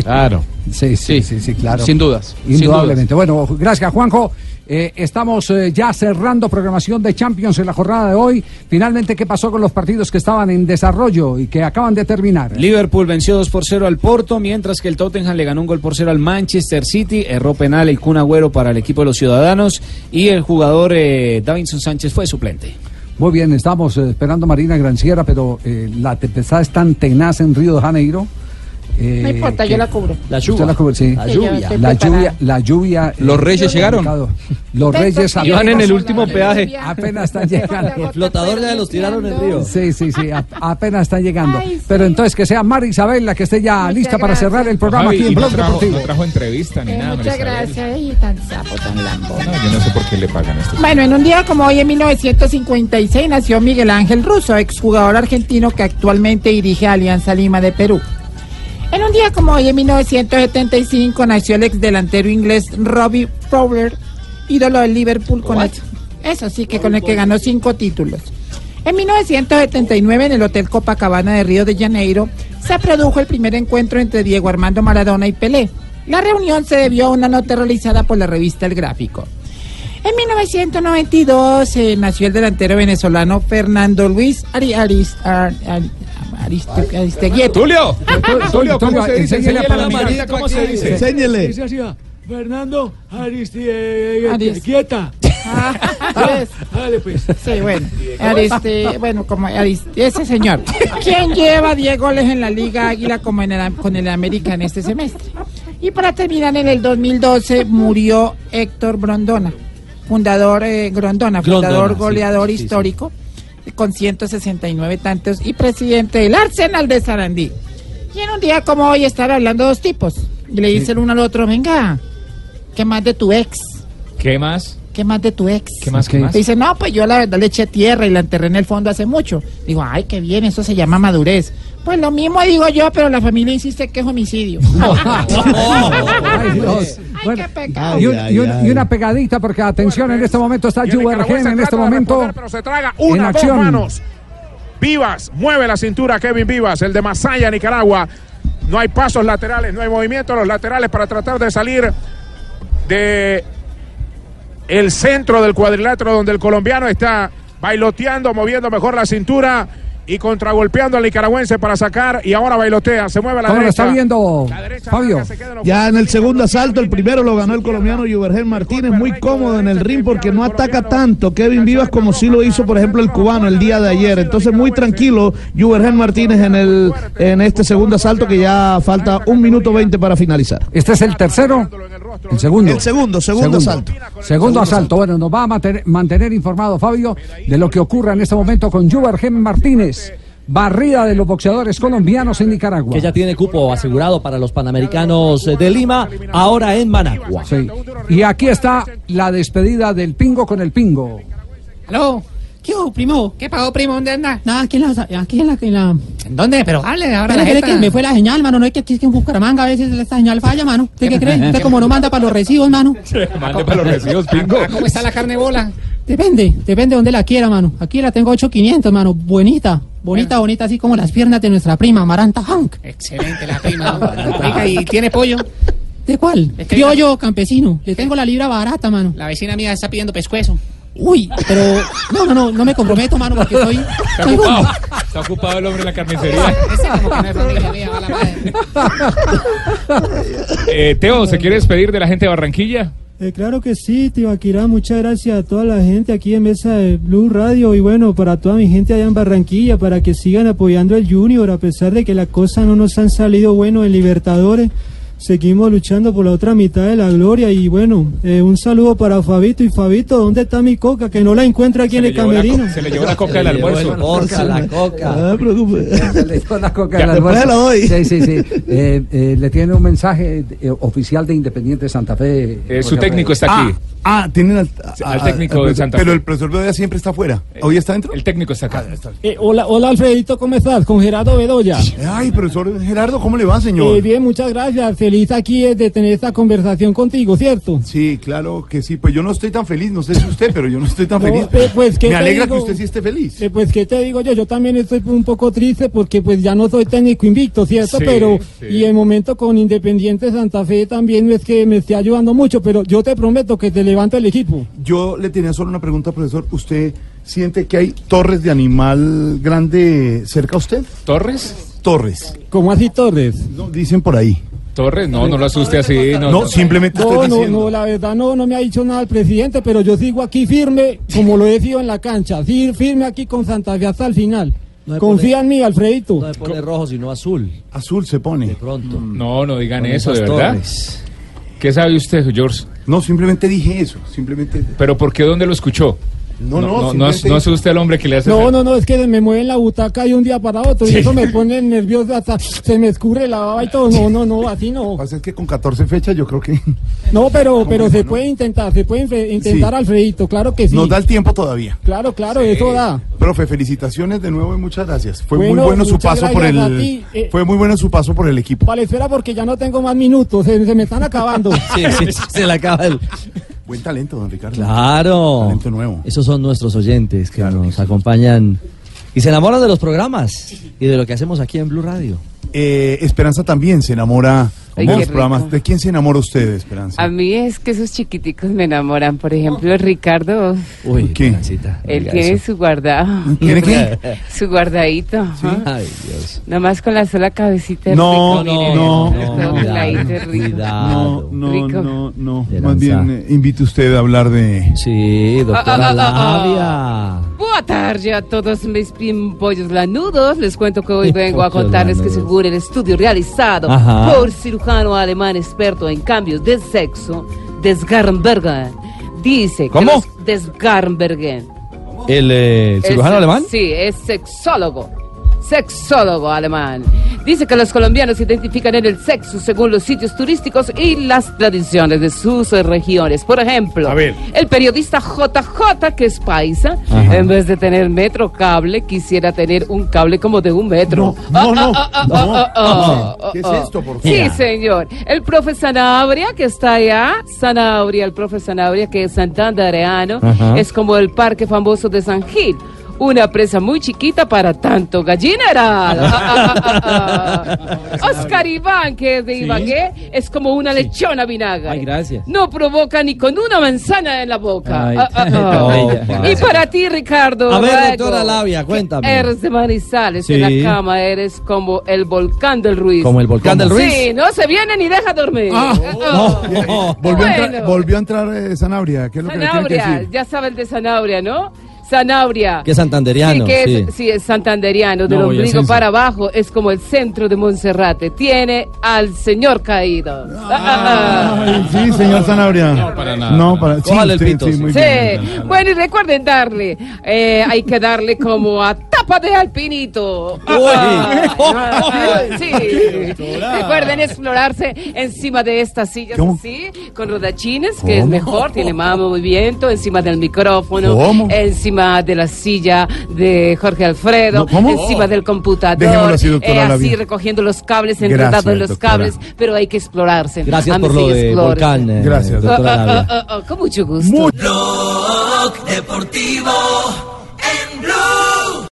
Claro. *laughs* Sí, sí, sí, sí, claro. Sin dudas. sin Indudablemente. Bueno, gracias, Juanjo. Eh, estamos eh, ya cerrando programación de Champions en la jornada de hoy. Finalmente, ¿qué pasó con los partidos que estaban en desarrollo y que acaban de terminar? Liverpool venció 2 por 0 al Porto, mientras que el Tottenham le ganó un gol por 0 al Manchester City. Erró penal el Kun Agüero para el equipo de los Ciudadanos y el jugador eh, Davinson Sánchez fue suplente. Muy bien, estamos eh, esperando a Marina Granciera, pero la tempestad es tan tenaz en Río de Janeiro Eh, No importa, que- yo la cubro. La Usted lluvia. la cubre, sí. La Sí, yo lluvia. La preparada. lluvia, la lluvia. ¿Los eh, reyes llegaron? Los reyes Iban *laughs* en el último peaje. Apenas están llegando. El flotador ya los tiraron en el río. Sí, sí, sí, a- apenas están llegando. Ay, sí. Pero entonces que sea Mari Isabel la que esté ya Muchas lista para cerrar el programa Javi, aquí en no Blog trajo, Deportivo. no trajo entrevista ni Eh, nada. muchas gracias. Y tan sapo, tan lambón. No, yo no sé por qué le pagan esto. Bueno, en un día como hoy, en 1956, nació Miguel Ángel Russo, exjugador argentino que actualmente dirige Alianza Lima de Perú. En un día como hoy, en 1975, nació el ex delantero inglés Robbie Fowler, ídolo del Liverpool con el, eso sí, que con el que ganó cinco títulos. En 1979, en el Hotel Copacabana de Río de Janeiro, se produjo el primer encuentro entre Diego Armando Maradona y Pelé. La reunión se debió a una nota realizada por la revista El Gráfico. En 1992 eh, nació el delantero venezolano Fernando Luis Ari, Aris- Ar- Ar- Ariste-. Tulio, Tulio, ¿cómo se dice? enséñale a la ¿cómo se dice? Enséñele. Dice así, Fernando Aristieta. Aris- Quieta. Ah, *laughs* es- Dale, pues. Sí, bueno, Ariste- bueno, como Ariste- ese señor. ¿Quién lleva 10 goles en la Liga Águila como en el, con el América en este semestre? Y para terminar, en el 2012 murió Héctor Brondona, fundador eh, Grondona, fundador Grondona, sí, goleador sí, sí. Con 169 tantos y presidente del Arsenal de Sarandí. Y en un día como hoy están hablando dos tipos y le dicen uno al otro, venga, ¿qué más de tu ex? ¿Qué más? ¿Qué más de tu ex? ¿Qué más? ¿Qué más? Dice, no, pues yo la verdad le eché tierra y la enterré en el fondo hace mucho. Digo, ay, qué bien, eso se llama madurez. Pues lo mismo digo yo, pero la familia insiste que es homicidio. *laughs* *laughs* Ay, Dios. Bueno, qué pecado. y, un- Ay, y un- ay, y una pegadita porque atención en este momento está Juvergen en este momento responder, pero se traga en una, dos acción. manos. Vivas, mueve la cintura Kevin Vivas, el de Masaya, Nicaragua. No hay pasos laterales, no hay movimiento a los laterales para tratar de salir de el centro del cuadrilátero donde el colombiano está bailoteando, moviendo mejor la cintura y contragolpeando al nicaragüense para sacar y ahora bailotea, se mueve a la ¿Cómo lo derecha. está viendo Fabio? Ya en el segundo asalto, el primero lo ganó el colombiano Juvergen Martínez, muy cómodo en el ring porque no ataca tanto Kevin Vivas como sí lo hizo, por ejemplo, el cubano el día de ayer. Entonces, muy tranquilo Juvergen Martínez en, el, en este segundo asalto que ya falta un minuto veinte para finalizar. Este es el tercero, el segundo. El segundo, segundo asalto. Segundo asalto. Bueno, nos va a mantener, mantener informado Fabio de lo que ocurra en este momento con Juvergen Martínez. Barrida de los boxeadores colombianos en Nicaragua. Que ya tiene cupo asegurado para los Panamericanos de Lima, ahora en Managua. Sí. Y aquí está la despedida del Pingo con el Pingo. ¿Aló? ¿Qué hubo, primo? ¿Qué pasó, primo? ¿Dónde anda? Nada, aquí en la... Aquí en la, en la... ¿En dónde? Pero hable ahora. La jeta. que me fue la señal, mano. No es que aquí es que en Bucaramanga a veces esta señal falla, mano. ¿Usted qué cree? Usted como no manda para los recibos, mano. *laughs* Mande para los recibos, pingo. Ah, ¿Cómo está la carne bola? Depende, depende de donde la quiera, mano. Aquí la tengo 8500, mano. Bonita, bonita, bonita, así como las piernas de nuestra prima, Maranta Hank. Excelente la prima. *laughs* Oiga, ¿y tiene pollo? ¿De cuál? Es que- Criollo campesino. Le tengo la libra barata, mano. La vecina mía está pidiendo pescuezo. Uy, pero no, no, no, no me comprometo, mano, porque soy. Está soy ocupado. Está ocupado el hombre en la carnicería. Ese como que no es familia mía, va la madre. *laughs* Eh, Teo, ¿se quiere despedir de la gente de Barranquilla? Eh, claro que sí, Tibaquirá, muchas gracias a toda la gente aquí en Mesa de Blue Radio y bueno, para toda mi gente allá en Barranquilla, para que sigan apoyando al Junior, a pesar de que las cosas no nos han salido bueno en Libertadores, seguimos luchando por la otra mitad de la gloria y bueno, eh, un saludo para Fabito y Fabito, ¿dónde está mi coca? Que no la encuentro aquí en Se el llevó la camerino. se le llevó la coca del almuerzo. Coca, la coca. No se preocupe. Se le dio la coca del almuerzo. se lo doy. Sí, sí, sí. Eh, eh, le tiene un mensaje eh, oficial de Independiente Santa Fe. Eh, su técnico está aquí. Ah, tienen al, Al técnico de Santa Pero Fe. el profesor Bedoya siempre está afuera. ¿Hoy está dentro? El técnico está acá. Eh, hola, hola Alfredito, ¿cómo estás? Con Gerardo Bedoya. Ay, profesor Gerardo, ¿cómo le va, Eh, señor? bien, muchas gracias. Feliz aquí eh, de tener esta conversación contigo, ¿cierto? Sí, claro que sí. Pues yo no estoy tan feliz, no sé si usted, pero yo no estoy tan No, feliz. pues, ¿qué Me alegra digo? que usted sí esté feliz. Eh, pues, ¿qué te digo yo? Yo también estoy un poco triste porque pues ya no soy técnico invicto, ¿cierto? Sí, pero, sí. y el momento con Independiente Santa Fe también es que me esté ayudando mucho, pero yo te prometo que te levanto el equipo. Yo le tenía solo una pregunta, profesor. ¿Usted siente que hay torres de animal grande cerca a usted? ¿Torres? Torres. ¿Cómo así, Torres? No, dicen por ahí. Torres, no, no lo asuste así. No, No, simplemente No, no, no, la verdad no, no me ha dicho nada el presidente, pero yo sigo aquí firme, como lo he sido en la cancha, firme aquí con Santa Fe hasta el final. Confía en mí, Alfredito. No se pone rojo, sino azul. Azul se pone. De pronto. No, no digan eso, de verdad. torres. ¿Qué sabe usted, George? No, simplemente dije eso. Simplemente. ¿Pero por qué dónde lo escuchó? No, no, no, no, simplemente- no es usted el hombre que le hace. No, no, no, es que me mueven la butaca de un día para otro Sí. y eso me pone nervioso, hasta se me escurre la baba y todo. No, no, no, así no. Pasa es que con 14 fechas yo creo que No, pero, pero se puede intentar, se puede infe- intentar, Sí. Alfredito, claro que sí. nos da el tiempo todavía. Claro, claro, eso da. Profe, felicitaciones de nuevo y muchas gracias. Fue muy Bueno, su paso por el ti, eh. fue muy bueno su paso por el equipo. Vale, espera porque ya no tengo más minutos, se, se me están acabando. Sí, *laughs* sí, sí, se le acaba el. Buen talento, don Ricardo. Claro. Talento nuevo. Esos son nuestros oyentes que nos acompañan y se enamoran de los programas y de lo que hacemos aquí en Blue Radio. Eh, Esperanza también se enamora Ay, los programas. ¿De quién se enamora usted, Esperanza? A mí es que esos chiquiticos me enamoran. Por ejemplo, Ricardo, Uy, ¿Qué? él tiene eso. su guardado. *laughs* ¿Tiene qué? *laughs* Su guardadito. Ay, Dios. Nomás con la sola cabecita. No, rico, no, mire, no, no, peladito, rico. Cuidado. No, Rico. no, no. Más bien eh, invite usted a hablar de Sí, doctora Ah, ah, ah, Labia. Boa tarde a todos mis pimpollos lanudos. Les cuento que hoy *laughs* vengo a contarles que lanudos. Según el estudio realizado Ajá. por cirujano alemán experto en cambios de sexo, Desgarnbergen, dice ¿Cómo? que los Desgarnbergen ¿El eh, cirujano Es- alemán? Sí, es sexólogo. Sexólogo alemán. Dice que los colombianos identifican en el sexo según los sitios turísticos y las tradiciones de sus regiones. Por ejemplo, A ver. el periodista JJ, que es paisa, Ajá. en vez de tener metro cable, quisiera tener un cable como de un metro. No, no, Ah, ah, no. ah, ah, ah, ¿Qué es ah. esto, por favor? Sí, señor. El profe Sanabria, que está allá, Sanabria, el profe Sanabria, que es santandereano, Ajá. es como el parque famoso de San Gil. Una presa muy chiquita para tanto ah. *laughs* Oscar Iván, que es de Ibagué, es como una lechona vinagre. Ay, gracias. No provoca ni con una manzana en la boca. Ay, Ah, ah, ah. no, y para ti, Ricardo. A ver, doctora Labia, cuéntame. que Eres de Manizales, Sí. en la cama eres como el volcán del Ruiz. Como el volcán del Ruiz. Sí, no se viene ni deja dormir. Ah, Ah, oh, volvió, a entrar, Bueno. volvió a entrar eh, Sanabria. ¿Qué es lo que tiene que Sanabria, decir? ya saben de Sanabria, ¿no? Sanabria. Que es santanderiano, Sí, que sí. es, sí, es santanderiano, del No, ombligo para abajo, es como el centro de Monserrate. Tiene al señor caído. Ah, ah, ah. Ay, sí, señor Sanabria. No, para nada. No, para sí, el pito, sí, sí. muy Sí, bien. bueno, y recuerden darle, eh, hay que darle como a tapa de alpinito. Sí. Recuerden explorarse encima de estas sillas ¿Cómo? así, con rodachines, que es mejor, tiene más movimiento, encima del micrófono, ¿Cómo? encima de la silla de Jorge Alfredo, No, ¿cómo? encima del computador, así, doctora eh, así recogiendo los cables, enredando en los doctora. cables, pero hay que explorarse. Gracias por lo y de explórese. volcán, eh, Gracias, doctora Ah, ah, Labia. ah, ah, con mucho gusto. Blog Deportivo en Blue.